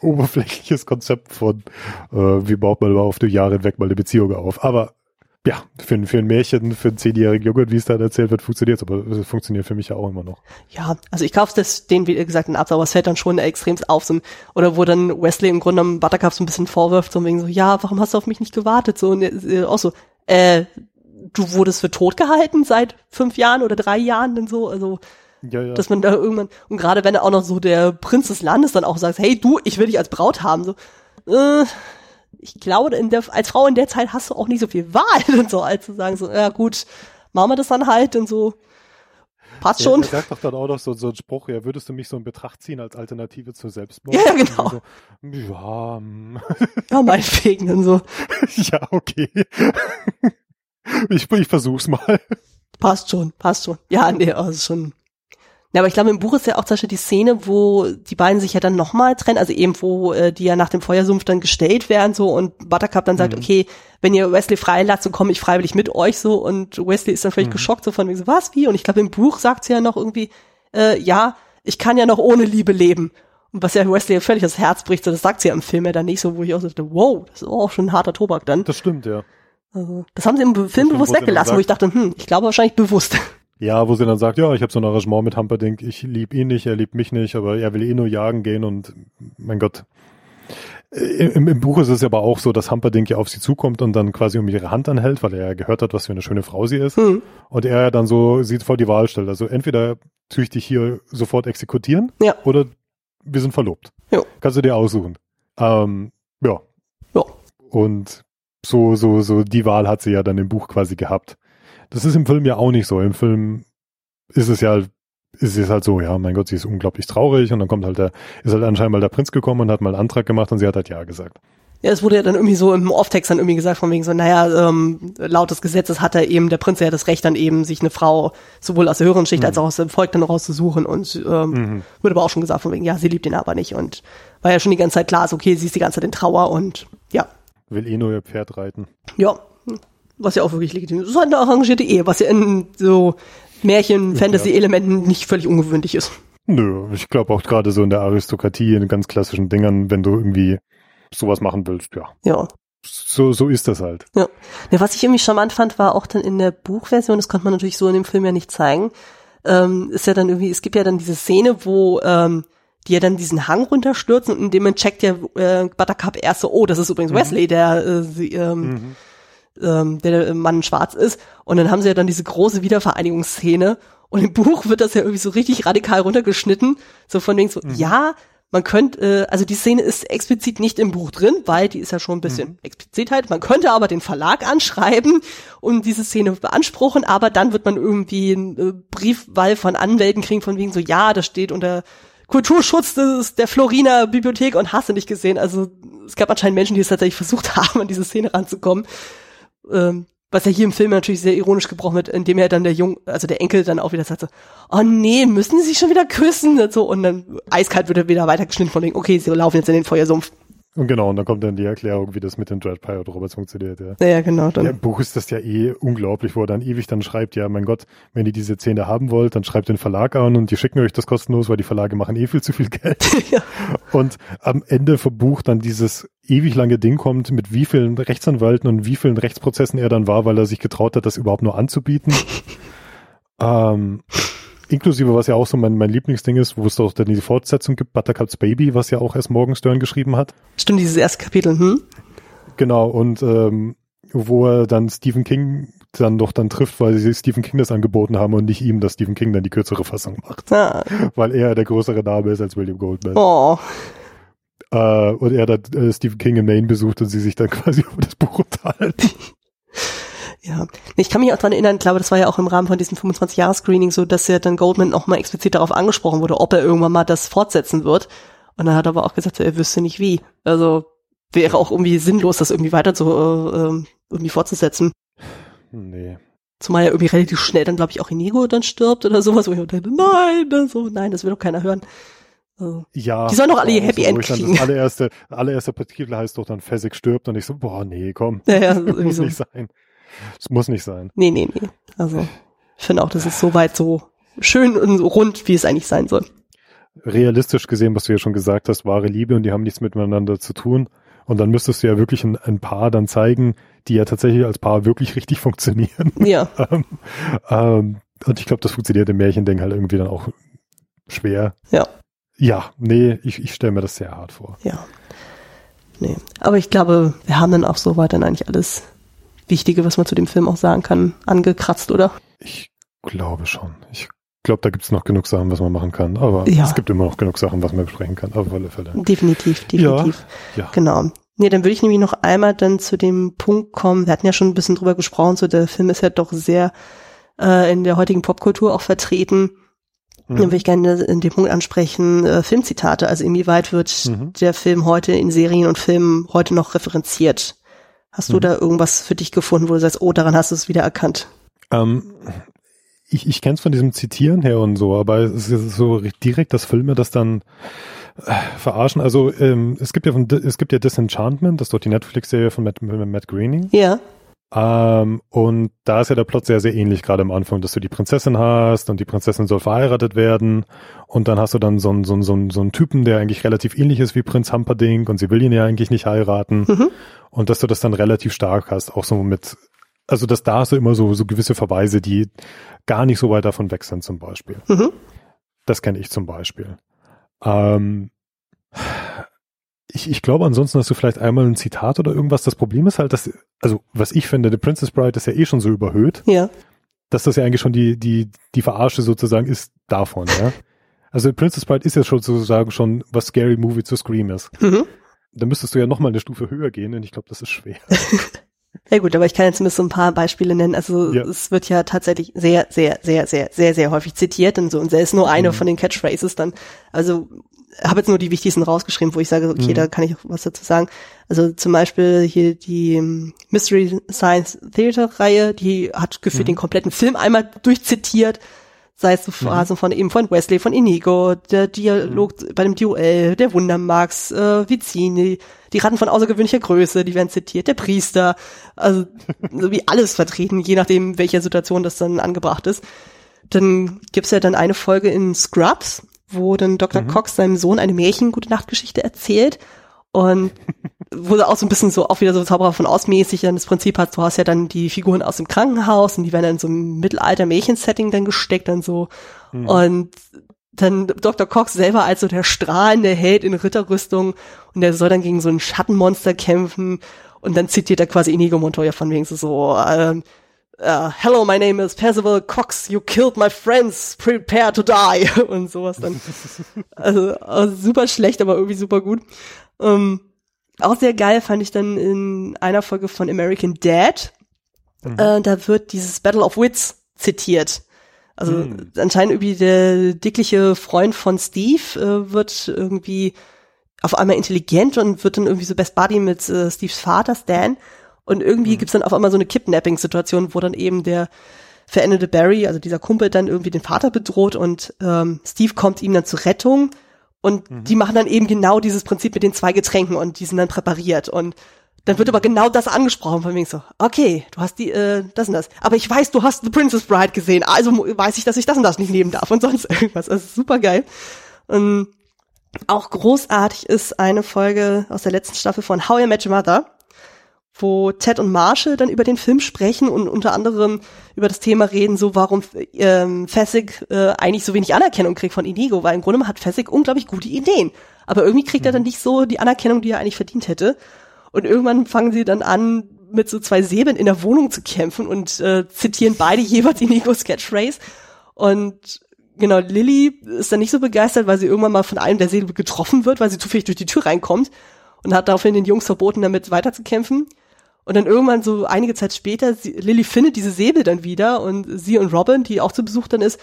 oberflächliches Konzept von, äh, wie baut man über auf die Jahre hinweg mal eine Beziehung auf. Aber ja, für, ein- für ein Märchen, für einen zehnjährigen Jungen, wie es dann erzählt wird, funktioniert aber es funktioniert für mich ja auch immer noch. Ja, also ich kaufe das den, wie gesagt, in ab, aber es fällt dann schon extrem auf. So, ein- oder wo dann Wesley im Grunde genommen Buttercup so ein bisschen vorwirft, so wegen so, ja, warum hast du auf mich nicht gewartet? So, und äh, auch so, äh, du wurdest für tot gehalten seit fünf Jahren oder drei Jahren und so, also, Ja, ja. dass man da irgendwann, und gerade wenn er auch noch so der Prinz des Landes dann auch sagt, hey, du, ich will dich als Braut haben, so, äh, ich glaube, in der, als Frau in der Zeit hast du auch nicht so viel Wahl [LAUGHS] und so, als zu sagen, so, ja gut, machen wir das dann halt und so, passt Ja, schon. Er sagt doch dann auch noch so, so einen Spruch, ja, würdest du mich so in Betracht ziehen als Alternative zur Selbstmord? Ja, ja, genau. So, ja, hm, Ja, meinetwegen und so. [LAUGHS] ja, okay. [LAUGHS] Ich, ich versuch's mal. Passt schon, passt schon. Ja, nee, also schon. Ja, aber ich glaube, im Buch ist ja auch zum Beispiel die Szene, wo die beiden sich ja dann nochmal trennen, also eben, wo äh, die ja nach dem Feuersumpf dann gestellt werden, so, und Buttercup dann sagt, Mhm. okay, wenn ihr Wesley freilasst, so komme ich freiwillig mit euch, so, und Wesley ist dann völlig Mhm. geschockt, so von wegen so, was, wie? Und ich glaube, im Buch sagt sie ja noch irgendwie, äh, ja, ich kann ja noch ohne Liebe leben. Und was ja Wesley völlig das Herz bricht, so, das sagt sie ja im Film ja dann nicht so, wo ich auch so dachte, wow, das ist auch schon ein harter Tobak dann. Das stimmt, ja. Also, das haben sie im Film Film bewusst weggelassen, wo ich dachte, hm, ich glaube wahrscheinlich bewusst. Ja, wo sie dann sagt, ja, ich habe so ein Arrangement mit Humperdinck, ich lieb ihn nicht, er liebt mich nicht, aber er will eh nur jagen gehen und mein Gott. Im, Im Buch ist es aber auch so, dass Humperdinck ja auf sie zukommt und dann quasi um ihre Hand anhält, weil er ja gehört hat, was für eine schöne Frau sie ist. Mhm. Und er dann so sieht vor die Wahl stellt. Also entweder tue ich dich hier sofort exekutieren ja. oder wir sind verlobt. Ja. Kannst du dir aussuchen. Ähm, ja. Ja. Und so, so, so die Wahl hat sie ja dann im Buch quasi gehabt. Das ist im Film ja auch nicht so. Im Film ist es ja, ist es halt so, ja, mein Gott, sie ist unglaublich traurig und dann kommt halt der, ist halt anscheinend mal der Prinz gekommen und hat mal einen Antrag gemacht und sie hat halt ja gesagt. Ja, es wurde ja dann irgendwie so im Off-Text dann irgendwie gesagt, von wegen so, naja, ähm, laut des Gesetzes hat er eben, der Prinz ja das Recht dann eben, sich eine Frau sowohl aus der höheren Schicht mhm. als auch aus dem Volk dann rauszusuchen und ähm, mhm. wurde aber auch schon gesagt, von wegen, ja, sie liebt ihn aber nicht und war ja schon die ganze Zeit klar, so, okay, sie ist die ganze Zeit in Trauer und ja. Will eh nur ihr Pferd reiten. Ja, was ja auch wirklich legitim ist. Das ist halt eine arrangierte Ehe, was ja in so Märchen-Fantasy-Elementen nicht völlig ungewöhnlich ist. Nö, ich glaube auch gerade so in der Aristokratie, in ganz klassischen Dingern, wenn du irgendwie sowas machen willst, ja. Ja. So, so ist das halt. Ja. ja. Was ich irgendwie charmant fand, war auch dann in der Buchversion, das konnte man natürlich so in dem Film ja nicht zeigen, ähm, ist ja dann irgendwie, es gibt ja dann diese Szene, wo ähm, die ja dann diesen Hang runterstürzen und in dem Moment checkt ja äh, Buttercup erst so, oh, das ist übrigens mhm. Wesley, der äh, sie, ähm, mhm ähm, der Mann schwarz ist. Und dann haben sie ja dann diese große Wiedervereinigungsszene. Und im Buch wird das ja irgendwie so richtig radikal runtergeschnitten. So von wegen so, mhm. ja, man könnte, äh, also die Szene ist explizit nicht im Buch drin, weil die ist ja schon ein bisschen mhm. explizit halt. Man könnte aber den Verlag anschreiben und diese Szene beanspruchen, aber dann wird man irgendwie einen äh, Briefwall von Anwälten kriegen, von wegen so, ja, das steht unter Kulturschutz des, der Floriner Bibliothek und hast du nicht gesehen. Also es gab anscheinend Menschen, die es tatsächlich versucht [LAUGHS] haben, an diese Szene ranzukommen ähm, was ja hier im Film natürlich sehr ironisch gebrochen wird, indem er dann der Jung, also der Enkel dann auch wieder sagt so, oh nee, müssen sie sich schon wieder küssen und so und dann eiskalt wird er wieder weitergeschnitten von wegen, okay, sie laufen jetzt in den Feuersumpf. Und genau, und dann kommt dann die Erklärung, wie das mit den Dread Pirate Robots funktioniert. Ja. ja, genau. Dann. Ja, Im Buch ist das ja eh unglaublich, wo er dann ewig dann schreibt, ja, mein Gott, wenn ihr diese Szene haben wollt, dann schreibt den Verlag an und die schicken euch das kostenlos, weil die Verlage machen eh viel zu viel Geld. [LAUGHS] ja. Und am Ende vom Buch dann dieses ewig lange Ding kommt, mit wie vielen Rechtsanwalten und wie vielen Rechtsprozessen er dann war, weil er sich getraut hat, das überhaupt nur anzubieten. [LAUGHS] ähm, Inklusive, was ja auch so mein, mein Lieblingsding ist, wo es doch dann diese Fortsetzung gibt, Buttercups Baby, was ja auch erst Morgenstern geschrieben hat. Stimmt, dieses erste Kapitel, hm? Genau, und ähm, wo er dann Stephen King dann doch dann trifft, weil sie Stephen King das angeboten haben und nicht ihm, dass Stephen King dann die kürzere Fassung macht. Ah. Weil er der größere Name ist als William Goldman. Oh. Äh, und er dann äh, Stephen King in Maine besucht und sie sich dann [LAUGHS] quasi über das Buch unterhalten. Ja, ich kann mich auch dran erinnern, ich glaube, das war ja auch im Rahmen von diesem 25-Jahres-Screening so, dass ja dann Goldman noch mal explizit darauf angesprochen wurde, ob er irgendwann mal das fortsetzen wird. Und dann hat er aber auch gesagt, er wüsste nicht wie. Also wäre auch irgendwie sinnlos, das irgendwie weiter zu, äh, ähm, irgendwie fortzusetzen. Nee. Zumal er irgendwie relativ schnell dann, glaube ich, auch Inigo dann stirbt oder sowas, wo ich dachte, nein, so, nein, das will doch keiner hören. Also, ja. Die sollen doch alle ihr Happy so, End kriegen. Das [LAUGHS] allererste, allererste Partikel heißt doch dann Phasik stirbt und ich so, boah, nee, komm. Ja, ja, [LAUGHS] muss so. nicht sein. Es muss nicht sein. Nee, nee, nee. Also, ich finde auch, das ist soweit so schön und rund, wie es eigentlich sein soll. Realistisch gesehen, was du ja schon gesagt hast, wahre Liebe und die haben nichts miteinander zu tun. Und dann müsstest du ja wirklich ein, ein Paar dann zeigen, die ja tatsächlich als Paar wirklich richtig [LAUGHS] funktionieren. Ja. ähm, ähm, und ich glaube, das funktioniert im Märchending halt irgendwie dann auch schwer. Ja. Ja, nee, ich, ich stelle mir das sehr hart vor. Ja. Nee. Aber ich glaube, wir haben dann auch soweit dann eigentlich alles Wichtige, was man zu dem Film auch sagen kann, angekratzt, oder? Ich glaube schon. Ich glaube, da gibt es noch genug Sachen, was man machen kann. Aber ja. es gibt immer noch genug Sachen, was man besprechen kann, auf alle Fälle. Definitiv, definitiv. Ja, ja. Genau. Nee, dann würde ich nämlich noch einmal dann zu dem Punkt kommen, wir hatten ja schon ein bisschen drüber gesprochen, so der Film ist ja doch sehr äh, in der heutigen Popkultur auch vertreten. Mhm. Dann würde ich gerne in dem Punkt ansprechen, äh, Filmzitate. Also inwieweit wird mhm. der Film heute in Serien und Filmen heute noch referenziert? Hast mhm. du da irgendwas für dich gefunden, wo du sagst, oh, daran hast du es wieder erkannt? Ähm, ich ich kenne es von diesem Zitieren her und so, aber es ist so direkt, dass Filme das dann äh, verarschen. Also ähm, es gibt ja von, es gibt ja Disenchantment, das ist doch die Netflix-Serie von Matt, Matt Groening. Ja. Ähm, und da ist ja der Plot sehr, sehr ähnlich gerade am Anfang, dass du die Prinzessin hast und die Prinzessin soll verheiratet werden und dann hast du dann so einen, so einen, so einen, so einen Typen, der eigentlich relativ ähnlich ist wie Prinz Humperdinck und sie will ihn ja eigentlich nicht heiraten mhm. und dass du das dann relativ stark hast, auch so mit also dass da so immer so, so gewisse Verweise, die gar nicht so weit davon weg sind zum Beispiel. Mhm. Das kenne ich zum Beispiel. Ähm, ich, ich glaube, ansonsten hast du vielleicht einmal ein Zitat oder irgendwas. Das Problem ist halt, dass, also was ich finde, The Princess Bride ist ja eh schon so überhöht. Ja. Dass das ja eigentlich schon die, die, die Verarsche sozusagen ist davon, ja. [LAUGHS] Also Princess Bride ist ja schon sozusagen schon, was Scary Movie zu Scream ist. Mhm. Da müsstest du ja nochmal eine Stufe höher gehen und ich glaube, das ist schwer. [LAUGHS] Ja gut, aber ich kann jetzt zumindest so ein paar Beispiele nennen. Also ja. es wird ja tatsächlich sehr, sehr, sehr, sehr, sehr, sehr häufig zitiert und so. Und er ist nur eine mhm. von den Catchphrases dann. Also habe jetzt nur die wichtigsten rausgeschrieben, wo ich sage, okay, mhm. da kann ich auch was dazu sagen. Also zum Beispiel hier die ähm, Mystery Science Theater Reihe, die hat gefühlt mhm. den kompletten Film einmal durchzitiert sei es so Phasen mhm. von eben von Wesley, von Inigo, der Dialog mhm. bei dem Duell, der Wundermax, äh, Vizini, die Ratten von außergewöhnlicher Größe, die werden zitiert, der Priester, also [LAUGHS] so wie alles vertreten, je nachdem, welcher Situation das dann angebracht ist. Dann gibt's ja dann eine Folge in Scrubs, wo dann Dr. Mhm. Cox seinem Sohn eine Märchen-Gute-Nacht-Geschichte erzählt und wo du auch so ein bisschen so auch wieder so Zauberer von ausmäßig dann das Prinzip hast, du hast ja dann die Figuren aus dem Krankenhaus und die werden dann in so einem Mittelalter-Märchen-Setting dann gesteckt dann so. Mhm. Und dann Dr. Cox selber als so der strahlende Held in Ritterrüstung und der soll dann gegen so ein Schattenmonster kämpfen und dann zitiert er quasi Inigo Montoya von wegen so, so ähm, uh, hello, my name is Percival Cox, you killed my friends, prepare to die [LAUGHS] und sowas dann. [LAUGHS] Also, also super schlecht, aber irgendwie super gut. Ähm, auch sehr geil fand ich dann in einer Folge von American Dad. Mhm. Äh, da wird dieses Battle of Wits zitiert. Also mhm. anscheinend irgendwie der dickliche Freund von Steve äh, wird irgendwie auf einmal intelligent und wird dann irgendwie so Best Buddy mit Steves Vater Stan. Und irgendwie mhm. gibt's dann auf einmal so eine Kidnapping-Situation, wo dann eben der verendete Barry, also dieser Kumpel, dann irgendwie den Vater bedroht und ähm, Steve kommt ihm dann zur Rettung und mhm. die machen dann eben genau dieses Prinzip mit den zwei Getränken und die sind dann präpariert. Und dann wird aber genau das angesprochen von wegen so, okay, du hast die, äh, das und das. Aber ich weiß, du hast The Princess Bride gesehen, also weiß ich, dass ich das und das nicht nehmen darf und sonst [LAUGHS] irgendwas. Also super geil. Und auch großartig ist eine Folge aus der letzten Staffel von How I Met Your Mother wo Ted und Marshall dann über den Film sprechen und unter anderem über das Thema reden, so warum ähm, Fessig äh, eigentlich so wenig Anerkennung kriegt von Inigo, weil im Grunde hat Fessig unglaublich gute Ideen. Aber irgendwie kriegt er dann mhm. nicht so die Anerkennung, die er eigentlich verdient hätte. Und irgendwann fangen sie dann an, mit so zwei Säbeln in der Wohnung zu kämpfen und äh, zitieren beide jeweils Inigos Catchphrase. Und genau, Lilly ist dann nicht so begeistert, weil sie irgendwann mal von einem der Säbel getroffen wird, weil sie zufällig durch die Tür reinkommt und hat daraufhin den Jungs verboten, damit weiterzukämpfen. Und dann irgendwann so einige Zeit später, sie, Lilly findet diese Säbel dann wieder und sie und Robin, die auch zu Besuch dann ist,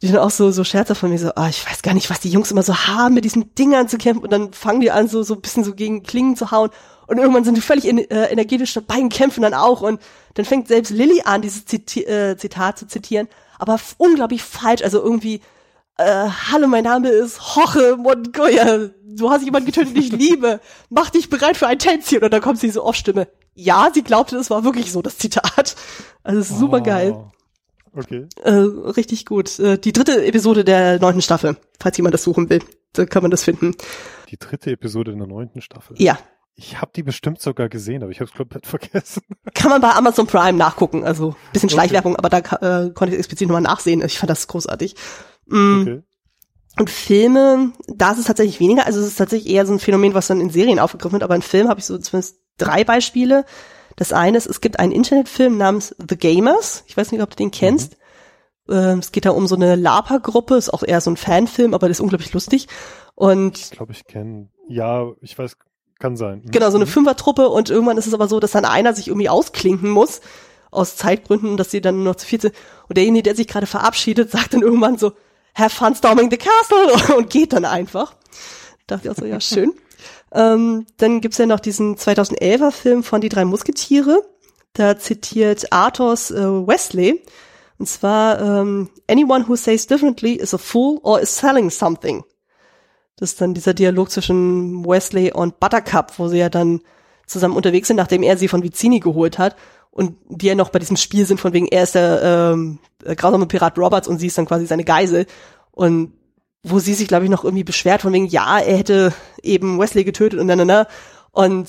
die dann auch so, so scherzhaft von mir so, ah, ich weiß gar nicht, was die Jungs immer so haben, mit diesen Dingern zu kämpfen. Und dann fangen die an, so, so ein bisschen so gegen Klingen zu hauen. Und irgendwann sind die völlig in, äh, energetisch dabei und kämpfen dann auch. Und dann fängt selbst Lilly an, dieses Ziti äh, Zitat zu zitieren, aber unglaublich falsch, also irgendwie, äh, hallo, mein Name ist Hoche Mongoya, du hast jemanden getötet, den ich liebe, mach dich bereit für ein Tänzchen. Und dann kommt diese Off-Stimme, ja, sie glaubte, es war wirklich so, das Zitat. Also es ist super geil. Oh, okay. Äh, richtig gut. Äh, die dritte Episode der neunten Staffel, falls jemand das suchen will, da kann man das finden. Die dritte Episode in der neunten Staffel? Ja. Ich habe die bestimmt sogar gesehen, aber ich habe es komplett [LAUGHS] vergessen. Kann man bei Amazon Prime nachgucken. Also bisschen Schleichwerbung, okay. aber da äh, konnte ich explizit nochmal nachsehen. Ich fand das großartig. Mm. Okay. Und Filme, da ist es tatsächlich weniger. Also es ist tatsächlich eher so ein Phänomen, was dann in Serien aufgegriffen wird. Aber in Film habe ich so zumindest drei Beispiele. Das eine ist, es gibt einen Internetfilm namens The Gamers. Ich weiß nicht, ob du den kennst. Mhm. es geht da um so eine Lapa-Gruppe, ist auch eher so ein Fanfilm, aber das ist unglaublich lustig. Und ich glaube, ich kenne. Ja, ich weiß, kann sein. Mhm. Genau, so eine mhm. Fünfertruppe und irgendwann ist es aber so, dass dann einer sich irgendwie ausklinken muss aus Zeitgründen, dass sie dann noch zu viel sind. Und derjenige, der sich gerade verabschiedet, [LAUGHS] sagt dann irgendwann so, have fun storming the castle [LAUGHS] und geht dann einfach. dachte ich auch so, ja, schön. Ähm, dann gibt's ja noch diesen 2011er Film von Die drei Musketiere. Da zitiert Arthurs äh, Wesley. Und zwar, ähm, anyone who says differently is a fool or is selling something. Das ist dann dieser Dialog zwischen Wesley und Buttercup, wo sie ja dann zusammen unterwegs sind, nachdem er sie von Vicini geholt hat. Und die ja noch bei diesem Spiel sind, von wegen, er ist der, ähm, grausame Pirat Roberts und sie ist dann quasi seine Geisel. Und wo sie sich, glaube ich, noch irgendwie beschwert von wegen, ja, er hätte eben Wesley getötet und dann, und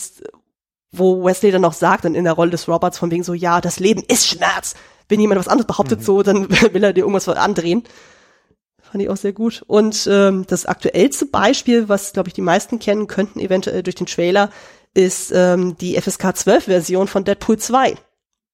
wo Wesley dann auch sagt, dann in der Rolle des Roberts von wegen so, ja, das Leben ist Schmerz. Wenn jemand was anderes behauptet mhm. so, dann [LAUGHS] will er dir irgendwas andrehen. Fand ich auch sehr gut. Und ähm, das aktuellste Beispiel, was, glaube ich, die meisten kennen könnten, eventuell durch den Trailer, ist ähm, die FSK 12 Version von Deadpool 2,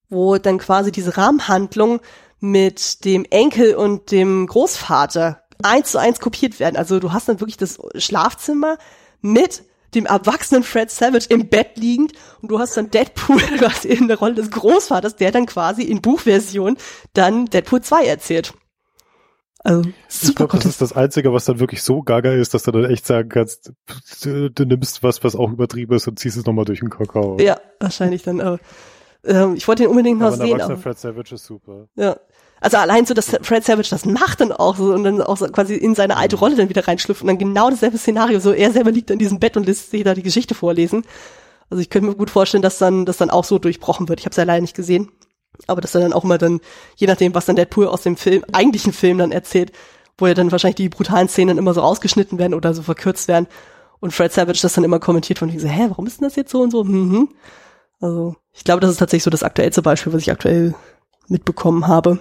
wo dann quasi diese Rahmenhandlung mit dem Enkel und dem Großvater eins zu eins kopiert werden. Also du hast dann wirklich das Schlafzimmer mit dem erwachsenen Fred Savage im Bett liegend und du hast dann Deadpool [LAUGHS] quasi in der Rolle des Großvaters, der dann quasi in Buchversion dann Deadpool 2 erzählt. Also, super ich glaube, das ist das Einzige, was dann wirklich so gaga ist, dass du dann echt sagen kannst, du, du nimmst was, was auch übertrieben ist und ziehst es nochmal durch den Kakao. Ja, wahrscheinlich dann. Aber, ähm, ich wollte ihn unbedingt noch aber sehen. Aber Fred Savage ist super. Ja. Also allein so, dass Fred Savage das macht dann auch so und dann auch so quasi in seine alte mhm. Rolle dann wieder reinschlüpft und dann genau dasselbe Szenario, so er selber liegt in diesem Bett und lässt sich da die Geschichte vorlesen. Also ich könnte mir gut vorstellen, dass dann das dann auch so durchbrochen wird. Ich habe es ja leider nicht gesehen, aber dass er dann auch mal dann, je nachdem, was dann Deadpool aus dem Film, eigentlichen Film dann erzählt, wo ja dann wahrscheinlich die brutalen Szenen immer so rausgeschnitten werden oder so verkürzt werden und Fred Savage das dann immer kommentiert von so, hä, warum ist denn das jetzt so und so? Mhm. Also ich glaube, das ist tatsächlich so das aktuellste Beispiel, was ich aktuell mitbekommen habe.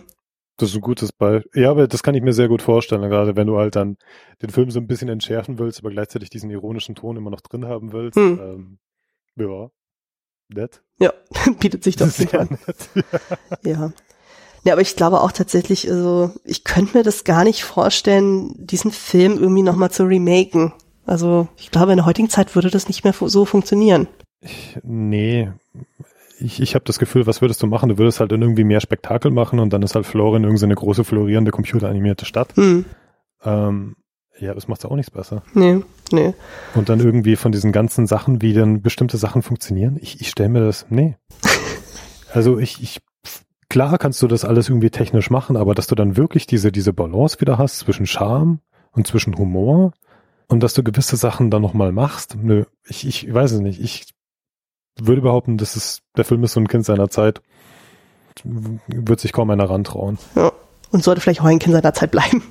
Das ist ein gutes Beispiel. Ja, aber das kann ich mir sehr gut vorstellen, gerade wenn du halt dann den Film so ein bisschen entschärfen willst, aber gleichzeitig diesen ironischen Ton immer noch drin haben willst. Hm. Ähm, ja, nett. Ja, [LAUGHS] bietet sich doch sehr an. Nett. [LAUGHS] ja. Ja, aber ich glaube auch tatsächlich, also ich könnte mir das gar nicht vorstellen, diesen Film irgendwie nochmal zu remaken. Also ich glaube, in der heutigen Zeit würde das nicht mehr so funktionieren. Ich, nee, ich, ich habe das Gefühl, was würdest du machen? Du würdest halt dann irgendwie mehr Spektakel machen und dann ist halt Florin irgendwie so eine große florierende computeranimierte Stadt. Hm. Ähm, ja, das macht auch nichts besser. Nee, nee. Und dann irgendwie von diesen ganzen Sachen, wie dann bestimmte Sachen funktionieren. Ich, ich stelle mir das, nee. [LAUGHS] also ich, ich, klar kannst du das alles irgendwie technisch machen, aber dass du dann wirklich diese, diese Balance wieder hast zwischen Charme und zwischen Humor und dass du gewisse Sachen dann nochmal machst, nö, ich, ich weiß es nicht. Ich würde behaupten, das ist, der Film ist so ein Kind seiner Zeit. Wird sich kaum einer rantrauen. Ja. Und sollte vielleicht auch ein Kind seiner Zeit bleiben.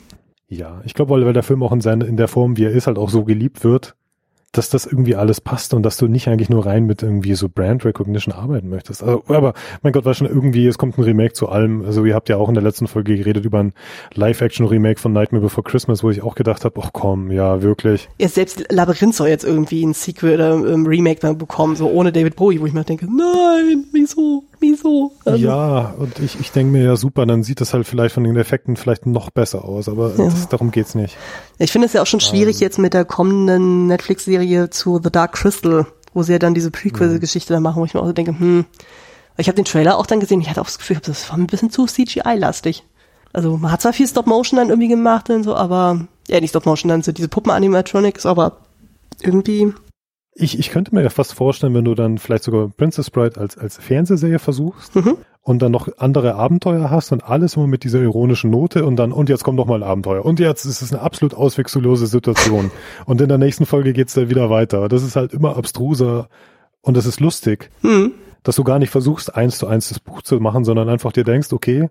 Ja, ich glaube, weil, weil der Film auch in, seine, in der Form, wie er ist, halt auch so geliebt wird, dass das irgendwie alles passt und dass du nicht eigentlich nur rein mit irgendwie so Brand Recognition arbeiten möchtest. Also, aber mein Gott, war schon irgendwie, es kommt ein Remake zu allem. Also ihr habt ja auch in der letzten Folge geredet über ein Live-Action-Remake von Nightmare Before Christmas, wo ich auch gedacht habe, ach komm, ja, wirklich. Ja, selbst Labyrinth soll jetzt irgendwie ein Sequel oder ein Remake dann bekommen, so ohne David Bowie, wo ich mir denke, nein, wieso? Wieso? Also, ja, und ich, ich denke mir ja super, dann sieht das halt vielleicht von den Effekten vielleicht noch besser aus, aber ja. das, darum geht's nicht. Ich finde es ja auch schon schwierig um, jetzt mit der kommenden Netflix-Serie zu The Dark Crystal, wo sie ja dann diese Prequel-Geschichte dann machen, wo ich mir auch so denke, hm, ich habe den Trailer auch dann gesehen, ich hatte auch das Gefühl, das war ein bisschen zu CGI-lastig. Also man hat zwar viel Stop-Motion dann irgendwie gemacht und so, aber, ja nicht Stop-Motion, dann so diese Puppen-Animatronics, aber irgendwie ich, ich könnte mir ja fast vorstellen, wenn du dann vielleicht sogar Princess Bride als, als Fernsehserie versuchst mhm. und dann noch andere Abenteuer hast und alles immer mit dieser ironischen Note und dann, und jetzt kommt noch mal ein Abenteuer. Und jetzt ist es eine absolut auswechsellose Situation. [LAUGHS] und in der nächsten Folge geht's dann wieder weiter. Das ist halt immer abstruser und das ist lustig. Mhm. Dass du gar nicht versuchst, eins zu eins das Buch zu machen, sondern einfach dir denkst, okay,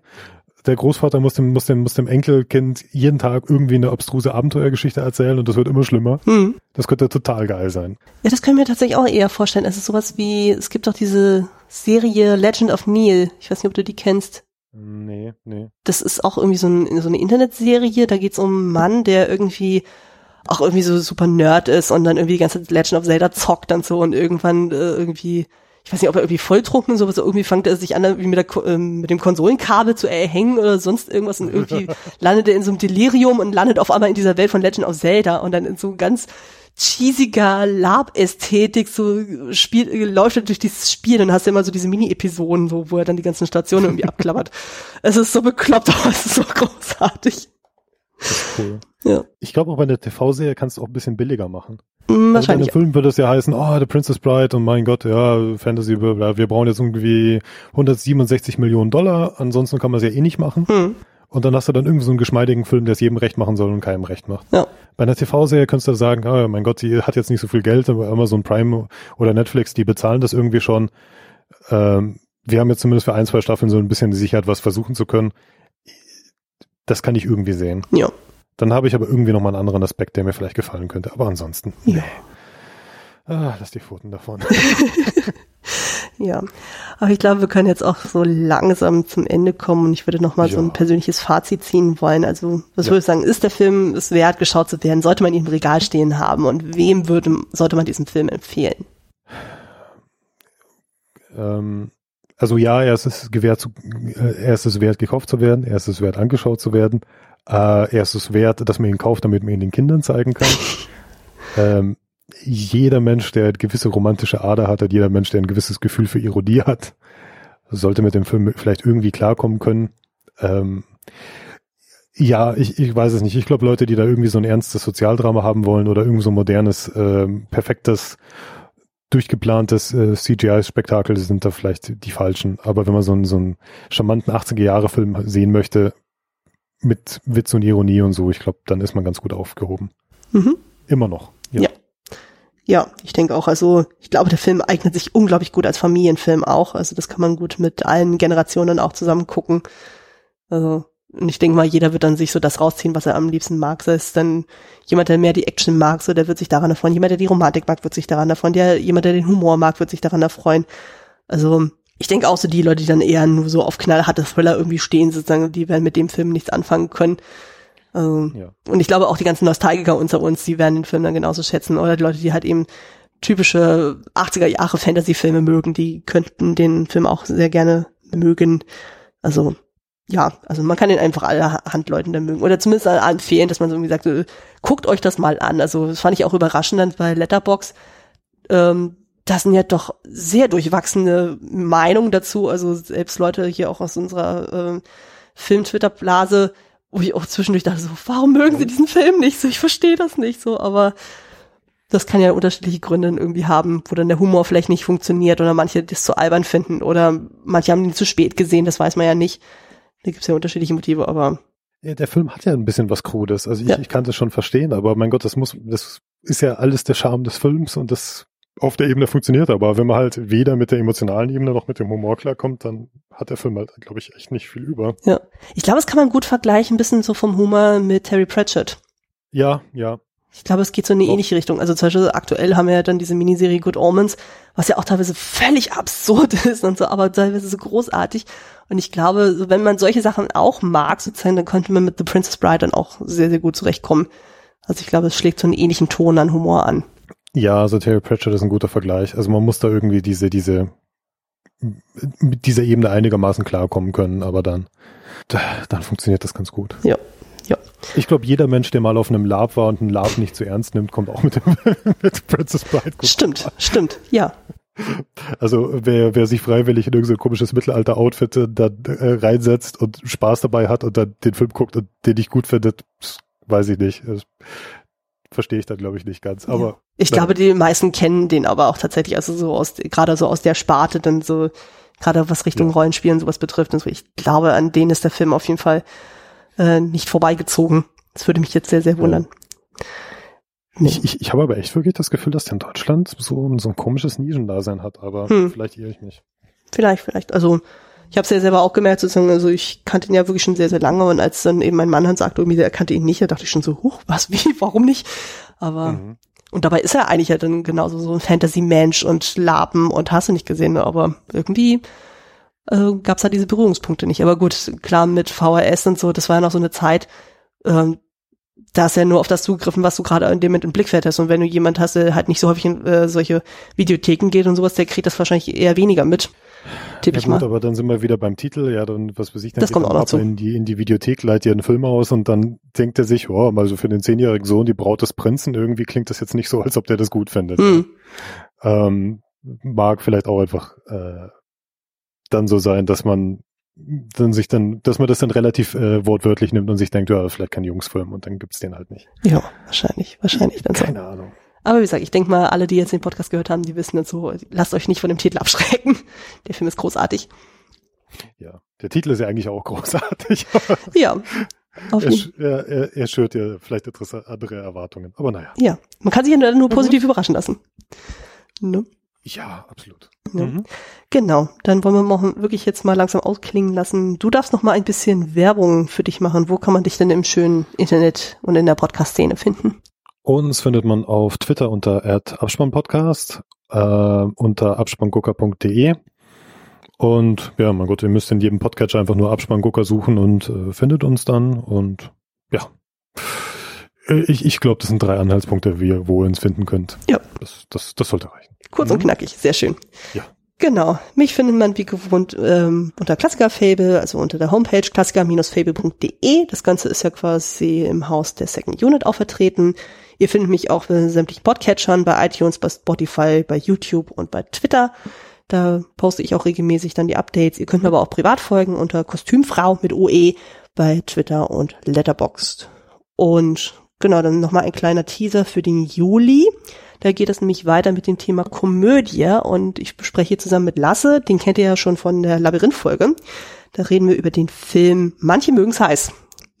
der Großvater muss dem, muss dem, muss dem Enkelkind jeden Tag irgendwie eine abstruse Abenteuergeschichte erzählen und das wird immer schlimmer. Hm. Das könnte total geil sein. Ja, das können wir tatsächlich auch eher vorstellen. Es ist sowas wie, es gibt doch diese Serie Legend of Neil. Ich weiß nicht, ob du die kennst. Nee, nee. Das ist auch irgendwie so, ein, so eine Internetserie. Da geht's um einen Mann, der irgendwie auch irgendwie so super Nerd ist und dann irgendwie die ganze Legend of Zelda zockt dann so und irgendwann äh, irgendwie ich weiß nicht, ob er irgendwie volltrunken ist, aber so irgendwie fängt er sich an, irgendwie mit, der, ähm, mit dem Konsolenkabel zu erhängen oder sonst irgendwas und irgendwie [LAUGHS] landet er in so einem Delirium und landet auf einmal in dieser Welt von Legend of Zelda und dann in so ganz cheesiger Lab-Ästhetik so spielt, läuft er durch dieses Spiel, dann hast du immer so diese Mini-Episoden, so, wo er dann die ganzen Stationen irgendwie [LAUGHS] abklappert. Es ist so bekloppt, [LAUGHS] aber es ist so großartig. Das ist cool. Ja. Ich glaube auch bei der TV-Serie kannst du auch ein bisschen billiger machen. Mm, wahrscheinlich. Also in dem Film würde es ja heißen, oh, The Princess Bride und mein Gott, ja, Fantasy, wir brauchen jetzt irgendwie 167 Millionen Dollar, ansonsten kann man es ja eh nicht machen. Hm. Und dann hast du dann irgendwie so einen geschmeidigen Film, der es jedem recht machen soll und keinem recht macht. Ja. Bei einer TV-Serie könntest du sagen, oh, mein Gott, die hat jetzt nicht so viel Geld, aber Amazon Prime oder Netflix, die bezahlen das irgendwie schon. Ähm, wir haben jetzt zumindest für ein, zwei Staffeln so ein bisschen die Sicherheit, was versuchen zu können. Das kann ich irgendwie sehen. Ja. Dann habe ich aber irgendwie nochmal einen anderen Aspekt, der mir vielleicht gefallen könnte. Aber ansonsten, ja. Ah, lass die Pfoten davon. [LAUGHS] Ja, aber ich glaube, wir können jetzt auch so langsam zum Ende kommen und ich würde noch mal ja. so ein persönliches Fazit ziehen wollen. Also, was ja. würde ich sagen, ist der Film es wert, geschaut zu werden? Sollte man ihn im Regal stehen haben und wem würde, sollte man diesen Film empfehlen? Ähm, also ja, er ist es gewährt zu, äh, er ist es wert, gekauft zu werden, er ist es wert, angeschaut zu werden, äh, er ist es wert, dass man ihn kauft, damit man ihn den Kindern zeigen kann. [LAUGHS] ähm, jeder Mensch, der eine gewisse romantische Ader hat, hat jeder Mensch, der ein gewisses Gefühl für Ironie hat, sollte mit dem Film vielleicht irgendwie klarkommen können. Ähm, ja, ich, ich weiß es nicht. Ich glaube, Leute, die da irgendwie so ein ernstes Sozialdrama haben wollen oder irgendwie so ein modernes, äh, perfektes, durchgeplantes äh, CGI-Spektakel, sind da vielleicht die falschen. Aber wenn man so einen, so einen charmanten 80er-Jahre-Film sehen möchte, mit Witz und Ironie und so, ich glaube, dann ist man ganz gut aufgehoben. Mhm. Immer noch. Ja. ja. Ja, ich denke auch. Also ich glaube, der Film eignet sich unglaublich gut als Familienfilm auch. Also das kann man gut mit allen Generationen auch zusammen gucken. Also und ich denke mal, jeder wird dann sich so das rausziehen, was er am liebsten mag. Sei es dann jemand, der mehr die Action mag, so der wird sich daran erfreuen. Jemand, der die Romantik mag, wird sich daran erfreuen. Der, jemand, der den Humor mag, wird sich daran erfreuen. Also ich denke auch so die Leute, die dann eher nur so auf knallharte Thriller irgendwie stehen, sozusagen, die werden mit dem Film nichts anfangen können. Also, ja. Und ich glaube auch die ganzen Nostalgiker unter uns, die werden den Film dann genauso schätzen. Oder die Leute, die halt eben typische 80er Jahre Fantasy-Filme mögen, die könnten den Film auch sehr gerne mögen. Also ja, also man kann den einfach alle Handleuten dann mögen. Oder zumindest empfehlen, dass man so irgendwie sagt, guckt euch das mal an. Also das fand ich auch überraschend dann bei Letterbox. Ähm, das sind ja doch sehr durchwachsene Meinungen dazu. Also selbst Leute hier auch aus unserer äh, Film-Twitter-Blase wo ich auch zwischendurch dachte so, warum mögen sie diesen Film nicht so? Ich verstehe das nicht so, aber das kann ja unterschiedliche Gründe irgendwie haben, wo dann der Humor vielleicht nicht funktioniert oder manche das zu albern finden oder manche haben ihn zu spät gesehen, das weiß man ja nicht. Da gibt's ja unterschiedliche Motive, aber ja, der Film hat ja ein bisschen was Krudes. Also ich, ja. ich kann das schon verstehen, aber mein Gott, das muss, das ist ja alles der Charme des Films und das auf der Ebene funktioniert, aber wenn man halt weder mit der emotionalen Ebene noch mit dem Humor klarkommt, dann hat der Film halt, glaube ich, echt nicht viel über. Ja. Ich glaube, das kann man gut vergleichen, ein bisschen so vom Humor mit Terry Pratchett. Ja, ja. Ich glaube, es geht so in eine ähnliche Richtung. Also zum Beispiel aktuell haben wir ja dann diese Miniserie Good Omens, was ja auch teilweise völlig absurd [LAUGHS] ist und so, aber teilweise so großartig. Und ich glaube, wenn man solche Sachen auch mag, sozusagen, dann könnte man mit The Princess Bride dann auch sehr, sehr gut zurechtkommen. Also ich glaube, es schlägt so einen ähnlichen Ton an Humor an. Ja, also Terry Pratchett ist ein guter Vergleich. Also man muss da irgendwie diese, diese, mit dieser Ebene einigermaßen klarkommen können, aber dann, dann funktioniert das ganz gut. Ja. Ja. Ich glaube, jeder Mensch, der mal auf einem Lab war und einen Lab nicht zu ernst nimmt, kommt auch mit, dem, [LAUGHS] mit Princess Bride gut. Stimmt, stimmt, ja. Also wer, wer sich freiwillig in irgendein komisches Mittelalter-Outfit da äh, reinsetzt und Spaß dabei hat und dann den Film guckt und den nicht gut findet, weiß ich nicht verstehe ich da glaube ich nicht ganz. Aber ja. ich glaube, die meisten kennen den aber auch tatsächlich, also so aus gerade so aus der Sparte, dann so gerade was Richtung ja. Rollenspielen sowas betrifft. Und so. Ich glaube, an denen ist der Film auf jeden Fall äh, nicht vorbeigezogen. Das würde mich jetzt sehr sehr wundern. Ja. Nee. Ich, ich, ich habe aber echt wirklich das Gefühl, dass der in Deutschland so, so ein komisches Nischendasein hat, aber hm. vielleicht irre ich mich. Vielleicht, vielleicht. Also ich habe es ja selber auch gemerkt, sozusagen, also ich kannte ihn ja wirklich schon sehr, sehr lange und als dann eben mein Mann dann sagte, irgendwie, er kannte ihn nicht, da dachte ich schon so, huch, was, [LAUGHS] wie, warum nicht? Aber, mhm. und dabei ist er eigentlich ja dann genauso so ein Fantasy-Mensch und Lapen und hast du nicht gesehen, aber irgendwie äh, gab es halt diese Berührungspunkte nicht. Aber gut, klar, mit VHS und so, das war ja noch so eine Zeit, ähm, da ist ja nur auf das zugegriffen, was du gerade in dem Moment im Blickfeld hast. Und wenn du jemand hast, der halt nicht so häufig in äh, solche Videotheken geht und sowas, der kriegt das wahrscheinlich eher weniger mit. Tipp ja, ich gut, mal. aber dann sind wir wieder beim Titel, ja, dann, was weiß ich, dann das kommt auch noch zu. in die, in die Videothek, leitet ihr einen Film aus und dann denkt er sich, oh, mal so für den zehnjährigen Sohn, die Braut des Prinzen, irgendwie klingt das jetzt nicht so, als ob der das gut findet. Mhm. Ähm, mag vielleicht auch einfach äh, dann so sein, dass man dann sich dann, dass man das dann relativ äh, wortwörtlich nimmt und sich denkt, ja, vielleicht kein Jungsfilm und dann gibt's den halt nicht. Ja, wahrscheinlich, wahrscheinlich dann Keine so. Ahnung. Aber wie gesagt, ich denke mal, alle, die jetzt den Podcast gehört haben, die wissen jetzt so, lasst euch nicht von dem Titel abschrecken. Der Film ist großartig. Ja, der Titel ist ja eigentlich auch großartig. [LAUGHS] ja. Auf er, er, er schürt ja vielleicht andere Erwartungen, aber naja. Ja, man kann sich ja nur positiv mhm. überraschen lassen. Ne? Ja, absolut. Ja. Mhm. Genau, dann wollen wir mal wirklich jetzt mal langsam ausklingen lassen. Du darfst noch mal ein bisschen Werbung für dich machen. Wo kann man dich denn im schönen Internet und in der Podcast-Szene finden? Uns findet man auf Twitter unter Abspannpodcast, äh, unter abspanngucker.de. Und ja, mein Gott, ihr müsst in jedem Podcatcher einfach nur Abspanngucker suchen und äh, findet uns dann. Und ja, ich, ich glaube, das sind drei Anhaltspunkte, wie ihr, wo ihr uns finden könnt. Ja. Das, das, das sollte reichen. Kurz und knackig, sehr schön. Ja. Genau. Mich findet man wie gewohnt ähm, unter Klassikerfable, also unter der Homepage klassiker-fable.de. Das Ganze ist ja quasi im Haus der Second Unit auch vertreten. Ihr findet mich auch bei sämtlichen Podcatchern, bei iTunes, bei Spotify, bei YouTube und bei Twitter. Da poste ich auch regelmäßig dann die Updates. Ihr könnt mir aber auch privat folgen unter Kostümfrau mit OE bei Twitter und Letterboxd. Und genau, dann nochmal ein kleiner Teaser für den Juli. Da geht es nämlich weiter mit dem Thema Komödie und ich bespreche hier zusammen mit Lasse, den kennt ihr ja schon von der Labyrinth-Folge. Da reden wir über den Film Manche mögen's heiß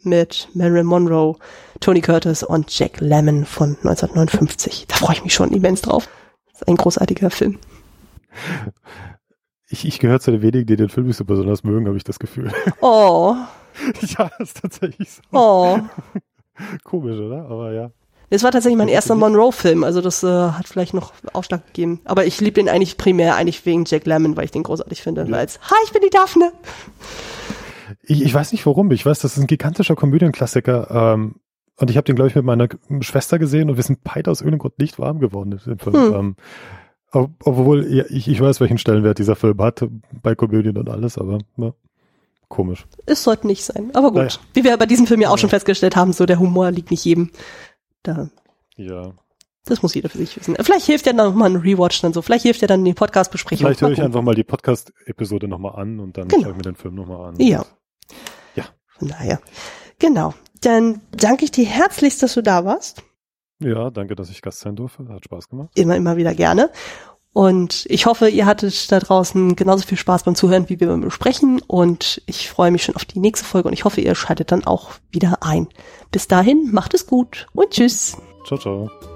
mit Marilyn Monroe, Tony Curtis und Jack Lemmon von 1959. Da freue ich mich schon immens drauf. Das ist ein großartiger Film. Ich, ich gehöre zu den wenigen, die den Film nicht so besonders mögen, habe ich das Gefühl. Oh, [LAUGHS] ja, ist tatsächlich so. oh. [LAUGHS] Komisch, oder? Aber ja. Das war tatsächlich mein erster Monroe-Film, also das äh, hat vielleicht noch Ausschlag gegeben. Aber ich liebe den eigentlich primär eigentlich wegen Jack Lemmon, weil ich den großartig finde. Ja. Als, hi, ich bin die Daphne. Ich, ich weiß nicht warum. Ich weiß, das ist ein gigantischer Komödienklassiker. Ähm, und ich habe den, glaube ich, mit meiner Schwester gesehen und wir sind beide aus irgendeinem Grund nicht warm geworden. Hm. Ähm, ob, obwohl, ja, ich, ich weiß, welchen Stellenwert dieser Film hat bei Komödien und alles, aber ja, komisch. Es sollte nicht sein. Aber gut. Naja. Wie wir bei diesem Film ja auch schon festgestellt haben, so der Humor liegt nicht jedem. Da, Ja. das muss jeder für sich wissen. Vielleicht hilft ja dann noch mal ein Rewatch dann so. Vielleicht hilft ja dann die Podcast-Besprechung. Vielleicht höre ich einfach mal die Podcast-Episode nochmal an und dann Genau. schaue ich mir den Film nochmal an. Ja. Ja. Von daher. Genau. Dann danke ich dir herzlichst, dass du da warst. Ja, danke, dass ich Gast sein durfte. Hat Spaß gemacht. Immer, immer wieder gerne. Und ich hoffe, ihr hattet da draußen genauso viel Spaß beim Zuhören, wie wir beim Besprechen. Und ich freue mich schon auf die nächste Folge und ich hoffe, ihr schaltet dann auch wieder ein. Bis dahin, macht es gut und tschüss. Ciao, ciao.